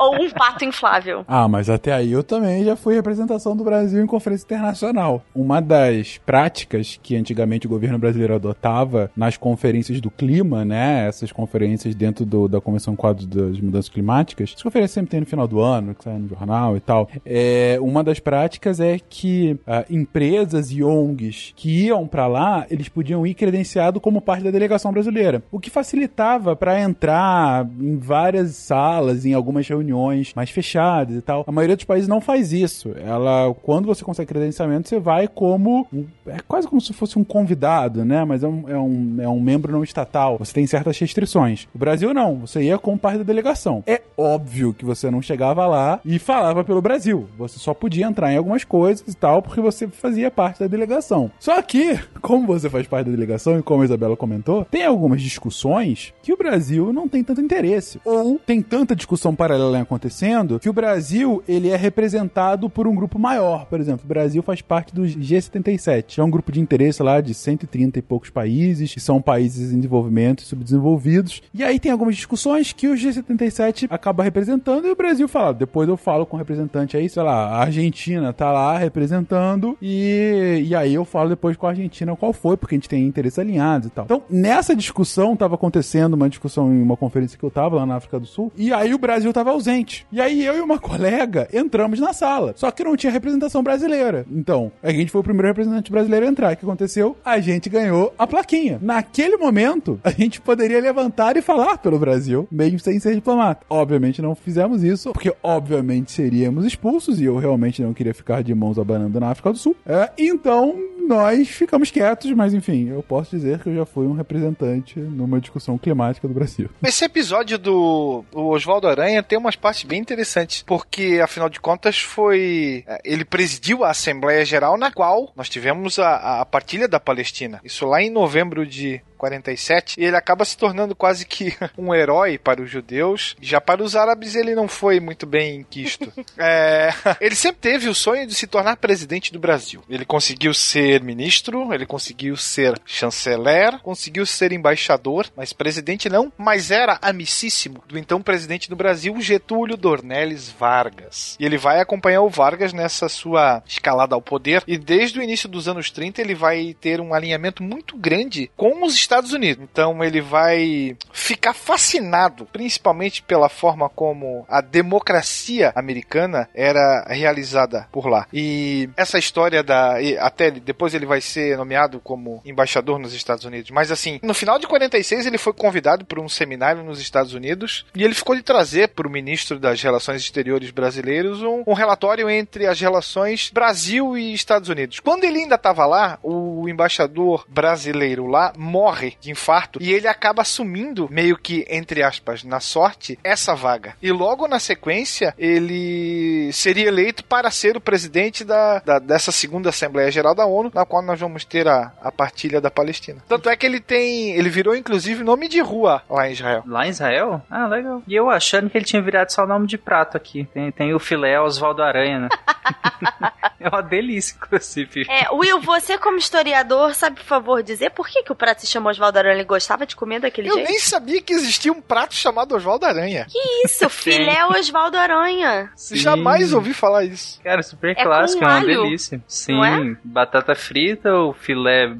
Ou um pato inflável. [LAUGHS] Ah, mas até aí eu também já fui representação do Brasil em conferência internacional. Uma das práticas que antigamente o governo brasileiro adotava nas conferências do clima, né? Essas conferências dentro do, da Convenção Quadro das Mudanças Climáticas. As conferências sempre tem no final do ano, que sai no jornal e tal. É, uma das práticas é que uh, empresas e ONGs que iam para lá, eles podiam ir credenciado como parte da delegação brasileira. O que facilitava para entrar em várias salas, em algumas reuniões mais fechadas e tal. A maioria dos países não faz isso. Ela, quando você consegue credenciamento, você vai como. É quase como se fosse um convidado, né? Mas é um, é um, é um membro não estatal. Você tem certas restrições. O Brasil não. Você ia como parte da delegação. É óbvio que você não chegava lá e falava pelo Brasil. Você só podia entrar em algumas coisas e tal, porque você fazia parte da delegação. Só que, como você faz parte da delegação e como a Isabela comentou, tem algumas discussões que o Brasil não tem tanto interesse. Ou tem tanta discussão paralela acontecendo que o Brasil ele é representado por um grupo maior. Por exemplo, o Brasil faz parte do G77. É um grupo de interesse lá de 130 e poucos países, que são países em desenvolvimento e subdesenvolvidos. E aí tem algumas discussões que o G77 acaba representando e o Brasil fala, depois eu falo com o representante aí, sei lá, a Argentina tá lá representando e, e aí eu falo depois com a Argentina qual foi, porque a gente tem interesses alinhados e tal. Então, nessa discussão tava acontecendo uma discussão em uma conferência que eu tava lá na África do Sul, e aí o Brasil tava ausente. E aí eu e uma colega entramos na sala, só que não tinha representação brasileira. Então, a gente foi o primeiro representante brasileiro a entrar. O que aconteceu? A gente ganhou a plaquinha. Naquele momento, a gente poderia levantar e falar pelo Brasil, mesmo sem ser diplomata. Obviamente não fizemos isso, porque obviamente seríamos expulsos e eu realmente não queria ficar de mãos abanando na África do Sul. É, então, nós ficamos quietos, mas enfim, eu posso dizer que eu já fui um representante numa discussão climática do Brasil. Esse episódio do Oswaldo Aranha tem umas partes bem interessantes, porque afinal de contas foi. É, ele presidiu a Assembleia Geral na qual nós tivemos a, a partilha da Palestina. Isso lá em novembro de 47, e ele acaba se tornando quase que [LAUGHS] um herói para os judeus. Já para os árabes ele não foi muito bem quisto. [LAUGHS] é, [LAUGHS] ele sempre teve o sonho de se tornar presidente do Brasil. Ele conseguiu ser ministro, ele conseguiu ser chanceler, conseguiu ser embaixador, mas presidente não, mas era amicíssimo do então presidente do Brasil, Getúlio Dornelles Vargas. E ele vai acompanhar o Vargas nessa sua escalada ao poder, e desde o início dos anos 30 ele vai ter um alinhamento muito grande com os Estados Unidos. Então ele vai ficar fascinado, principalmente pela forma como a democracia americana era realizada por lá. E essa história da. Até depois ele vai ser nomeado como embaixador nos Estados Unidos. Mas assim, no final de 46 ele foi convidado para um seminário nos Estados Unidos e ele ficou de trazer para o ministro das Relações Exteriores brasileiros um, um relatório entre as relações Brasil e Estados Unidos. Quando ele ainda estava lá, o embaixador brasileiro lá morre morre de infarto e ele acaba assumindo, meio que, entre aspas, na sorte, essa vaga. E logo na sequência, ele seria eleito para ser o presidente da, da dessa segunda Assembleia Geral da ONU, na qual nós vamos ter a, a partilha da Palestina. Tanto é que ele tem. Ele virou, inclusive, nome de rua lá em Israel. Lá em Israel? Ah, legal. E eu achando que ele tinha virado só nome de prato aqui. Tem, tem o filé Oswaldo Aranha, né? [LAUGHS] É uma delícia, inclusive. É, Will, você como historiador, sabe, por favor, dizer por que, que o prato se chamou Oswaldo Aranha? Ele gostava de comer daquele Eu jeito? nem sabia que existia um prato chamado Oswaldo Aranha. Que isso, [LAUGHS] filé Oswaldo Aranha. Jamais ouvi falar isso. Cara, super É clássico, com é uma alho, delícia. Sim, é? batata frita, o filé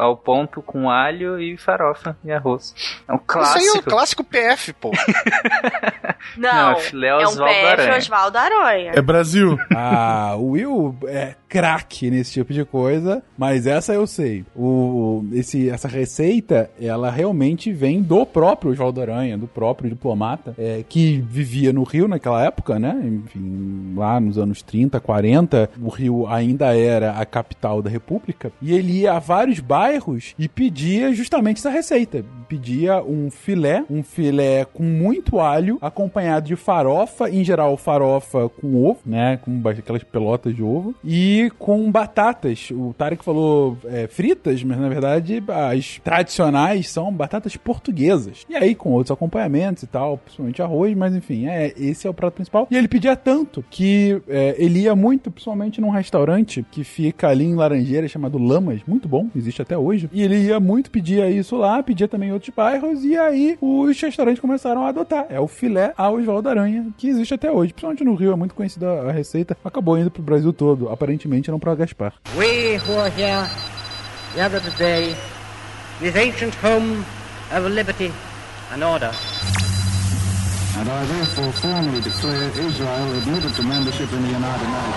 ao ponto com alho e farofa e arroz. É um Isso clássico. aí é o clássico PF, pô. [LAUGHS] Não, Não, é filé é um Oswaldo PF Aranha. Oswaldo Aranha. É Brasil. [LAUGHS] Ah, o Will é craque nesse tipo de coisa, mas essa eu sei. O, esse, essa receita, ela realmente vem do próprio Oswaldo Aranha, do próprio diplomata, é, que vivia no Rio naquela época, né? Enfim, lá nos anos 30, 40, o Rio ainda era a capital da República, e ele ia a vários bairros e pedia justamente essa receita. Pedia um filé, um filé com muito alho, acompanhado de farofa, em geral farofa com ovo, né? Com aquelas pelotas de ovo, e com batatas. O Tarek falou é, fritas, mas na verdade as tradicionais são batatas portuguesas. E aí com outros acompanhamentos e tal, principalmente arroz, mas enfim, é, esse é o prato principal. E ele pedia tanto que é, ele ia muito, principalmente num restaurante que fica ali em Laranjeira, chamado Lamas, muito bom, existe até hoje. E ele ia muito, pedia isso lá, pedia também em outros bairros, e aí os restaurantes começaram a adotar. É o filé a Oswaldo Aranha, que existe até hoje. Principalmente no Rio, é muito conhecida a receita. Acabou indo pro Brasil todo, aparentemente não pra Gaspar. We who are here gathered today, this ancient home of liberty and order. And I therefore formally declare Israel admitted to membership in the United Nations.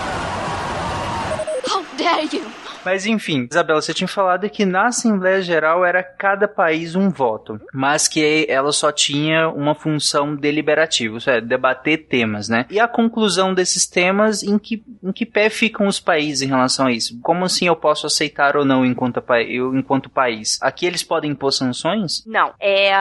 How dare you? Mas enfim, Isabela, você tinha falado que na Assembleia Geral era cada país um voto, mas que ela só tinha uma função deliberativa, isso é, debater temas, né? E a conclusão desses temas, em que, em que pé ficam os países em relação a isso? Como assim eu posso aceitar ou não enquanto, eu, enquanto país? Aqui eles podem impor sanções? Não. É,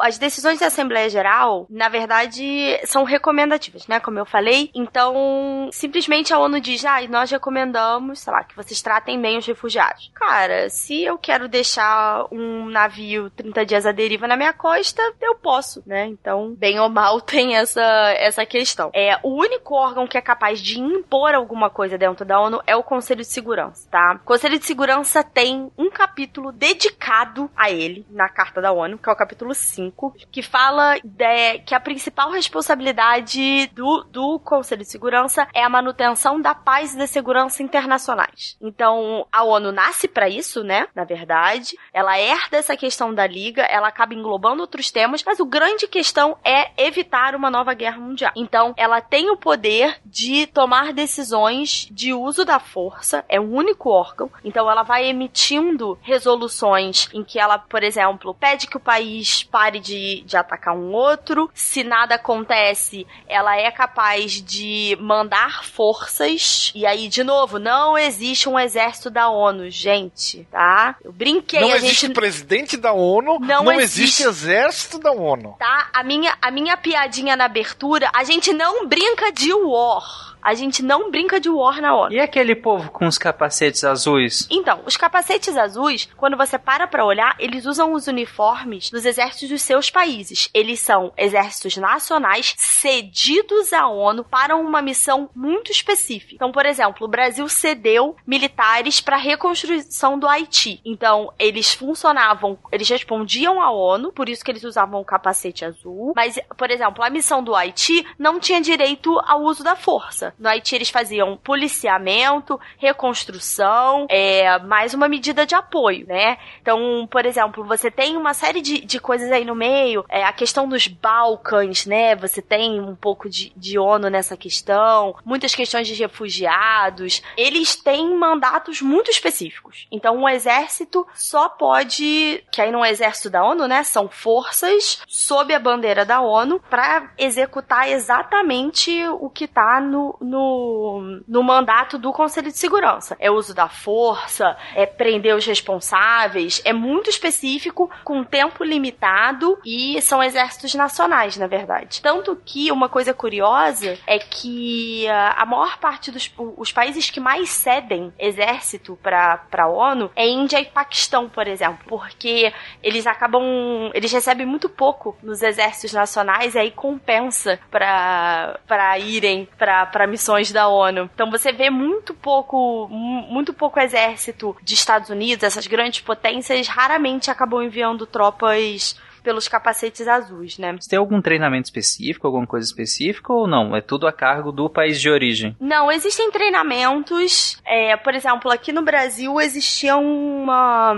as decisões da Assembleia Geral, na verdade, são recomendativas, né? Como eu falei. Então, simplesmente a ONU diz, ah, nós recomendamos, sei lá, que vocês tratem bem os refugiados. Cara, se eu quero deixar um navio 30 dias à deriva na minha costa, eu posso, né? Então, bem ou mal, [LAUGHS] tem essa, essa questão. É, o único órgão que é capaz de impor alguma coisa dentro da ONU é o Conselho de Segurança, tá? O Conselho de Segurança tem um capítulo dedicado a ele na Carta da ONU, que é o capítulo 5, que fala de- que a principal responsabilidade do, do Conselho de Segurança é a manutenção da paz e da segurança internacionais. Então, a ONU nasce para isso, né? Na verdade, ela herda essa questão da liga, ela acaba englobando outros temas, mas o grande questão é evitar uma nova guerra mundial. Então, ela tem o poder de tomar decisões de uso da força, é o único órgão. Então, ela vai emitindo resoluções em que ela, por exemplo, pede que o país pare de, de atacar um outro. Se nada acontece, ela é capaz de mandar forças. E aí, de novo, não existe um exército da ONU, gente, tá? Eu brinquei, não existe gente presidente da ONU, Não não, existe. existe exército da ONU. tá? A minha, a minha piadinha na abertura, a gente não brinca de war. A gente não brinca de war na ONU. E aquele povo com os capacetes azuis? Então, os capacetes azuis, quando você para pra olhar, eles usam os uniformes dos exércitos dos seus países. Eles são exércitos nacionais cedidos à ONU para uma missão muito específica. Então, por exemplo, o Brasil cedeu militares para a reconstrução do Haiti. Então, eles funcionavam, eles respondiam à ONU, por isso que eles usavam o capacete azul. Mas, por exemplo, a missão do Haiti não tinha direito ao uso da força. No Haiti eles faziam policiamento, reconstrução, é, mais uma medida de apoio, né? Então, por exemplo, você tem uma série de, de coisas aí no meio, é, a questão dos Balcãs, né? Você tem um pouco de, de ONU nessa questão, muitas questões de refugiados. Eles têm mandatos muito específicos. Então, o exército só pode, que aí não é exército da ONU, né? São forças sob a bandeira da ONU para executar exatamente o que tá no, no, no mandato do Conselho de Segurança. É uso da força, é prender os responsáveis, é muito específico, com tempo limitado e são exércitos nacionais, na verdade. Tanto que uma coisa curiosa é que ah, a maior parte dos os países que mais cedem exército para a ONU é Índia e Paquistão, por exemplo, porque eles acabam, eles recebem muito pouco nos exércitos nacionais e aí compensa para para irem para missões da ONU. Então você vê muito pouco, muito pouco exército de Estados Unidos, essas grandes potências raramente acabam enviando tropas pelos capacetes azuis, né? Você tem algum treinamento específico, alguma coisa específica ou não? É tudo a cargo do país de origem? Não, existem treinamentos. É, por exemplo, aqui no Brasil existia uma,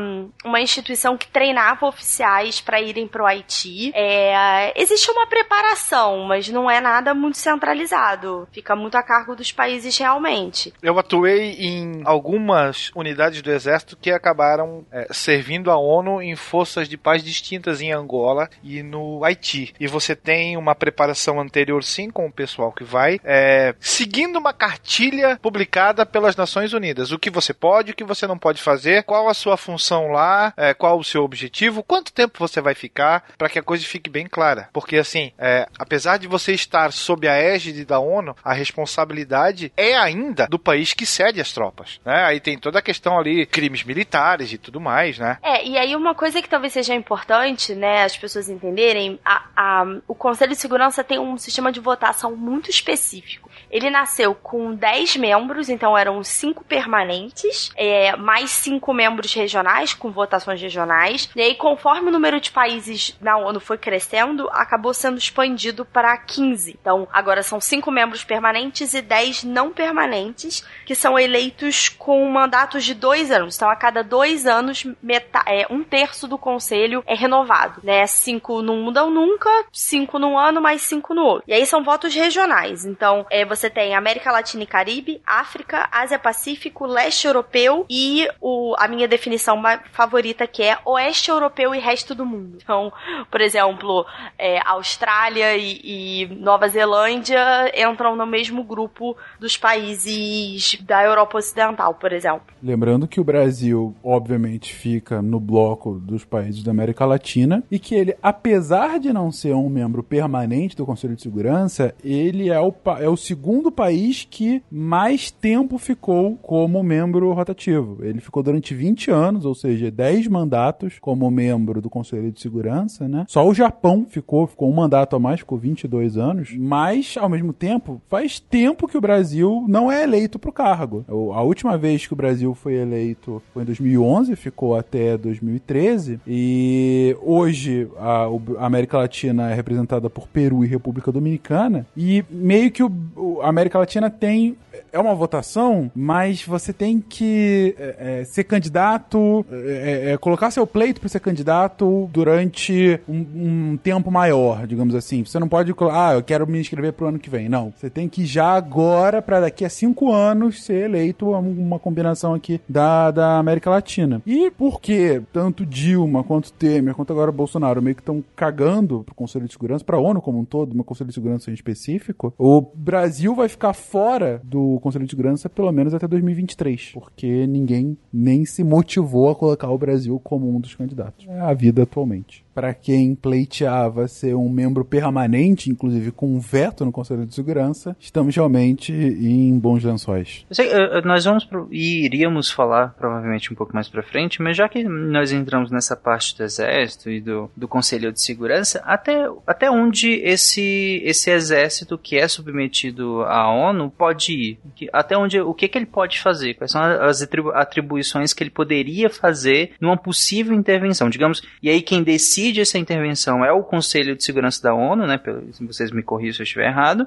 uma instituição que treinava oficiais para irem pro Haiti. É, existe uma preparação, mas não é nada muito centralizado. Fica muito a cargo dos países realmente. Eu atuei em algumas unidades do exército que acabaram é, servindo a ONU em forças de paz distintas em Angola Angola e no Haiti. E você tem uma preparação anterior, sim, com o pessoal que vai, é, seguindo uma cartilha publicada pelas Nações Unidas. O que você pode, o que você não pode fazer, qual a sua função lá, é, qual o seu objetivo, quanto tempo você vai ficar, para que a coisa fique bem clara. Porque, assim, é, apesar de você estar sob a égide da ONU, a responsabilidade é ainda do país que cede as tropas. Né? Aí tem toda a questão ali, crimes militares e tudo mais, né? É, e aí uma coisa que talvez seja importante, né, as pessoas entenderem, a, a, o Conselho de Segurança tem um sistema de votação muito específico. Ele nasceu com 10 membros, então eram 5 permanentes, é, mais 5 membros regionais, com votações regionais. E aí, conforme o número de países na ONU foi crescendo, acabou sendo expandido para 15. Então, agora são 5 membros permanentes e 10 não permanentes, que são eleitos com mandatos de 2 anos. Então, a cada 2 anos, meta, é, um terço do conselho é renovado. Né? 5 não mudam nunca, 5 num ano, mais 5 no outro. E aí são votos regionais. Então, é, você tem América Latina e Caribe, África, Ásia Pacífico, Leste Europeu e o, a minha definição favorita que é Oeste Europeu e resto do mundo. Então, por exemplo, é, Austrália e, e Nova Zelândia entram no mesmo grupo dos países da Europa Ocidental, por exemplo. Lembrando que o Brasil, obviamente, fica no bloco dos países da América Latina e que ele, apesar de não ser um membro permanente do Conselho de Segurança, ele é o, é o segundo segundo país que mais tempo ficou como membro rotativo. Ele ficou durante 20 anos, ou seja, 10 mandatos como membro do Conselho de Segurança, né? Só o Japão ficou, ficou um mandato a mais, ficou 22 anos, mas ao mesmo tempo, faz tempo que o Brasil não é eleito para o cargo. A última vez que o Brasil foi eleito foi em 2011, ficou até 2013, e hoje a, a América Latina é representada por Peru e República Dominicana, e meio que o, a América Latina tem é uma votação, mas você tem que é, é, ser candidato, é, é, é colocar seu pleito para ser candidato durante um, um, tempo maior, digamos assim. Você não pode, ah, eu quero me inscrever pro ano que vem. Não. Você tem que já agora, para daqui a cinco anos, ser eleito uma combinação aqui da, da América Latina. E por que tanto Dilma quanto Temer, quanto agora Bolsonaro meio que estão cagando pro Conselho de Segurança, pra ONU como um todo, uma Conselho de Segurança em específico, o Brasil vai ficar fora do Conselho de Segurança pelo menos até 2023, porque ninguém nem se motivou a colocar o Brasil como um dos candidatos. É a vida atualmente para quem pleiteava ser um membro permanente, inclusive com um veto no Conselho de Segurança, estamos realmente em bons lençóis. Sei, eh, eh, nós vamos pro, iríamos falar provavelmente um pouco mais para frente, mas já que nós entramos nessa parte do Exército e do, do Conselho de Segurança, até, até onde esse, esse exército que é submetido à ONU pode ir? Até onde o que, que ele pode fazer? Quais são as atribuições que ele poderia fazer numa possível intervenção? Digamos, e aí quem decide decide essa intervenção é o Conselho de Segurança da ONU, né? Vocês me corrijam se eu estiver errado.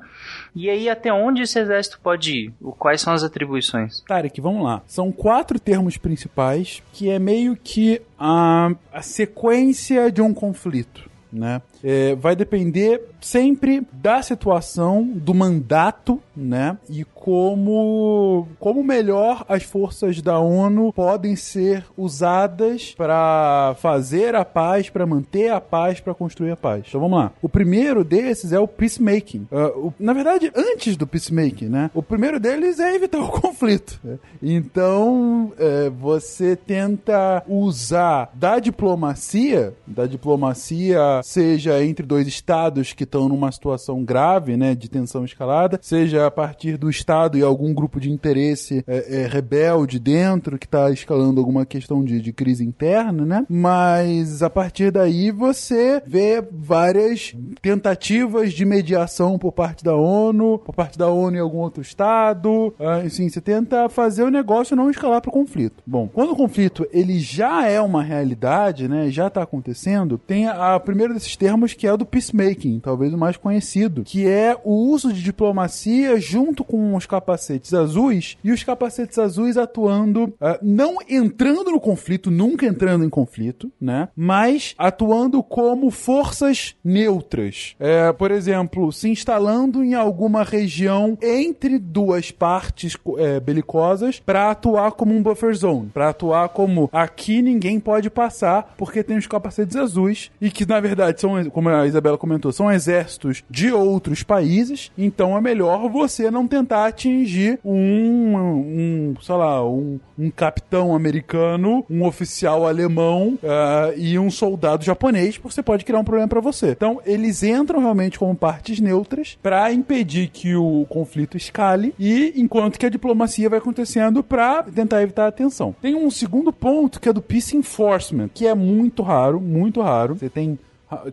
E aí, até onde esse exército pode ir? Quais são as atribuições? Tarek, vamos lá. São quatro termos principais que é meio que a, a sequência de um conflito. Né? É, vai depender sempre da situação, do mandato, né? E como, como melhor as forças da ONU podem ser usadas para fazer a paz, para manter a paz, para construir a paz. Então vamos lá. O primeiro desses é o peacemaking. Uh, o, na verdade, antes do peacemaking, né? O primeiro deles é evitar o [LAUGHS] conflito. Né? Então, é, você tenta usar da diplomacia, da diplomacia, seja seja entre dois estados que estão numa situação grave, né, de tensão escalada, seja a partir do estado e algum grupo de interesse é, é, rebelde dentro que está escalando alguma questão de, de crise interna, né? Mas a partir daí você vê várias tentativas de mediação por parte da ONU, por parte da ONU em algum outro estado, assim, você tenta fazer o negócio não escalar para o conflito. Bom, quando o conflito ele já é uma realidade, né, já está acontecendo, tem a, a primeiro desses termos que é o do peacemaking, talvez o mais conhecido, que é o uso de diplomacia junto com os capacetes azuis e os capacetes azuis atuando ah, não entrando no conflito, nunca entrando em conflito, né, mas atuando como forças neutras. É, por exemplo, se instalando em alguma região entre duas partes é, belicosas para atuar como um buffer zone, para atuar como aqui ninguém pode passar porque tem os capacetes azuis e que na verdade são, como a Isabela comentou, são exércitos de outros países, então é melhor você não tentar atingir um, um sei lá, um, um capitão americano, um oficial alemão uh, e um soldado japonês, porque você pode criar um problema para você. Então eles entram realmente como partes neutras para impedir que o conflito escale e enquanto que a diplomacia vai acontecendo para tentar evitar a tensão. Tem um segundo ponto que é do peace enforcement, que é muito raro, muito raro. Você tem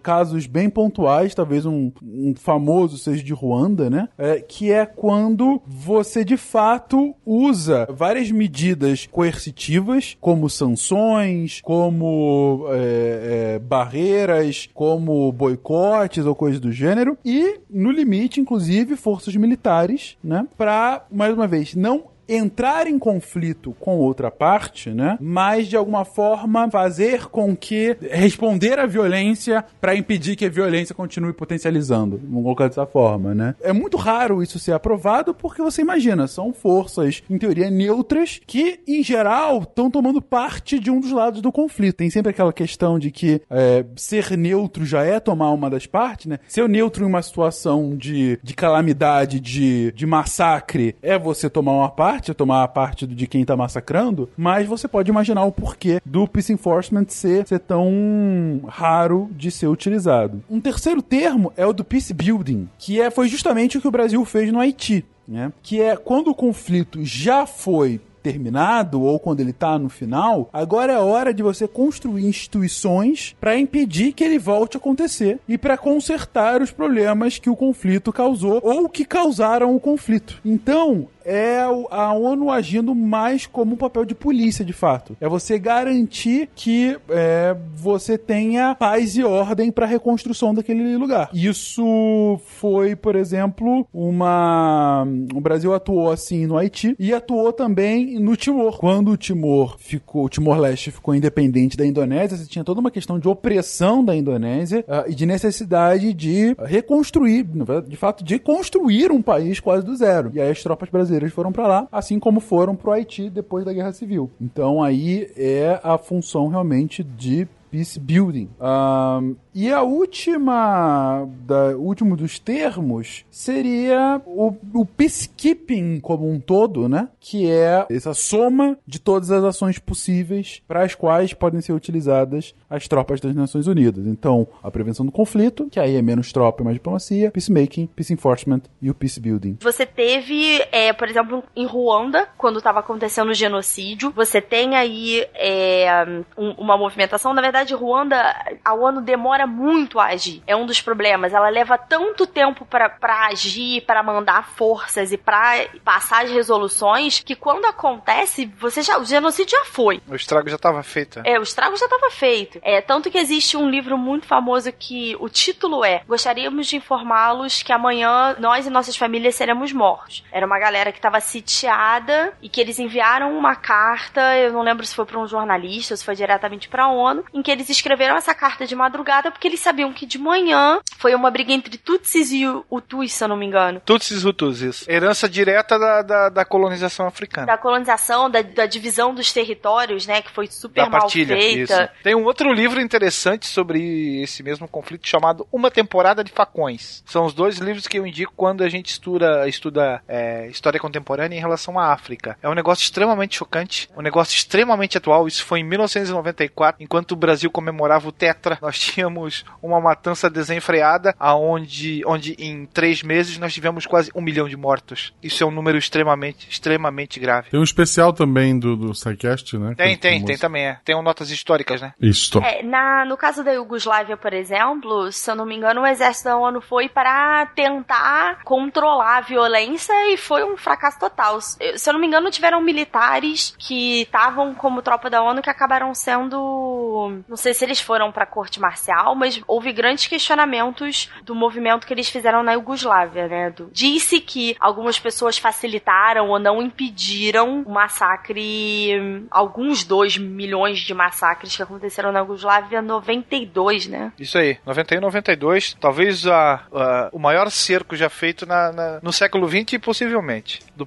casos bem pontuais, talvez um, um famoso seja de Ruanda, né? É, que é quando você de fato usa várias medidas coercitivas, como sanções, como é, é, barreiras, como boicotes ou coisas do gênero, e no limite, inclusive, forças militares, né? Para, mais uma vez, não entrar em conflito com outra parte, né? Mas de alguma forma fazer com que responder à violência para impedir que a violência continue potencializando, vamos colocar dessa forma, né? É muito raro isso ser aprovado porque você imagina, são forças em teoria neutras que em geral estão tomando parte de um dos lados do conflito. Tem sempre aquela questão de que é, ser neutro já é tomar uma das partes, né? Ser neutro em uma situação de, de calamidade, de, de massacre, é você tomar uma parte parte, tomar a parte de quem tá massacrando, mas você pode imaginar o porquê do peace enforcement ser, ser tão raro de ser utilizado. Um terceiro termo é o do peace building, que é, foi justamente o que o Brasil fez no Haiti. Né? Que é quando o conflito já foi terminado ou quando ele está no final, agora é hora de você construir instituições para impedir que ele volte a acontecer e para consertar os problemas que o conflito causou ou que causaram o conflito. Então, é a ONU agindo mais como um papel de polícia, de fato. É você garantir que é, você tenha paz e ordem para a reconstrução daquele lugar. Isso foi, por exemplo, uma. O Brasil atuou assim no Haiti e atuou também no Timor. Quando o Timor ficou, o Timor-Leste ficou independente da Indonésia, você tinha toda uma questão de opressão da Indonésia uh, e de necessidade de reconstruir, de fato, de construir um país quase do zero. E aí as tropas brasileiras brasileiras foram para lá, assim como foram para o Haiti depois da Guerra Civil. Então aí é a função realmente de peace building. Um, e a última, da, último dos termos seria o, o peacekeeping como um todo, né? Que é essa soma de todas as ações possíveis para as quais podem ser utilizadas as tropas das Nações Unidas. Então, a prevenção do conflito, que aí é menos tropa e mais diplomacia, peacemaking, peace enforcement e o peace building. Você teve, é, por exemplo, em Ruanda, quando estava acontecendo o genocídio, você tem aí é, um, uma movimentação, na verdade, Ruanda, a ONU demora demora muito a agir. É um dos problemas. Ela leva tanto tempo para agir, para mandar forças e para passar as resoluções que quando acontece, você já o genocídio já foi. O estrago já estava feito. É, o estrago já estava feito. É tanto que existe um livro muito famoso que o título é Gostaríamos de informá-los que amanhã nós e nossas famílias seremos mortos. Era uma galera que estava sitiada e que eles enviaram uma carta, eu não lembro se foi para um jornalista ou se foi diretamente para a ONU, em que eles escreveram essa carta de madrugada porque eles sabiam que de manhã foi uma briga entre Tutsis e Hutus, se eu não me engano. Tutsis e Hutus, isso. Herança direta da, da, da colonização africana. Da colonização, da, da, divisão dos territórios, né, que foi super da mal partilha, feita. Isso. Tem um outro livro interessante sobre esse mesmo conflito chamado Uma Temporada de Facões. São os dois livros que eu indico quando a gente estuda, estuda é, história contemporânea em relação à África. É um negócio extremamente chocante, um negócio extremamente atual. Isso foi em 1994, enquanto o Brasil Brasil comemorava o Tetra. Nós tínhamos uma matança desenfreada, aonde, onde em três meses nós tivemos quase um milhão de mortos. Isso é um número extremamente, extremamente grave. Tem um especial também do, do SciCast, né? Tem, Que- tem, famoso. tem também, é. Tem um notas históricas, né? Isso. É, na, no caso da Iugoslávia, por exemplo, se eu não me engano, o exército da ONU foi para tentar controlar a violência e foi um fracasso total. Se eu não me engano, tiveram militares que estavam como tropa da ONU que acabaram sendo. Não sei se eles foram pra corte marcial, mas houve grandes questionamentos do movimento que eles fizeram na Iugoslávia, né? Do- Disse que algumas pessoas facilitaram ou não impediram o massacre, alguns 2 milhões de massacres que aconteceram na Iugoslávia em 92, né? Isso aí, 91, 92, talvez a, a- o maior cerco já feito na, na- no século XX, possivelmente, do,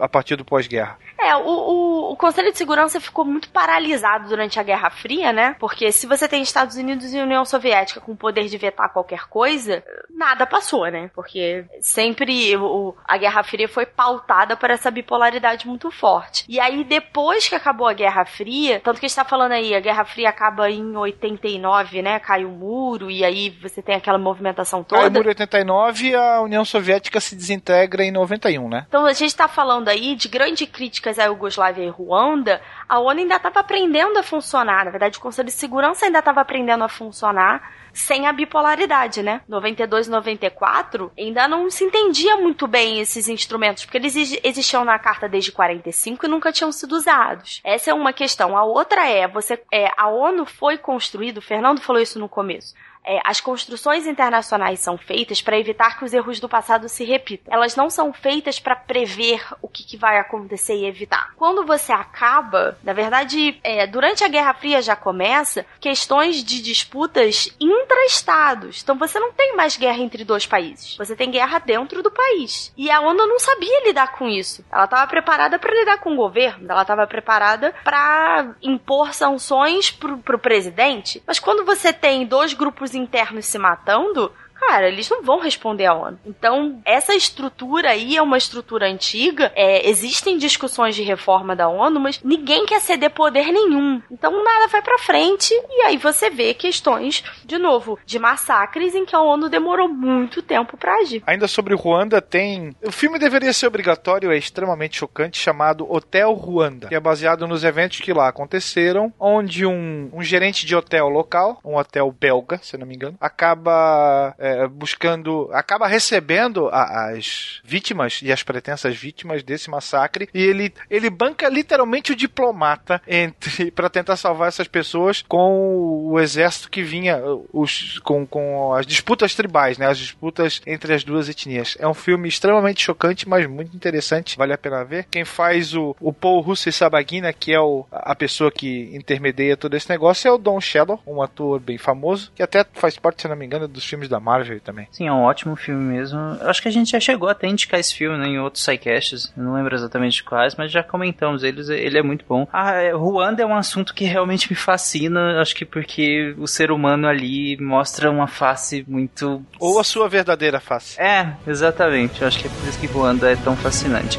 a partir do pós-guerra. É, o, o, o Conselho de Segurança ficou muito paralisado durante a Guerra Fria, né? Porque se você tem Estados Unidos e União Soviética com o poder de vetar qualquer coisa, nada passou, né? Porque sempre o, a Guerra Fria foi pautada por essa bipolaridade muito forte. E aí, depois que acabou a Guerra Fria, tanto que a gente tá falando aí, a Guerra Fria acaba em 89, né? Cai o muro, e aí você tem aquela movimentação toda. Cai o muro em 89 e a União Soviética se desintegra em 91, né? Então a gente está falando aí de grandes críticas à Iugoslávia e Ruanda. A ONU ainda estava aprendendo a funcionar. Na verdade, o Conselho de Segurança ainda estava aprendendo a funcionar sem a bipolaridade, né? 92 e 94 ainda não se entendia muito bem esses instrumentos, porque eles exi- existiam na carta desde 45 e nunca tinham sido usados. Essa é uma questão. A outra é, você, é a ONU foi construída, o Fernando falou isso no começo. É, as construções internacionais são feitas para evitar que os erros do passado se repitam. Elas não são feitas para prever o que, que vai acontecer e evitar. Quando você acaba, na verdade, é, durante a Guerra Fria já começa questões de disputas intra-estados. Então você não tem mais guerra entre dois países. Você tem guerra dentro do país. E a ONU não sabia lidar com isso. Ela estava preparada para lidar com o governo. Ela estava preparada para impor sanções pro, pro presidente. Mas quando você tem dois grupos internos se matando, cara, eles não vão responder à ONU. Então, essa estrutura aí é uma estrutura antiga. É, existem discussões de reforma da ONU, mas ninguém quer ceder poder nenhum. Então, nada vai pra frente. E aí você vê questões, de novo, de massacres em que a ONU demorou muito tempo pra agir. Ainda sobre Ruanda, tem. O filme deveria ser obrigatório, é extremamente chocante, chamado Hotel Ruanda, que é baseado nos eventos que lá aconteceram, onde um, um gerente de hotel local, um hotel belga, se não me engano, acaba é, buscando. acaba recebendo a- as vítimas e as pretensas vítimas desse massacre, e ele, ele banca literalmente o diplomata [LAUGHS] entre para tentar salvar essas pessoas com o exército que vinha, os, com, com as disputas tribais, né? As disputas entre as duas etnias. É um filme extremamente chocante, mas muito interessante. Vale a pena ver. Quem faz o, o Paul Russo Sabagina, que é o, a pessoa que intermedia todo esse negócio, é o Don Shadow, um ator bem famoso, que até faz parte, se não me engano, dos filmes da Marvel também. Sim, é um ótimo filme mesmo. Eu acho que a gente já chegou até a indicar esse filme né, em outros sidecasts. Não lembro exatamente quais, mas já comentamos eles. Ele é muito bom. Ah, é, Ruanda é um assunto que realmente me fascina. Acho que porque o ser humano ali mostra uma face muito. Ou a sua verdadeira face. É, exatamente. Eu acho que é por isso que Ruanda é tão fascinante.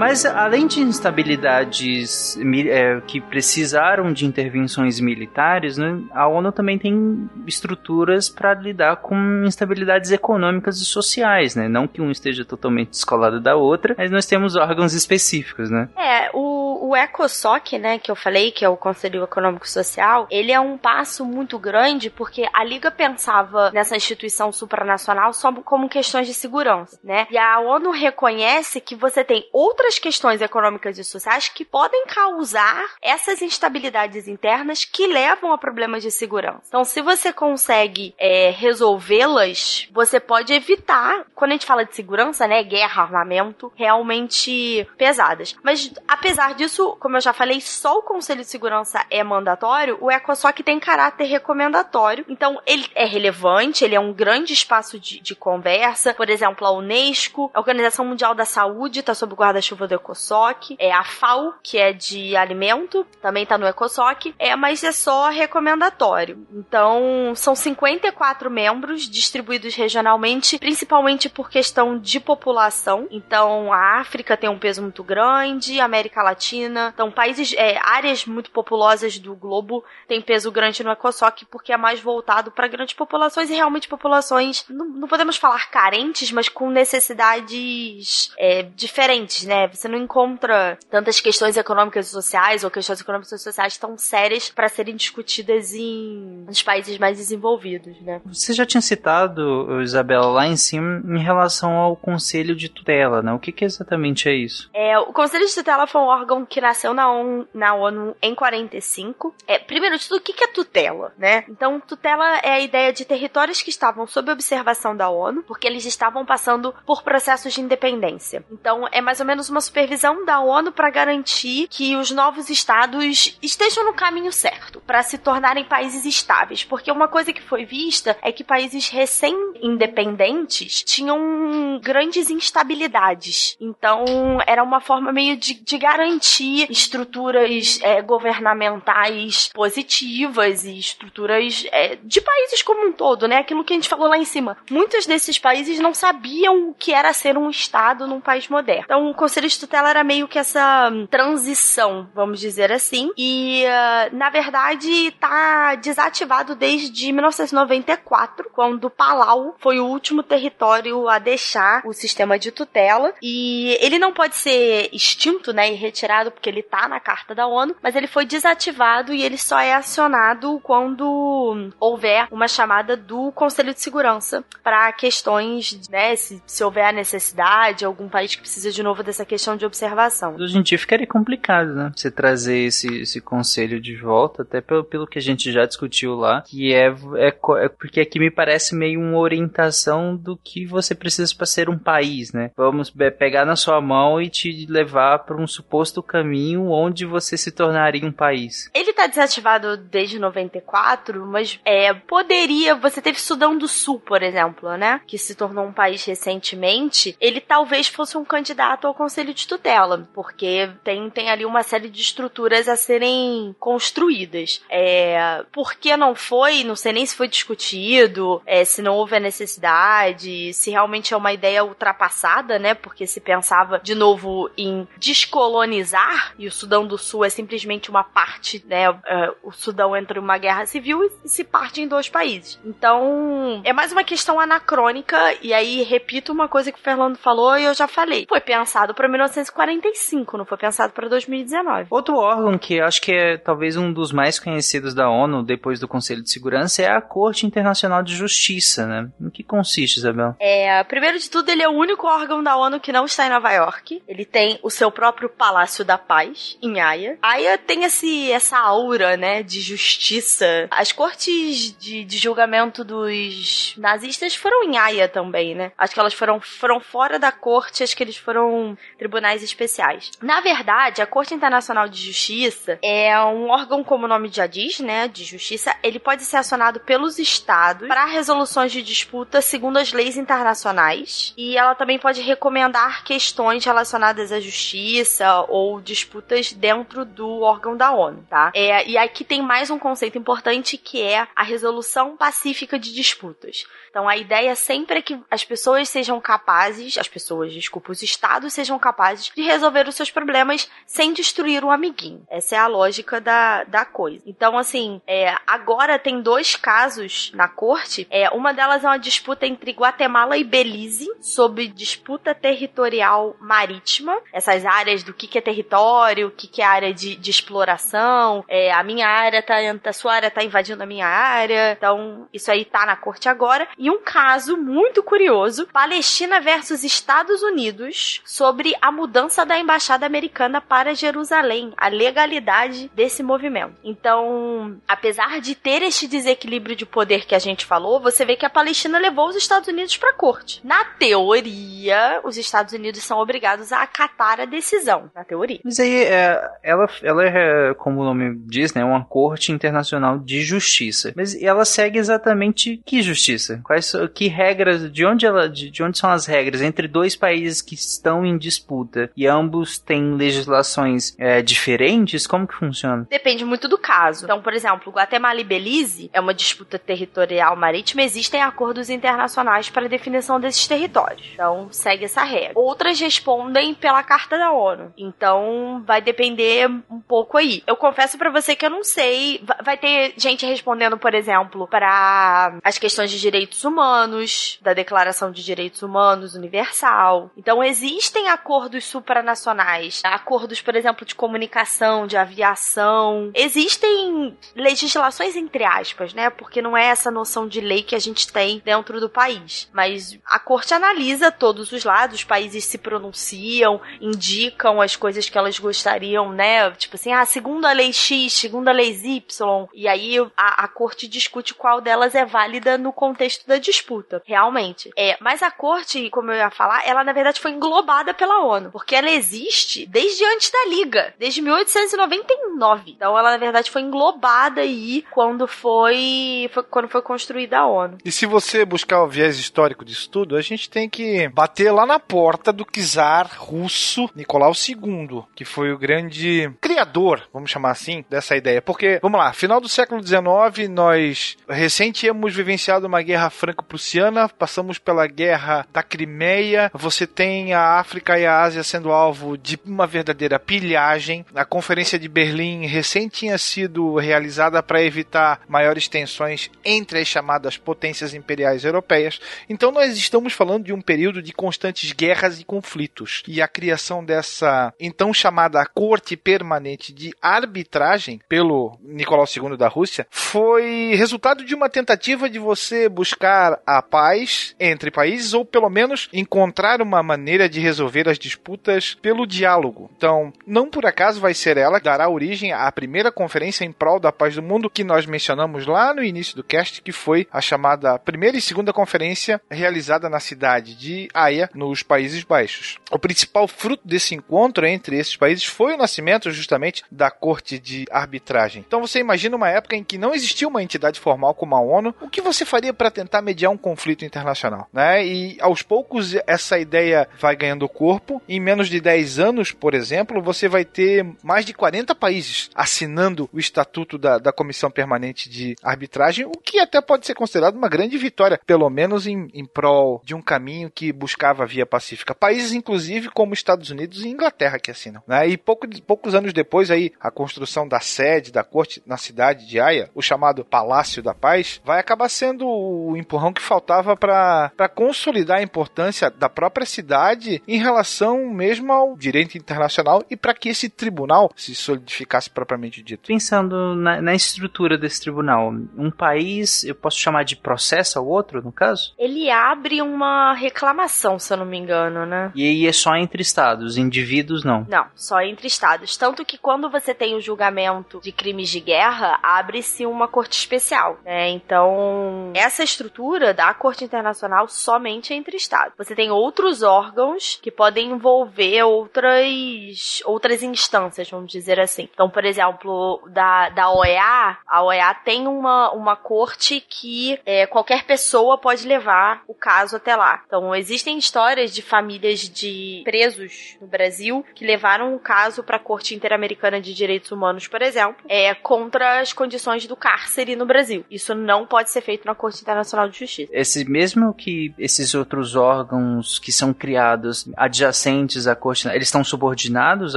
Mas além de instabilidades é, que precisaram de intervenções militares, né, a ONU também tem estruturas para lidar com instabilidades econômicas e sociais, né? Não que um esteja totalmente descolado da outra, mas nós temos órgãos específicos, né? É, o, o ECOSOC, né, que eu falei, que é o Conselho Econômico Social, ele é um passo muito grande porque a Liga pensava nessa instituição supranacional só como questões de segurança, né? E a ONU reconhece que você tem outras questões econômicas e sociais que podem causar essas instabilidades internas que levam a problemas de segurança. Então, se você consegue é, resolvê-las, você pode evitar, quando a gente fala de segurança, né, guerra, armamento, realmente pesadas. Mas, apesar disso, como eu já falei, só o Conselho de Segurança é mandatório, o ECOSOC tem caráter recomendatório, então ele é relevante, ele é um grande espaço de, de conversa. Por exemplo, a Unesco, a Organização Mundial da Saúde está sob o guarda-chuva iniciativa do ECOSOC, é a FAO, que é de alimento, também tá no ECOSOC, é, mas é só recomendatório. Então, são 54 membros distribuídos regionalmente, principalmente por questão de população. Então, a África tem um peso muito grande, a América Latina, então países, é, áreas muito populosas do globo têm peso grande no ECOSOC porque é mais voltado para grandes populações e realmente populações, não, não podemos falar carentes, mas com necessidades é, diferentes, né? Você não encontra tantas questões econômicas e sociais ou questões econômicas e sociais tão sérias para serem discutidas em nos países mais desenvolvidos, né? Você já tinha citado, Isabela, lá em cima, em relação ao Conselho de Tutela, né? O que, que exatamente é isso? É, o Conselho de Tutela foi um órgão que nasceu na ONU, na ONU em 45. É, primeiro de tudo, o que, que é tutela, né? Então, tutela é a ideia de territórios que estavam sob observação da ONU, porque eles estavam passando por processos de independência. Então, é mais ou menos uma supervisão da ONU para garantir que os novos estados estejam no caminho certo, para se tornarem países estáveis. Porque uma coisa que foi vista é que países recém-independentes tinham grandes instabilidades. Então, era uma forma meio de, de garantir estruturas é, governamentais positivas e estruturas é, de países como um todo, né? Aquilo que a gente falou lá em cima. Muitos desses países não sabiam o que era ser um Estado num país moderno. Então, o Conselho de Tutela era meio que essa transição, vamos dizer assim. E, uh, na verdade, está desativado desde 1994, quando Palau foi o último território a deixar o sistema de tutela. E ele não pode ser extinto, né, e retirado porque ele tá na carta da ONU, mas ele foi desativado e ele só é acionado quando houver uma chamada do Conselho de Segurança para questões, né, se, se houver a necessidade, algum país que precisa de novo dessa questão de observação. Hoje em dia ficaria complicado, né? Você trazer esse, esse conselho de volta, até pelo, pelo que a gente já discutiu lá, que é, é, é porque aqui me parece meio uma orientação do que você precisa para ser um país, né? Vamos pegar na sua mão e te levar para um suposto caminho onde você se tornaria um país. Ele tá desativado desde 94, mas é, poderia. Você teve Sudão do Sul, por exemplo, né? Que se tornou um país recentemente. Ele talvez fosse um candidato ao Conselho de Tutela, porque tem, tem ali uma série de estruturas a serem construídas. É, por que não foi? Não sei nem se foi discutido, é, se não houve a necessidade, se realmente é uma ideia ultrapassada, né? Porque se pensava de novo em descolonizar e o Sudão do Sul é simplesmente uma parte, né? Uh, o Sudão entra em uma guerra civil e se parte em dois países. Então, é mais uma questão anacrônica e aí repito uma coisa que o Fernando falou e eu já falei. Foi pensado para 1945, não foi pensado para 2019. Outro órgão que acho que é talvez um dos mais conhecidos da ONU depois do Conselho de Segurança é a Corte Internacional de Justiça, né? Em que consiste, Isabel? É, primeiro de tudo, ele é o único órgão da ONU que não está em Nova York. Ele tem o seu próprio Palácio da Paz, em Haia. Haia tem esse, essa aura, né, de justiça. As cortes de, de julgamento dos nazistas foram em Haia também, né? Acho que elas foram, foram fora da corte, acho que eles foram tribunais especiais. Na verdade, a Corte Internacional de Justiça é um órgão, como o nome já diz, né, de justiça. Ele pode ser acionado pelos estados para resoluções de disputa segundo as leis internacionais. E ela também pode recomendar questões relacionadas à justiça ou disputas dentro do órgão da ONU, tá? É, e aqui tem mais um conceito importante que é a resolução pacífica de disputas. Então a ideia sempre é que as pessoas sejam capazes, as pessoas, desculpa, os estados sejam capazes de resolver os seus problemas sem destruir o amiguinho. Essa é a lógica da, da coisa. Então, assim, é, agora tem dois casos na corte. É, uma delas é uma disputa entre Guatemala e Belize sobre disputa territorial marítima. Essas áreas do que, que é território, o que, que é área de, de exploração. É, a minha área tá, a sua área tá invadindo a minha área. Então, isso aí tá na corte agora. E um caso muito curioso: Palestina versus Estados Unidos sobre a mudança da embaixada americana para Jerusalém, a legalidade desse movimento. Então, apesar de ter este desequilíbrio de poder que a gente falou, você vê que a Palestina levou os Estados Unidos para a corte. Na teoria, os Estados Unidos são obrigados a acatar a decisão, na teoria. Mas aí, é, ela, ela é, como o nome diz, né, uma corte internacional de justiça. Mas ela segue exatamente que justiça? Quais que regras, de onde ela, de, de onde são as regras entre dois países que estão em disputa e ambos têm legislações é, diferentes? Como que funciona? Depende muito do caso. Então, por exemplo, Guatemala e Belize é uma disputa territorial marítima, existem acordos internacionais para definição desses territórios. Então, segue essa regra. Outras respondem pela Carta da ONU. Então, vai depender um pouco aí. Eu confesso para você que eu não sei. Vai ter gente respondendo, por exemplo, para as questões de direitos humanos, da Declaração de Direitos Humanos Universal. Então, existem acordos supranacionais, acordos, por exemplo, de comunicação, de aviação. Existem legislações entre aspas, né? Porque não é essa noção de lei que a gente tem dentro do país. Mas a corte analisa todos os lados, os países se pronunciam, indicam as coisas que elas gostariam, né? Tipo assim, ah, segundo a lei X, segundo a lei Y. E aí a, a corte discute qual delas é válida no contexto da disputa, realmente. É, mas a corte, como eu ia falar, ela na verdade foi englobada pela ONU, porque ela existe desde antes da Liga, desde 1899. Então ela na verdade foi englobada aí quando foi, foi quando foi construída a ONU. E se você buscar o viés histórico disso tudo, a gente tem que bater lá na porta do czar russo Nicolau II, que foi o grande criador, vamos chamar assim, dessa ideia. Porque, vamos lá, final do século XIX, nós recente tínhamos vivenciado uma guerra franco-prussiana, passamos pela guerra da Crimeia, você tem a África e a Ásia sendo alvo de uma verdadeira pilhagem. A Conferência de Berlim recém tinha sido realizada para evitar maiores tensões entre as chamadas potências imperiais europeias. Então nós estamos falando de um período de constantes guerras e conflitos. E a criação dessa então chamada Corte Permanente de Arbitragem pelo Nicolau II da Rússia foi resultado de uma tentativa de você buscar a paz entre países ou pelo menos encontrar uma maneira de resolver as disputas pelo diálogo. Então, não por acaso vai ser ela que dará origem à primeira conferência em prol da paz do mundo que nós mencionamos lá no início do cast, que foi a chamada primeira e segunda conferência realizada na cidade de Haia, nos Países Baixos. O principal fruto desse encontro entre esses países foi o nascimento justamente da Corte de Arbitragem. Então você imagina uma época em que não existia uma entidade formal como a ONU, o que você faria para tentar mediar um conflito internacional, né? E aos poucos essa ideia vai ganhando corpo. Em menos de 10 anos, por exemplo, você vai ter mais de 40 países assinando o estatuto da, da Comissão Permanente de Arbitragem, o que até pode ser considerado uma grande vitória, pelo menos em, em prol de um caminho que buscava a via pacífica. Países, inclusive, como Estados Unidos e Inglaterra que assinam. Né? E pouco, poucos anos depois, aí, a construção da sede da corte na cidade de Haia, o chamado Palácio da Paz, vai acabar sendo o empurrão que faltava para consolidar a importância da própria cidade em relação mesmo ao direito internacional e para que esse tribunal se solidificasse propriamente dito. Pensando na, na, estrutura desse tribunal, um país, eu posso chamar de processo ao outro, no caso? Ele abre uma reclamação, se eu não me engano, né? E aí é só entre estados, indivíduos não? Não, só entre estados. Tanto que quando você tem o julgamento de crimes de guerra, abre-se uma corte especial, né? Então, essa estrutura da Corte Internacional somente entre estados. Você tem outros órgãos que podem envolver outras outras instâncias, vamos dizer assim. Então, por exemplo, da, da OEA, a OEA tem uma, uma corte que é, qualquer pessoa pode levar o caso até lá. Então, existem histórias de famílias de presos no Brasil que levaram o caso para a Corte Interamericana de Direitos Humanos, por exemplo, é, contra as condições do cárcere no Brasil. Isso não pode ser feito na Corte Internacional de Justiça. Esse mesmo que esses outros órgãos que são criados adjacentes à Corte, eles estão subordinados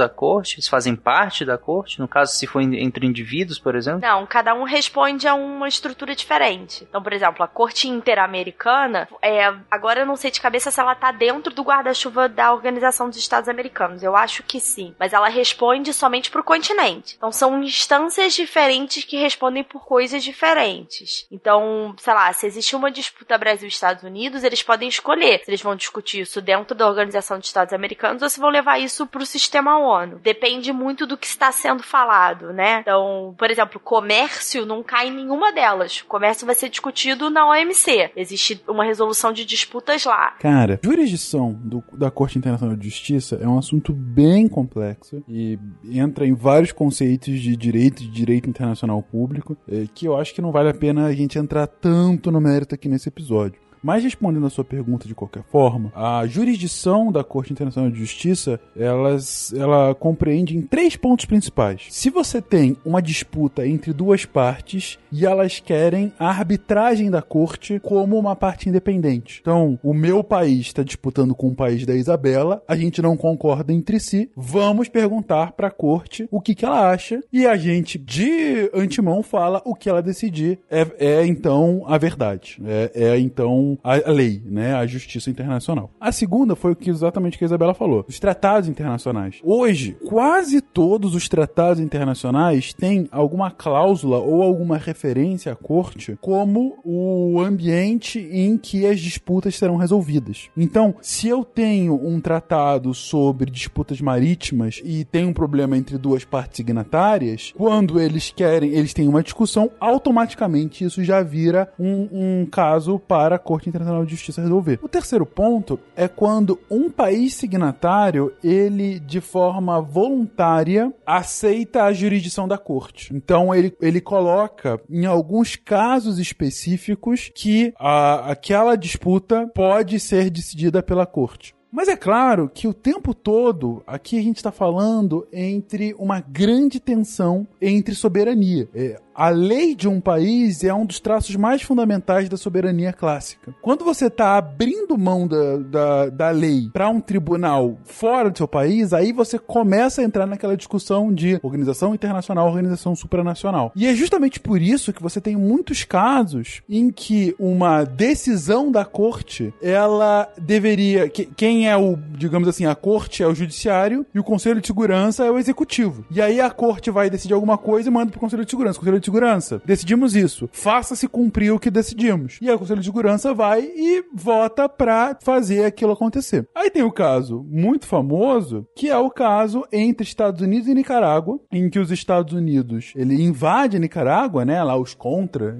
à Corte? Eles fazem parte da Corte? No caso, se for entre indivíduos, por exemplo? Não, cada um responde a uma estrutura diferente. Então, por exemplo, a Corte Interamericana, é, agora eu não sei de cabeça se ela tá dentro do guarda-chuva da Organização dos Estados Americanos. Eu acho que sim. Mas ela responde somente pro continente. Então, são instâncias diferentes que respondem por coisas diferentes. Então, sei lá, se existe uma disputa Brasil-Estados Unidos, eles podem escolher se eles vão discutir isso dentro da Organização dos Estados Americanos ou se vão levar isso pro sistema ONU. Depende muito do que está sendo falado, né? Então, por exemplo, comércio não cai em nenhuma delas. O comércio vai ser discutido na OMC. Existe uma resolução de disputas lá. Cara, jurisdição do, da Corte Internacional de Justiça é um assunto bem complexo e entra em vários conceitos de direito, de direito internacional público, é, que eu acho que não vale a pena a gente entrar tanto no mérito aqui nesse episódio. Mas respondendo a sua pergunta de qualquer forma, a jurisdição da Corte Internacional de Justiça, elas, ela compreende em três pontos principais. Se você tem uma disputa entre duas partes e elas querem a arbitragem da corte como uma parte independente. Então, o meu país está disputando com o país da Isabela, a gente não concorda entre si, vamos perguntar para a corte o que, que ela acha e a gente de antemão fala o que ela decidir é, é então a verdade. É, é então a, lei, né? A justiça internacional. A segunda foi o que exatamente que a Isabela falou: os tratados internacionais. Hoje, quase todos os tratados internacionais têm alguma cláusula ou alguma referência à corte como o ambiente em que as disputas serão resolvidas. Então, se eu tenho um tratado sobre disputas marítimas e tem um problema entre duas partes signatárias, quando eles querem, eles têm uma discussão, automaticamente isso já vira um, um caso para a Corte Internacional de Justiça resolver. O terceiro ponto é quando um país signatário, ele de forma voluntária aceita a jurisdição da corte. Então ele, ele coloca em alguns casos específicos que a, aquela disputa pode ser decidida pela corte. Mas é claro que o tempo todo aqui a gente está falando entre uma grande tensão entre soberania. É, a lei de um país é um dos traços mais fundamentais da soberania clássica. Quando você está abrindo mão da, da, da lei para um tribunal fora do seu país, aí você começa a entrar naquela discussão de organização internacional, organização supranacional. E é justamente por isso que você tem muitos casos em que uma decisão da corte, ela deveria. Que, quem é o, digamos assim, a corte é o judiciário e o conselho de segurança é o executivo. E aí a corte vai decidir alguma coisa e manda pro conselho de segurança. O conselho de Segurança. Decidimos isso. Faça-se cumprir o que decidimos. E aí o Conselho de Segurança vai e vota pra fazer aquilo acontecer. Aí tem o caso muito famoso, que é o caso entre Estados Unidos e Nicarágua, em que os Estados Unidos, ele invade Nicarágua, né, lá os contra,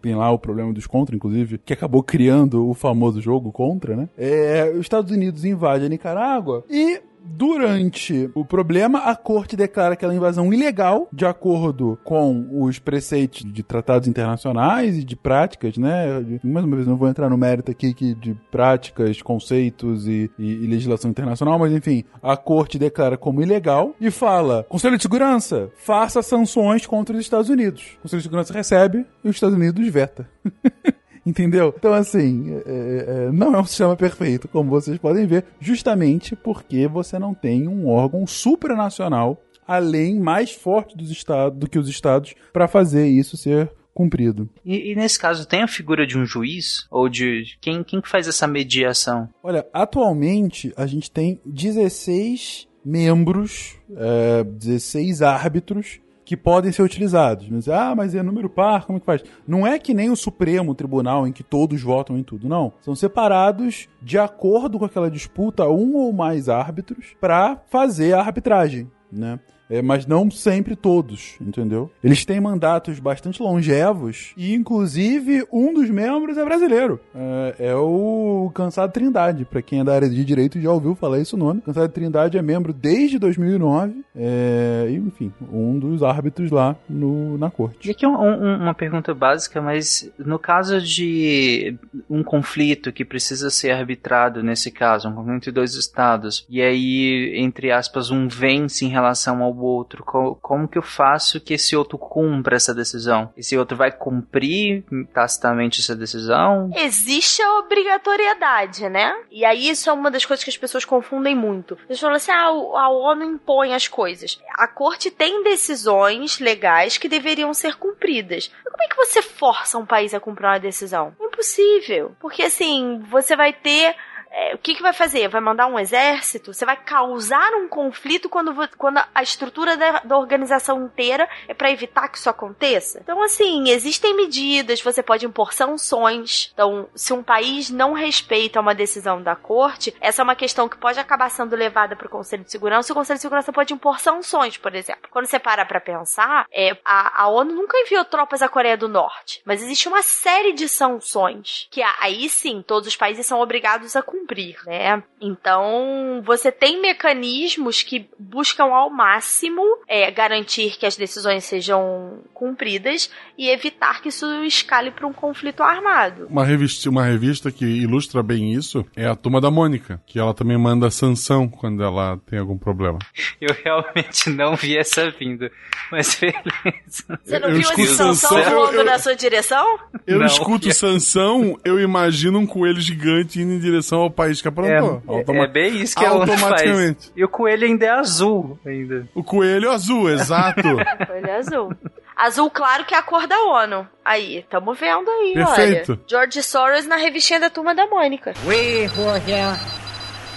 tem lá o problema dos contra, inclusive, que acabou criando o famoso jogo contra, né? É, os Estados Unidos invade a Nicarágua e Durante o problema, a corte declara aquela invasão ilegal, de acordo com os preceitos de tratados internacionais e de práticas, né? Mais uma vez, não vou entrar no mérito aqui de práticas, conceitos e, e, e legislação internacional, mas enfim, a corte declara como ilegal e fala: Conselho de Segurança, faça sanções contra os Estados Unidos. O Conselho de Segurança recebe e os Estados Unidos veta. [LAUGHS] Entendeu? Então, assim, é, é, é, não é um sistema perfeito, como vocês podem ver, justamente porque você não tem um órgão supranacional, além mais forte dos estados, do que os estados, para fazer isso ser cumprido. E, e, nesse caso, tem a figura de um juiz? Ou de quem, quem faz essa mediação? Olha, atualmente a gente tem 16 membros, é, 16 árbitros que podem ser utilizados. Mas, ah, mas é número par, como é que faz? Não é que nem o Supremo Tribunal em que todos votam em tudo, não. São separados de acordo com aquela disputa um ou mais árbitros para fazer a arbitragem, né? É, mas não sempre todos, entendeu? Eles têm mandatos bastante longevos e, inclusive, um dos membros é brasileiro. É, é o Cansado Trindade. Para quem é da área de direito já ouviu falar esse nome. Cansado Trindade é membro desde 2009. É, enfim, um dos árbitros lá no, na corte. E aqui um, um, uma pergunta básica, mas no caso de um conflito que precisa ser arbitrado, nesse caso, um conflito entre dois estados, e aí, entre aspas, um vence em relação ao outro? Como, como que eu faço que esse outro cumpra essa decisão? Esse outro vai cumprir tacitamente essa decisão? Existe a obrigatoriedade, né? E aí isso é uma das coisas que as pessoas confundem muito. Eles falam assim: ah, a ONU impõe as coisas. A corte tem decisões legais que deveriam ser cumpridas. Como é que você força um país a cumprir uma decisão? Impossível. Porque assim, você vai ter é, o que, que vai fazer? Vai mandar um exército? Você vai causar um conflito quando, quando a estrutura da, da organização inteira é para evitar que isso aconteça? Então, assim, existem medidas, você pode impor sanções. Então, se um país não respeita uma decisão da corte, essa é uma questão que pode acabar sendo levada para o Conselho de Segurança. O Conselho de Segurança pode impor sanções, por exemplo. Quando você para para pensar, é, a, a ONU nunca enviou tropas à Coreia do Norte, mas existe uma série de sanções que aí sim todos os países são obrigados a cumprir cumprir, né? Então, você tem mecanismos que buscam ao máximo é, garantir que as decisões sejam cumpridas e evitar que isso escale para um conflito armado. Uma revista, uma revista que ilustra bem isso é a Turma da Mônica, que ela também manda sanção quando ela tem algum problema. Eu realmente não vi essa vinda, mas [LAUGHS] beleza. Você não Eu viu esse sanção sanção, voando na sua direção? Eu Não, escuto Sansão, eu imagino um coelho gigante indo em direção ao país que aprontou. É, é bem isso que ela faz. Automaticamente. E o coelho ainda é azul ainda. O coelho azul, exato. [LAUGHS] Olha azul. Azul claro que é a cor da ONU. Aí, tamo vendo aí, Perfeito. olha. George Soros na revistinha da Turma da Mônica. We who are here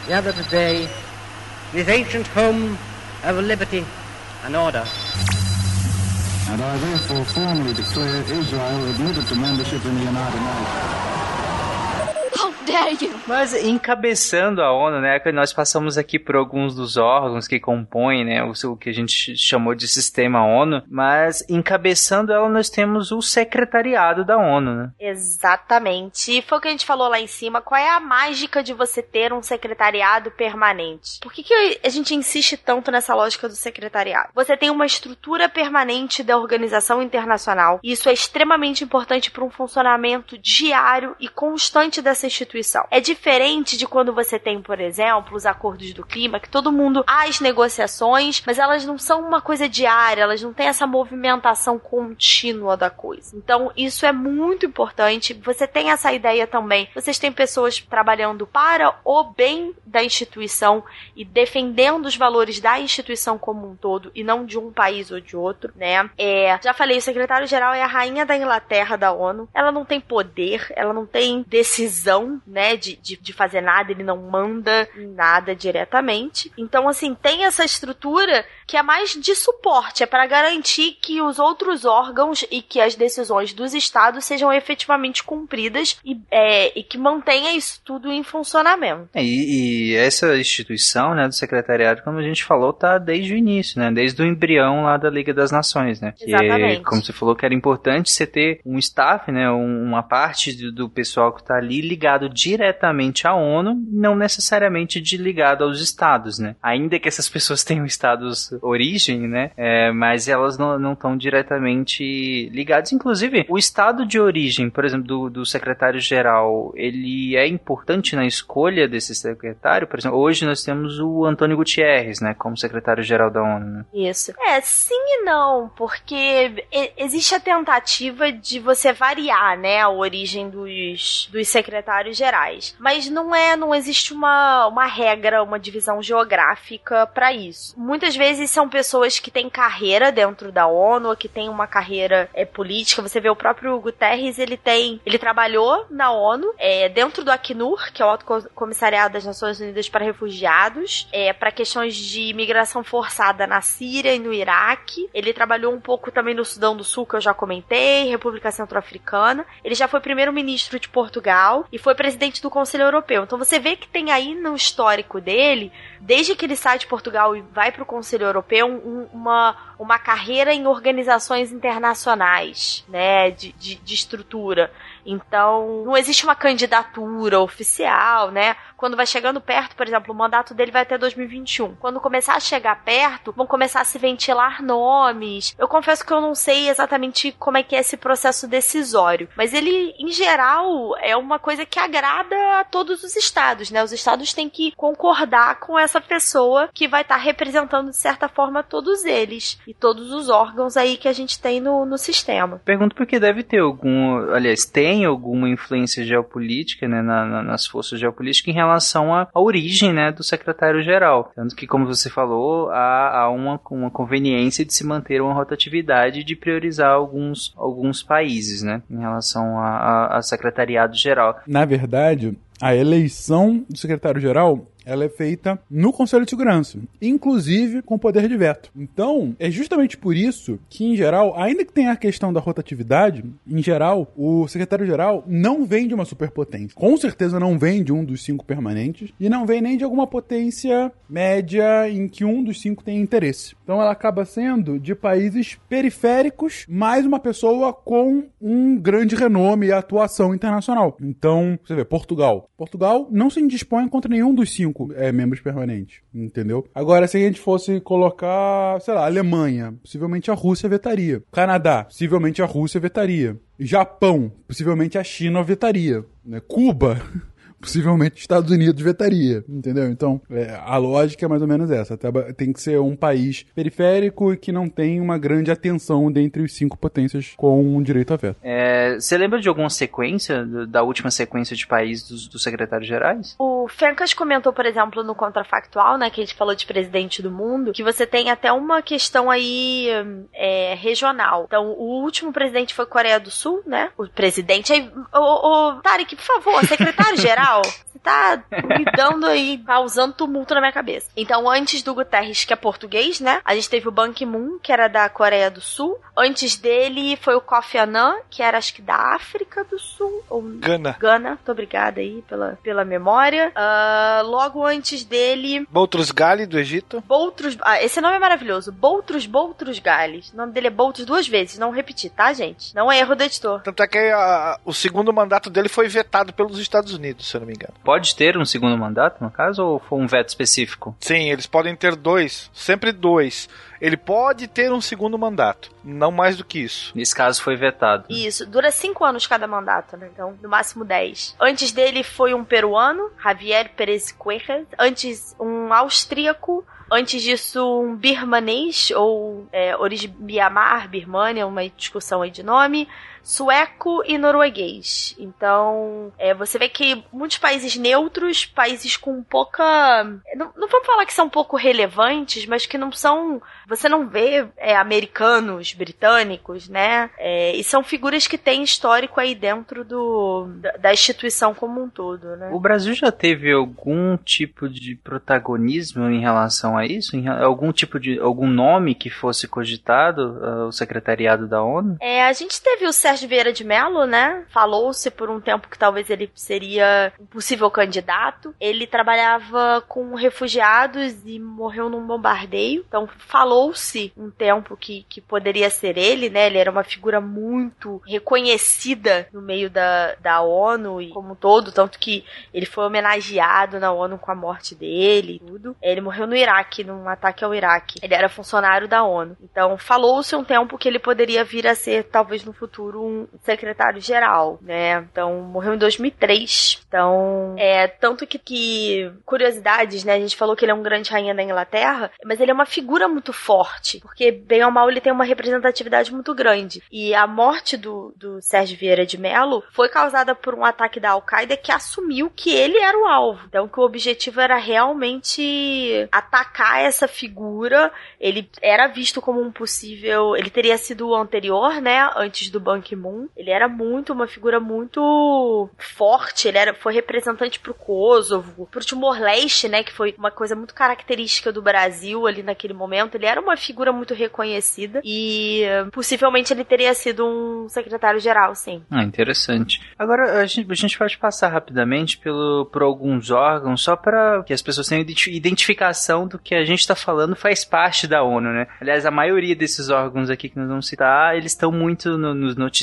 gather today, this ancient home of liberty and order. And I therefore formally declare Israel admitted to membership in the United Nations. How dare you? Mas encabeçando a ONU, né, nós passamos aqui por alguns dos órgãos que compõem, né, o, o que a gente chamou de sistema ONU, mas encabeçando ela nós temos o secretariado da ONU, né? Exatamente. E foi o que a gente falou lá em cima. Qual é a mágica de você ter um secretariado permanente? Por que, que a gente insiste tanto nessa lógica do secretariado? Você tem uma estrutura permanente da organização internacional. E isso é extremamente importante para um funcionamento diário e constante dessa instituição. É diferente de quando você tem, por exemplo, os acordos do clima, que todo mundo as negociações, mas elas não são uma coisa diária, elas não têm essa movimentação contínua da coisa. Então, isso é muito importante. Você tem essa ideia também. Vocês têm pessoas trabalhando para o bem da instituição e defendendo os valores da instituição como um todo e não de um país ou de outro, né? É, já falei, o secretário-geral é a rainha da Inglaterra da ONU. Ela não tem poder, ela não tem decisão, né, de, de, de fazer nada, ele não manda nada diretamente. Então, assim, tem essa estrutura que é mais de suporte, é para garantir que os outros órgãos e que as decisões dos estados sejam efetivamente cumpridas e, é, e que mantenha isso tudo em funcionamento. É, E, e essa instituição, né, do secretariado, como a gente falou, tá desde o início, né, desde o embrião lá da Liga das Nações, né, que Exatamente. como você falou que era importante você ter um staff, né, um- uma parte do, do pessoal que tá ali ligado diretamente à ONU, não necessariamente de ligado aos estados, né, ainda que essas pessoas tenham estados origem, né, é, mas elas não estão diretamente ligadas, inclusive o estado de origem, por exemplo, do, do secretário-geral, ele é importante na escolha desse secretário, por exemplo, hoje nós temos o Antônio Gutierrez, né, como secretário-geral da ONU, né? Isso. É, sim e não, porque existe a tentativa de você variar, né, a origem dos, dos secretários gerais. Mas não é, não existe uma, uma regra, uma divisão geográfica para isso. Muitas vezes são pessoas que têm carreira dentro da ONU, que têm uma carreira é, política. Você vê o próprio Guterres, ele tem, ele trabalhou na ONU, é, dentro do Acnur, que é o Alto Co- Comissariado das Nações Unidas para Refugiados, é, para questões de imigração forçada na Síria e no Iraque. Ele trabalhou um pouco também no Sudão do Sul, que eu já comentei, República Centro-Africana. Ele já foi primeiro-ministro de Portugal e foi presidente do Conselho Europeu. Então você vê que tem aí no histórico dele, desde que ele sai de Portugal e vai para o Conselho Europeu, um- uma, uma carreira em organizações internacionais, né, de, de, de estrutura. Então, não existe uma candidatura oficial, né? Quando vai chegando perto, por exemplo, o mandato dele vai até 2021. Quando começar a chegar perto, vão começar a se ventilar nomes. Eu confesso que eu não sei exatamente como é que é esse processo decisório, mas ele, em geral, é uma coisa que agrada a todos os estados, né? Os estados têm que concordar com essa pessoa que vai estar representando, de certa forma, todos eles e todos os órgãos aí que a gente tem no, no sistema. Pergunto porque deve ter algum, aliás, tem alguma influência geopolítica, né, na- na- nas forças geopolíticas em relação à, à origem, né, do secretário-geral. Tanto que, como você falou, há, há uma, uma conveniência de se manter uma rotatividade de priorizar alguns, alguns países, né, em relação a, a, a secretariado-geral. Na verdade, a eleição do secretário-geral ela é feita no Conselho de Segurança, inclusive com poder de veto. Então, é justamente por isso que, em geral, ainda que tenha a questão da rotatividade, em geral, o secretário-geral não vem de uma superpotência. Com certeza não vem de um dos cinco permanentes e não vem nem de alguma potência média em que um dos cinco tem interesse. Então, ela acaba sendo de países periféricos, mais uma pessoa com um grande renome e atuação internacional. Então, você vê, Portugal. Portugal não se indispõe contra nenhum dos cinco é, membros permanentes, entendeu? Agora, se a gente fosse colocar, sei lá, Alemanha, possivelmente a Rússia vetaria. Canadá, possivelmente a Rússia vetaria. Japão, possivelmente a China vetaria. Né? Cuba, [LAUGHS] possivelmente os Estados Unidos vetaria, entendeu? Então, é, a lógica é mais ou menos essa. Tem que ser um país periférico e que não tem uma grande atenção dentre os cinco potências com um direito a veto. É, você lembra de alguma sequência, da última sequência de país dos, dos secretários gerais? O Fencas comentou, por exemplo, no Contrafactual, né, que a gente falou de presidente do mundo, que você tem até uma questão aí é, regional. Então, o último presidente foi Coreia do Sul, né? O presidente aí... Ô, ô Tarek, por favor, secretário-geral você tá me dando aí, [LAUGHS] causando tumulto na minha cabeça. Então, antes do Guterres, que é português, né? A gente teve o Ban Ki-moon, que era da Coreia do Sul. Antes dele foi o Kofi Annan, que era acho que da África do Sul. Ou... Gana. Gana. Muito obrigada aí pela, pela memória. Uh, logo antes dele. Boutros Ghali, do Egito. Boutros. Ah, esse nome é maravilhoso. Boutros Boutros Ghali. O nome dele é Boutros duas vezes. Não repetir, tá, gente? Não é erro do editor. Tanto é que a, o segundo mandato dele foi vetado pelos Estados Unidos, se eu não me engano. Pode ter um segundo mandato, no caso, ou foi um veto específico? Sim, eles podem ter dois. Sempre dois. Ele pode ter um segundo mandato, não mais do que isso. Nesse caso foi vetado. Isso, dura cinco anos cada mandato, né? Então, no máximo dez. Antes dele foi um peruano, Javier Pérez Cuejas. Antes, um austríaco. Antes disso, um birmanês, ou é, origem Myanmar, Birmania, uma discussão aí de nome sueco e norueguês. Então, é, você vê que muitos países neutros, países com pouca. Não, não vamos falar que são pouco relevantes, mas que não são. Você não vê é, americanos, britânicos, né? É, e são figuras que têm histórico aí dentro do, da, da instituição como um todo, né? O Brasil já teve algum tipo de protagonismo em relação a isso? Em, algum tipo de. algum nome que fosse cogitado uh, o secretariado da ONU? É, a gente teve o Sérgio Vieira de Mello, né? Falou-se por um tempo que talvez ele seria um possível candidato. Ele trabalhava com refugiados e morreu num bombardeio. Então falou-se um tempo que, que poderia ser ele, né? Ele era uma figura muito reconhecida no meio da, da ONU e como um todo, tanto que ele foi homenageado na ONU com a morte dele e tudo. Ele morreu no Iraque, num ataque ao Iraque. Ele era funcionário da ONU. Então falou-se um tempo que ele poderia vir a ser, talvez no futuro, um secretário-geral, né? Então, morreu em 2003. Então, é, tanto que, que, curiosidades, né? A gente falou que ele é um grande rainha da Inglaterra, mas ele é uma figura muito forte, porque, bem ou mal, ele tem uma representatividade muito grande. E a morte do, do Sérgio Vieira de Mello foi causada por um ataque da Al-Qaeda que assumiu que ele era o alvo. Então, que o objetivo era realmente atacar essa figura. Ele era visto como um possível. Ele teria sido o anterior, né? Antes do Ki-moon. Ele era muito, uma figura muito forte. Ele era, foi representante pro Kosovo, pro Timor-Leste, né? Que foi uma coisa muito característica do Brasil ali naquele momento. Ele era uma figura muito reconhecida e possivelmente ele teria sido um secretário-geral, sim. Ah, interessante. Agora, a gente, a gente pode passar rapidamente pelo, por alguns órgãos, só para que as pessoas tenham identificação do que a gente está falando faz parte da ONU, né? Aliás, a maioria desses órgãos aqui que nós vamos citar, eles estão muito no, nos noticiários,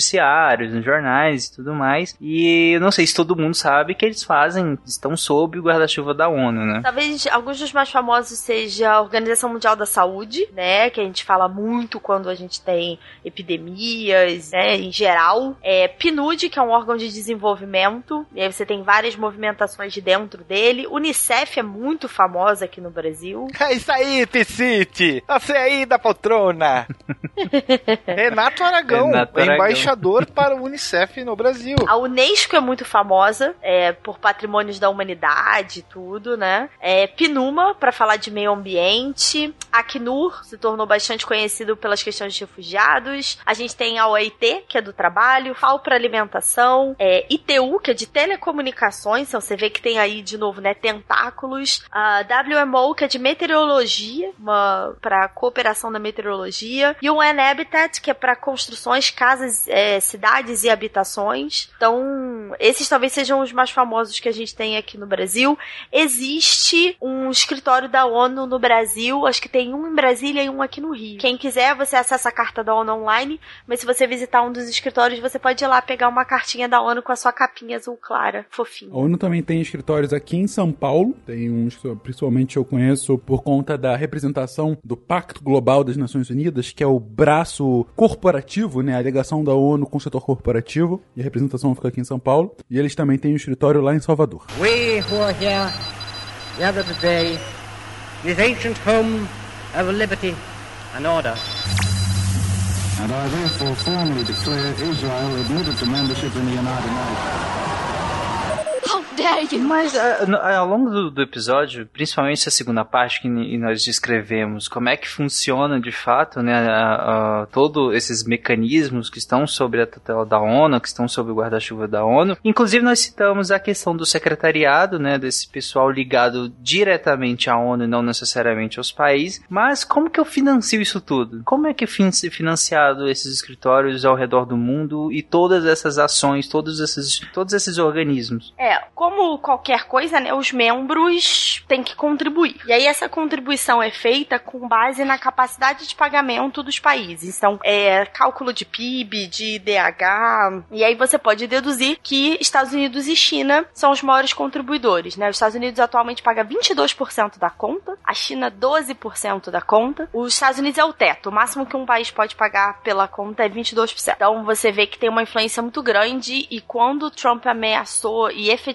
nos jornais e tudo mais. E eu não sei se todo mundo sabe que eles fazem, estão sob o guarda-chuva da ONU, né? Talvez alguns dos mais famosos seja a Organização Mundial da Saúde, né? Que a gente fala muito quando a gente tem epidemias, né? Em geral. É, PNUD, que é um órgão de desenvolvimento. E aí você tem várias movimentações de dentro dele. Unicef é muito famosa aqui no Brasil. [LAUGHS] É isso aí, Ticite! Você aí da poltrona! [LAUGHS] Renato Aragão, Renato Aragão. Embaixador [LAUGHS] para o Unicef no Brasil. A Unesco é muito famosa é, por patrimônios da humanidade tudo, né? É, Pinuma, para falar de meio ambiente. Acnur se tornou bastante conhecido pelas questões de refugiados. A gente tem a OIT, que é do trabalho. FAO para alimentação. É, ITU, que é de telecomunicações. Então você vê que tem aí, de novo, né? Tentáculos. A WMO, que é de meteorologia, para cooperação da meteorologia. E o UN Habitat, que é para construções, casas, é, cidades e habitações. Então, esses talvez sejam os mais famosos que a gente tem aqui no Brasil. Existe um escritório da ONU no Brasil, acho que tem um em Brasília e um aqui no Rio. Quem quiser, você acessa a carta da ONU online, mas se você visitar um dos escritórios, você pode ir lá pegar uma cartinha da ONU com a sua capinha azul clara, fofinha. A ONU também tem escritórios aqui em São Paulo. Tem que principalmente eu conheço por conta da representação do Pacto Global das Nações Unidas, que é o braço corporativo, né? A ligação da ONU com o setor corporativo. E a representação fica aqui em São Paulo. E eles também têm um escritório lá em Salvador. We who are here gathered today this ancient home of liberty and order. And I therefore formally declare Israel admitted to membership in the United Nations. Mas ah, no- ao longo do, do episódio, principalmente essa segunda parte que nós descrevemos, como é que funciona de fato, né, a- a- todos esses mecanismos que estão sobre a tutela da ONU, que estão sob o guarda-chuva da ONU. Inclusive nós citamos a questão do secretariado, né, desse pessoal ligado diretamente à ONU e não necessariamente aos países. Mas como que eu financio isso tudo? Como é que é fin- financiado esses escritórios ao redor do mundo e todas essas ações, todos esses, todos esses organismos? É, como qualquer coisa, né, os membros têm que contribuir. E aí essa contribuição é feita com base na capacidade de pagamento dos países. Então, é cálculo de PIB, de IDH, e aí você pode deduzir que Estados Unidos e China são os maiores contribuidores, né? Os Estados Unidos atualmente paga 22% da conta, a China 12% da conta. Os Estados Unidos é o teto, o máximo que um país pode pagar pela conta é 22%. Então você vê que tem uma influência muito grande e quando Trump ameaçou e efetivamente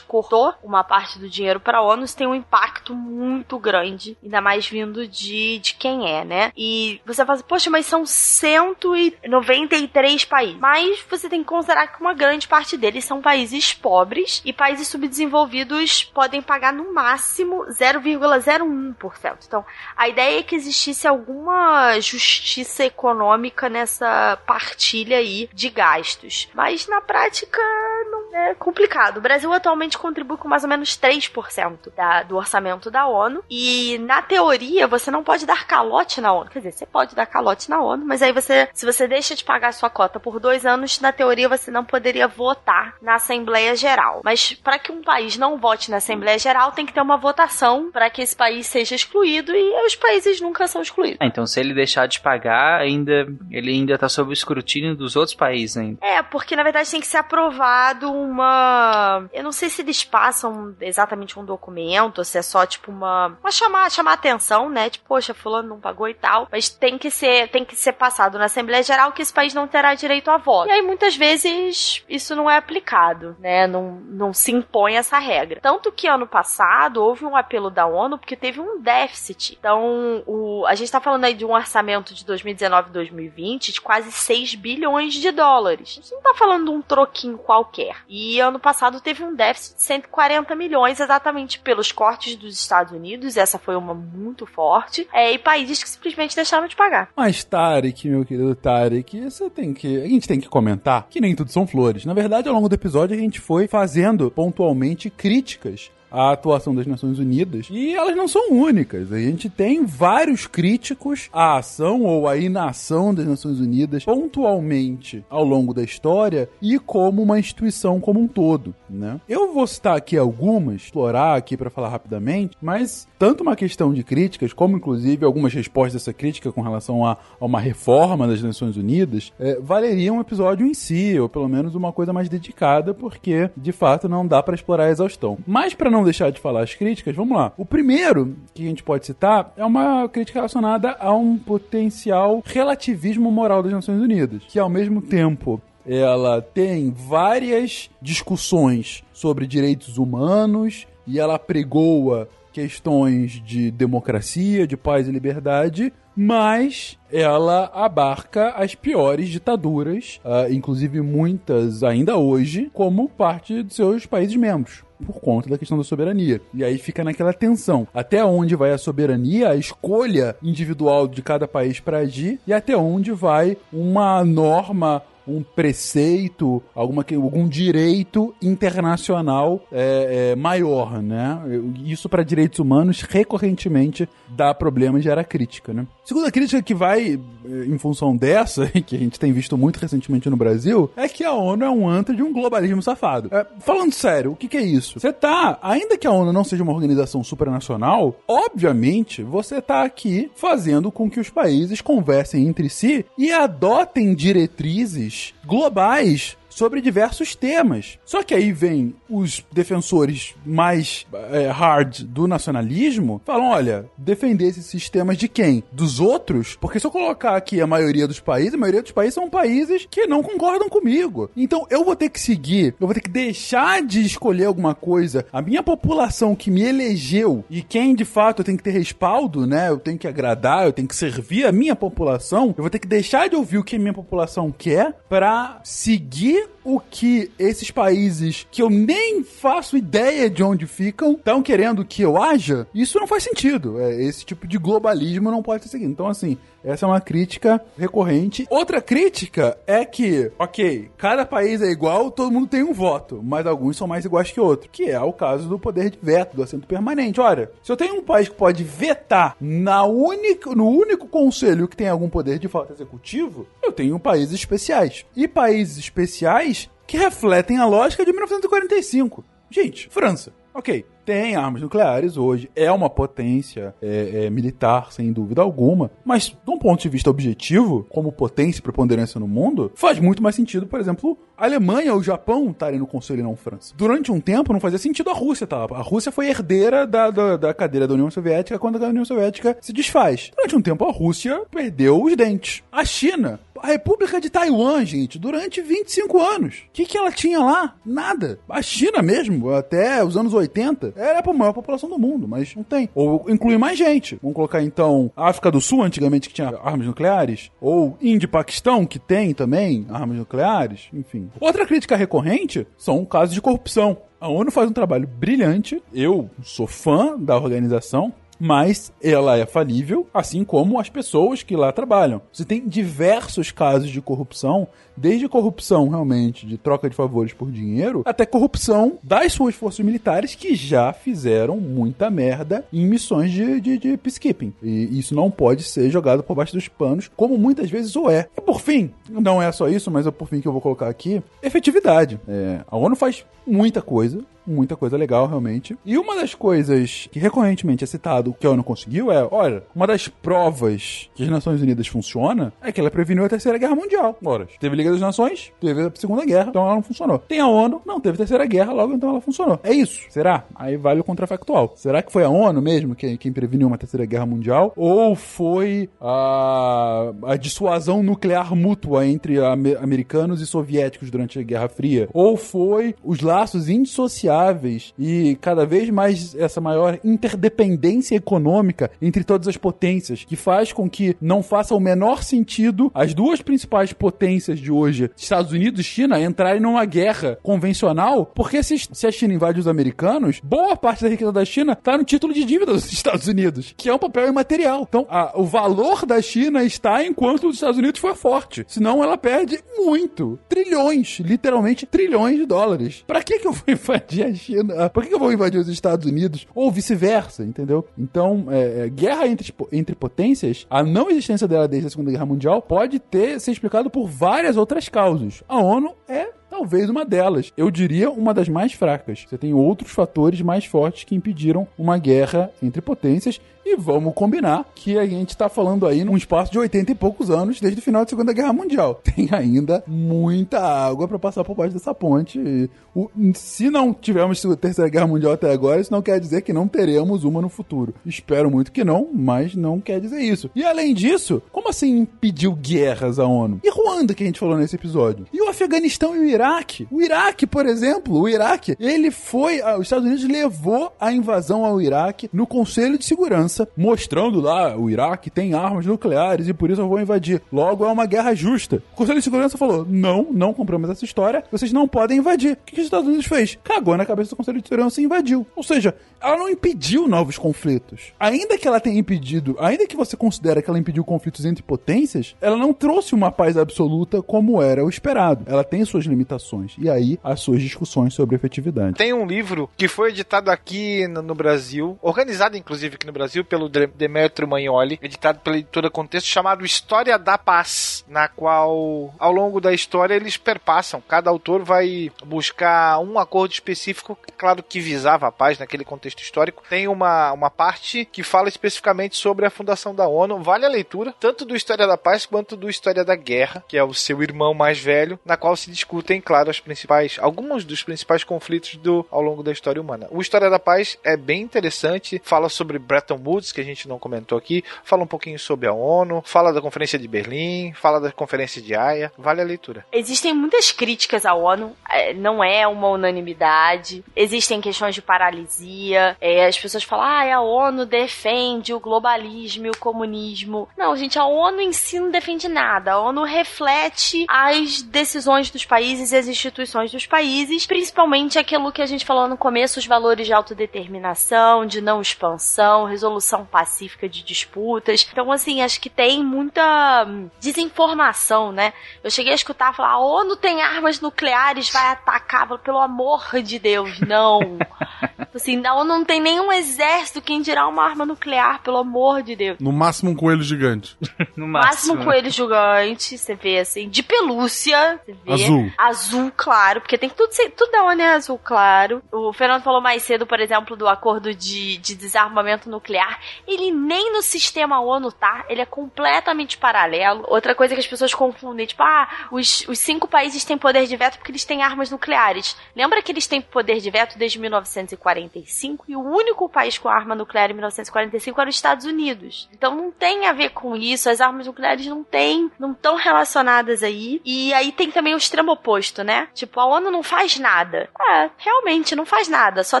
cortou uma parte do dinheiro para a ONU, isso tem um impacto muito grande, ainda mais vindo de, de quem é, né? E você fala assim, poxa, mas são 193 países. Mas você tem que considerar que uma grande parte deles são países pobres e países subdesenvolvidos podem pagar no máximo 0,01%. Então, a ideia é que existisse alguma justiça econômica nessa partilha aí de gastos. Mas na prática não é complicado. O Brasil atualmente contribui com mais ou menos 3% da, do orçamento da ONU. E na teoria você não pode dar calote na ONU. Quer dizer, você pode dar calote na ONU, mas aí você, se você deixa de pagar a sua cota por dois anos, na teoria você não poderia votar na Assembleia Geral. Mas para que um país não vote na Assembleia Geral, tem que ter uma votação para que esse país seja excluído e os países nunca são excluídos. Ah, então se ele deixar de pagar, ainda ele ainda tá sob o escrutínio dos outros países ainda. É, porque na verdade tem que ser aprovado uma. Eu não sei se eles passam exatamente um documento, ou se é só tipo uma. Uma chamar, chamar atenção, né? Tipo, poxa, fulano não pagou e tal. Mas tem que ser, tem que ser passado na Assembleia Geral que esse país não terá direito a voto. E aí muitas vezes isso não é aplicado, né? Não, não se impõe essa regra. Tanto que ano passado houve um apelo da ONU porque teve um déficit. Então, o, a gente tá falando aí de um orçamento de 2019 e 2020 de quase 6 bilhões de dólares. A gente não tá falando de um troquinho qualquer. E ano passado teve um déficit de 140 milhões exatamente pelos cortes dos Estados Unidos, essa foi uma muito forte, é, e países que simplesmente deixaram de pagar. Mas, Tarek, meu querido Tarek, você tem que. A gente tem que comentar que nem tudo são flores. Na verdade, ao longo do episódio, a gente foi fazendo pontualmente críticas à atuação das Nações Unidas e elas não são únicas. A gente tem vários críticos à ação ou à inação das Nações Unidas pontualmente ao longo da história e como uma instituição como um todo, né? Eu vou citar aqui algumas, explorar aqui para falar rapidamente, mas tanto uma questão de críticas como inclusive algumas respostas dessa crítica com relação a, a uma reforma das Nações Unidas é, valeria um episódio em si ou pelo menos uma coisa mais dedicada porque de fato não dá para explorar a exaustão. Mas para não deixar de falar as críticas, vamos lá. O primeiro que a gente pode citar é uma crítica relacionada a um potencial relativismo moral das Nações Unidas, que ao mesmo tempo ela tem várias discussões sobre direitos humanos e ela pregoa questões de democracia, de paz e liberdade, mas ela abarca as piores ditaduras, uh, inclusive muitas ainda hoje, como parte de seus países membros por conta da questão da soberania. E aí fica naquela tensão. Até onde vai a soberania, a escolha individual de cada país para agir, e até onde vai uma norma um preceito, alguma, algum direito internacional é, é, maior, né? Isso para direitos humanos recorrentemente dá problema e gera crítica, né? Segunda crítica que vai eh, em função dessa, [LAUGHS] que a gente tem visto muito recentemente no Brasil, é que a ONU é um antro de um globalismo safado. É, falando sério, o que, que é isso? Você tá, ainda que a ONU não seja uma organização supranacional, obviamente você tá aqui fazendo com que os países conversem entre si e adotem diretrizes globais sobre diversos temas. Só que aí vem os defensores mais é, hard do nacionalismo, falam, olha, defender esses sistemas de quem? Dos outros? Porque se eu colocar aqui a maioria dos países, a maioria dos países são países que não concordam comigo. Então eu vou ter que seguir, eu vou ter que deixar de escolher alguma coisa. A minha população que me elegeu e quem de fato eu tenho que ter respaldo, né? Eu tenho que agradar, eu tenho que servir a minha população. Eu vou ter que deixar de ouvir o que a minha população quer para seguir o que esses países que eu nem faço ideia de onde ficam estão querendo que eu haja, isso não faz sentido. É, esse tipo de globalismo não pode ser seguido. Então, assim, essa é uma crítica recorrente. Outra crítica é que, ok, cada país é igual, todo mundo tem um voto, mas alguns são mais iguais que outros, que é o caso do poder de veto, do assento permanente. Olha, se eu tenho um país que pode vetar na única, no único conselho que tem algum poder de fato executivo, eu tenho países especiais. E países especiais que refletem a lógica de 1945. Gente, França. Ok, tem armas nucleares hoje, é uma potência é, é, militar, sem dúvida alguma, mas de um ponto de vista objetivo, como potência e preponderância no mundo, faz muito mais sentido, por exemplo, a Alemanha ou o Japão estarem no Conselho e não França. Durante um tempo não fazia sentido a Rússia tá? A Rússia foi herdeira da, da, da, cadeira da União Soviética quando a União Soviética se desfaz. Durante um tempo a Rússia perdeu os dentes. A China a República de Taiwan, gente, durante 25 anos. O que, que ela tinha lá? Nada. A China mesmo, até os anos 80, era a maior população do mundo, mas não tem. Ou inclui mais gente. Vamos colocar então África do Sul, antigamente que tinha armas nucleares, ou Índia e Paquistão, que tem também armas nucleares, enfim. Outra crítica recorrente são casos de corrupção. A ONU faz um trabalho brilhante. Eu sou fã da organização mas ela é falível, assim como as pessoas que lá trabalham. Você tem diversos casos de corrupção, desde corrupção realmente de troca de favores por dinheiro, até corrupção das suas forças militares que já fizeram muita merda em missões de, de, de peacekeeping. E isso não pode ser jogado por baixo dos panos, como muitas vezes o é. E por fim, não é só isso, mas é por fim que eu vou colocar aqui, efetividade. É, a ONU faz muita coisa, muita coisa legal, realmente. E uma das coisas que recorrentemente é citado que a ONU conseguiu é, olha, uma das provas que as Nações Unidas funciona é que ela preveniu a Terceira Guerra Mundial. Ora, teve Liga das Nações, teve a Segunda Guerra, então ela não funcionou. Tem a ONU, não teve a Terceira Guerra, logo então ela funcionou. É isso. Será? Aí vale o contrafactual. Será que foi a ONU mesmo quem, quem preveniu uma Terceira Guerra Mundial? Ou foi a, a dissuasão nuclear mútua entre americanos e soviéticos durante a Guerra Fria? Ou foi os laços indissociáveis e cada vez mais essa maior interdependência econômica entre todas as potências, que faz com que não faça o menor sentido as duas principais potências de hoje, Estados Unidos e China, entrarem numa guerra convencional, porque se, se a China invade os americanos, boa parte da riqueza da China está no título de dívida dos [LAUGHS] Estados Unidos, que é um papel imaterial. Então, a, o valor da China está enquanto os Estados Unidos for forte. Senão ela perde muito. Trilhões, literalmente trilhões de dólares. Para que, que eu vou [LAUGHS] invadir a China? Por que eu vou invadir os Estados Unidos? Ou vice-versa, entendeu? Então, é, é, guerra entre, entre potências, a não existência dela desde a Segunda Guerra Mundial pode ter ser explicado por várias outras causas. A ONU é talvez uma delas. Eu diria uma das mais fracas. Você tem outros fatores mais fortes que impediram uma guerra entre potências e vamos combinar que a gente está falando aí num espaço de 80 e poucos anos, desde o final da Segunda Guerra Mundial. [LAUGHS] Tem ainda muita água para passar por baixo dessa ponte. O, se não tivermos Terceira Guerra Mundial até agora, isso não quer dizer que não teremos uma no futuro. Espero muito que não, mas não quer dizer isso. E além disso, como assim impediu guerras a ONU? E Ruanda, que a gente falou nesse episódio? E o Afeganistão e o Iraque? Iraque. O Iraque, por exemplo, o Iraque, ele foi, ah, os Estados Unidos levou a invasão ao Iraque no Conselho de Segurança, mostrando lá, o Iraque tem armas nucleares e por isso eu vou invadir. Logo, é uma guerra justa. O Conselho de Segurança falou, não, não compramos essa história, vocês não podem invadir. O que, que os Estados Unidos fez? Cagou na cabeça do Conselho de Segurança e invadiu. Ou seja, ela não impediu novos conflitos. Ainda que ela tenha impedido, ainda que você considere que ela impediu conflitos entre potências, ela não trouxe uma paz absoluta como era o esperado. Ela tem suas limitações. E aí, as suas discussões sobre efetividade. Tem um livro que foi editado aqui no, Brasil, organizado inclusive aqui no Brasil pelo De- Demetrio Magnoli, editado pela editora Contexto, chamado História da Paz, na qual, ao longo da história, eles perpassam. Cada autor vai buscar um acordo específico, claro que visava a paz naquele contexto histórico. Tem uma, uma parte que fala especificamente sobre a fundação da ONU. Vale a leitura, tanto do História da Paz quanto do História da Guerra, que é o seu irmão mais velho, na qual se discutem, claro, as principais, alguns dos principais conflitos do ao longo da história humana. O História da Paz é bem interessante, fala sobre Bretton Woods, que a gente não comentou aqui, fala um pouquinho sobre a ONU, fala da Conferência de Berlim, fala da Conferência de Haia. Vale a leitura. Existem muitas críticas à ONU, é, não é uma unanimidade. Existem questões de paralisia. é, as pessoas falam, ah, a ONU defende o globalismo e o comunismo. Não, gente, a ONU em si não defende nada. A ONU reflete as decisões dos países e as instituições dos países, principalmente aquilo que a gente falou no começo, os valores de autodeterminação, de não expansão, resolução pacífica de disputas. Então, assim, acho que tem muita hum, desinformação, né? Eu cheguei a escutar falar, a ONU tem armas nucleares, vai atacar. Pelo amor de Deus, não. [LAUGHS] assim, a ONU não tem nenhum exército, quem dirá uma arma nuclear, pelo amor de Deus. No máximo um coelho gigante. [LAUGHS] no Máximo coelho gigante, você vê assim, de pelúcia, você vê. Azul. Azul, claro, porque tem que tudo, tudo da ONU é azul, claro. O Fernando falou mais cedo, por exemplo, do acordo de, de desarmamento nuclear. Ele nem no sistema ONU tá, ele é completamente paralelo. Outra coisa que as pessoas confundem, tipo, ah, os, os cinco países têm poder de veto porque eles têm armas nucleares. Lembra que eles têm poder de veto desde 1945 e o único país com arma nuclear em 1945 era os Estados Unidos. Então não tem a ver com isso, as armas nucleares não têm, não estão relacionadas aí. E aí tem também o extremo oposto, né? Tipo, a ONU não faz nada. É, realmente não faz nada, só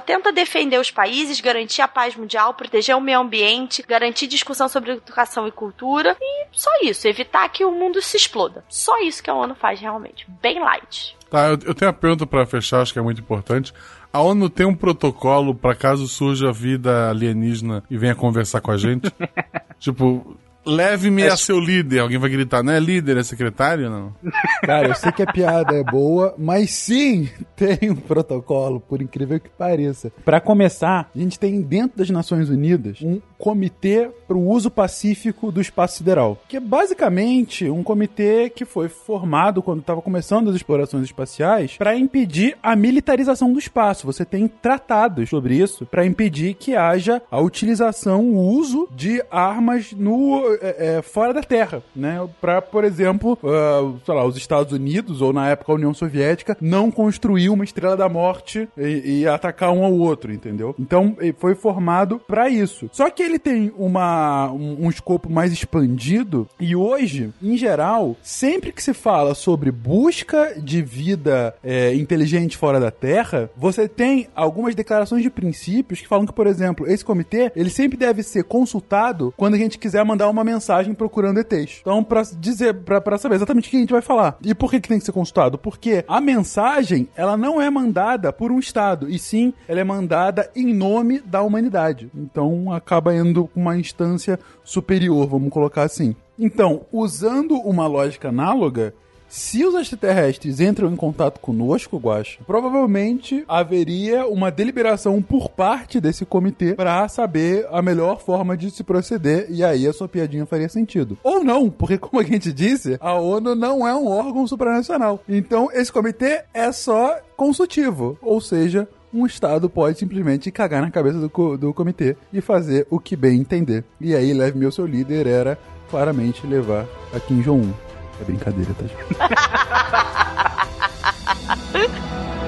tenta defender os países, garantir a paz mundial, proteger o meio ambiente, garantir discussão sobre educação e cultura e só isso, evitar que o mundo se exploda. Só isso que a ONU faz realmente, bem light. Tá, eu, eu tenho uma pergunta pra fechar, acho que é muito importante. A ONU tem um protocolo pra caso surja vida alienígena e venha conversar com a gente? [LAUGHS] tipo, leve-me a seu líder. Alguém vai gritar, não é líder, é secretário? Não. [LAUGHS] Cara, eu sei que a piada é boa, mas sim, [LAUGHS] tem um protocolo, por incrível que pareça. Pra começar, a gente tem dentro das Nações Unidas um comitê para o uso pacífico do espaço sideral, que é basicamente um comitê que foi formado quando estava começando as explorações espaciais para impedir a militarização do espaço. Você tem tratados sobre isso para impedir que haja a utilização, o uso de armas no é, é, fora da Terra, né? Para, por exemplo, ah, sei lá, os Estados Unidos ou na época a União Soviética não construir uma estrela da morte e, e atacar um ao outro, entendeu? Então foi formado para isso. Só que ele tem uma, um, um escopo mais expandido e hoje, em geral, sempre que se fala sobre busca de vida é, inteligente fora da Terra, você tem algumas declarações de princípios que falam que, por exemplo, esse comitê ele sempre deve ser consultado quando a gente quiser mandar uma mensagem procurando ETs. Então, pra dizer, pra, pra saber exatamente o que a gente vai falar. E por que, que tem que ser consultado? Porque a mensagem, ela não é mandada por um Estado, e sim, ela é mandada em nome da humanidade. Então, acaba indo com uma instância superior, vamos colocar assim. Então, usando uma lógica análoga, se os extraterrestres entram em contato conosco, Guacha, provavelmente haveria uma deliberação por parte desse comitê para saber a melhor forma de se proceder e aí a sua piadinha faria sentido. Ou não, porque como a gente disse, a ONU não é um órgão supranacional. Então esse comitê é só consultivo, ou seja, um Estado pode simplesmente cagar na cabeça do, do comitê e fazer o que bem entender. E aí, Leve Meu Seu Líder era claramente levar a Kim Jong-un. É brincadeira, tá, gente? [LAUGHS]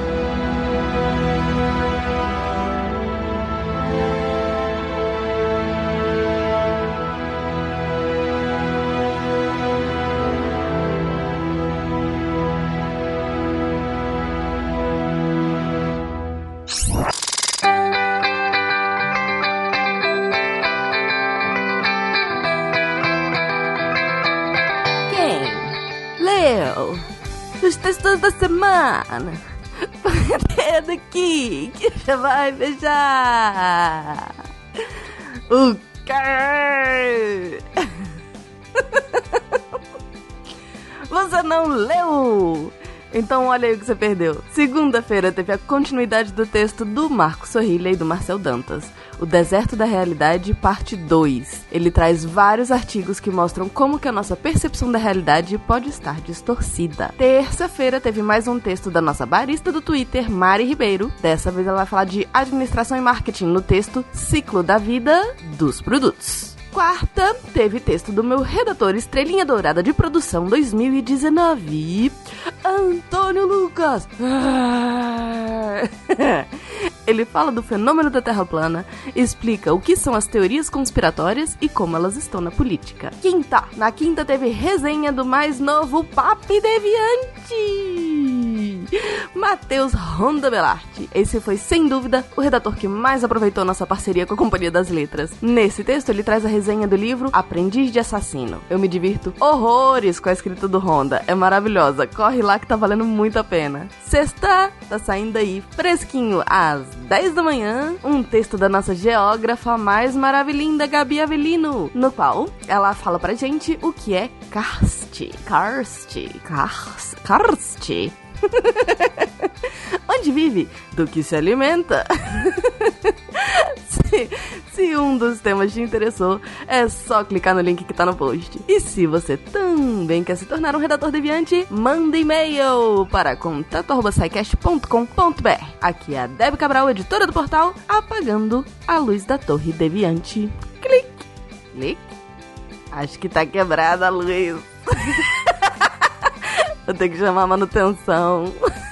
os textos da semana. Põe daqui, que já vai beijar. O quê? [LAUGHS] Você não leu? Então olha aí o que você perdeu. Segunda-feira teve a continuidade do texto do Marco Sorrilha e do Marcel Dantas. O Deserto da Realidade, parte 2. Ele traz vários artigos que mostram como que a nossa percepção da realidade pode estar distorcida. Terça-feira teve mais um texto da nossa barista do Twitter, Mari Ribeiro. Dessa vez ela vai falar de administração e marketing no texto Ciclo da Vida dos Produtos. Quarta, teve texto do meu redator Estrelinha Dourada de Produção 2019, Antônio Lucas. [LAUGHS] Ele fala do fenômeno da Terra plana, explica o que são as teorias conspiratórias e como elas estão na política. Quinta, na quinta teve resenha do mais novo Papi Deviante. Matheus Ronda Belarte. Esse foi, sem dúvida, o redator que mais aproveitou nossa parceria com a Companhia das Letras. Nesse texto, ele traz a resenha do livro Aprendiz de Assassino. Eu me divirto horrores com a escrita do Honda. É maravilhosa. Corre lá que tá valendo muito a pena. Sexta, tá saindo aí fresquinho às 10 da manhã, um texto da nossa geógrafa mais maravilhinda, Gabi Avelino, no qual ela fala pra gente o que é karst. Karst. Karst. Karst. [LAUGHS] Onde vive? Do que se alimenta? [LAUGHS] [LAUGHS] se, um dos temas te interessou, é só clicar no link que tá no post. E se você também quer se tornar um redator deviante, manda e-mail para contato.sicast.com.br. Aqui é a Deb Cabral, editora do portal, apagando a luz da torre deviante. Clique. Clique. Acho que tá quebrada a luz. [LAUGHS] Eu tenho que chamar a manutenção. [LAUGHS]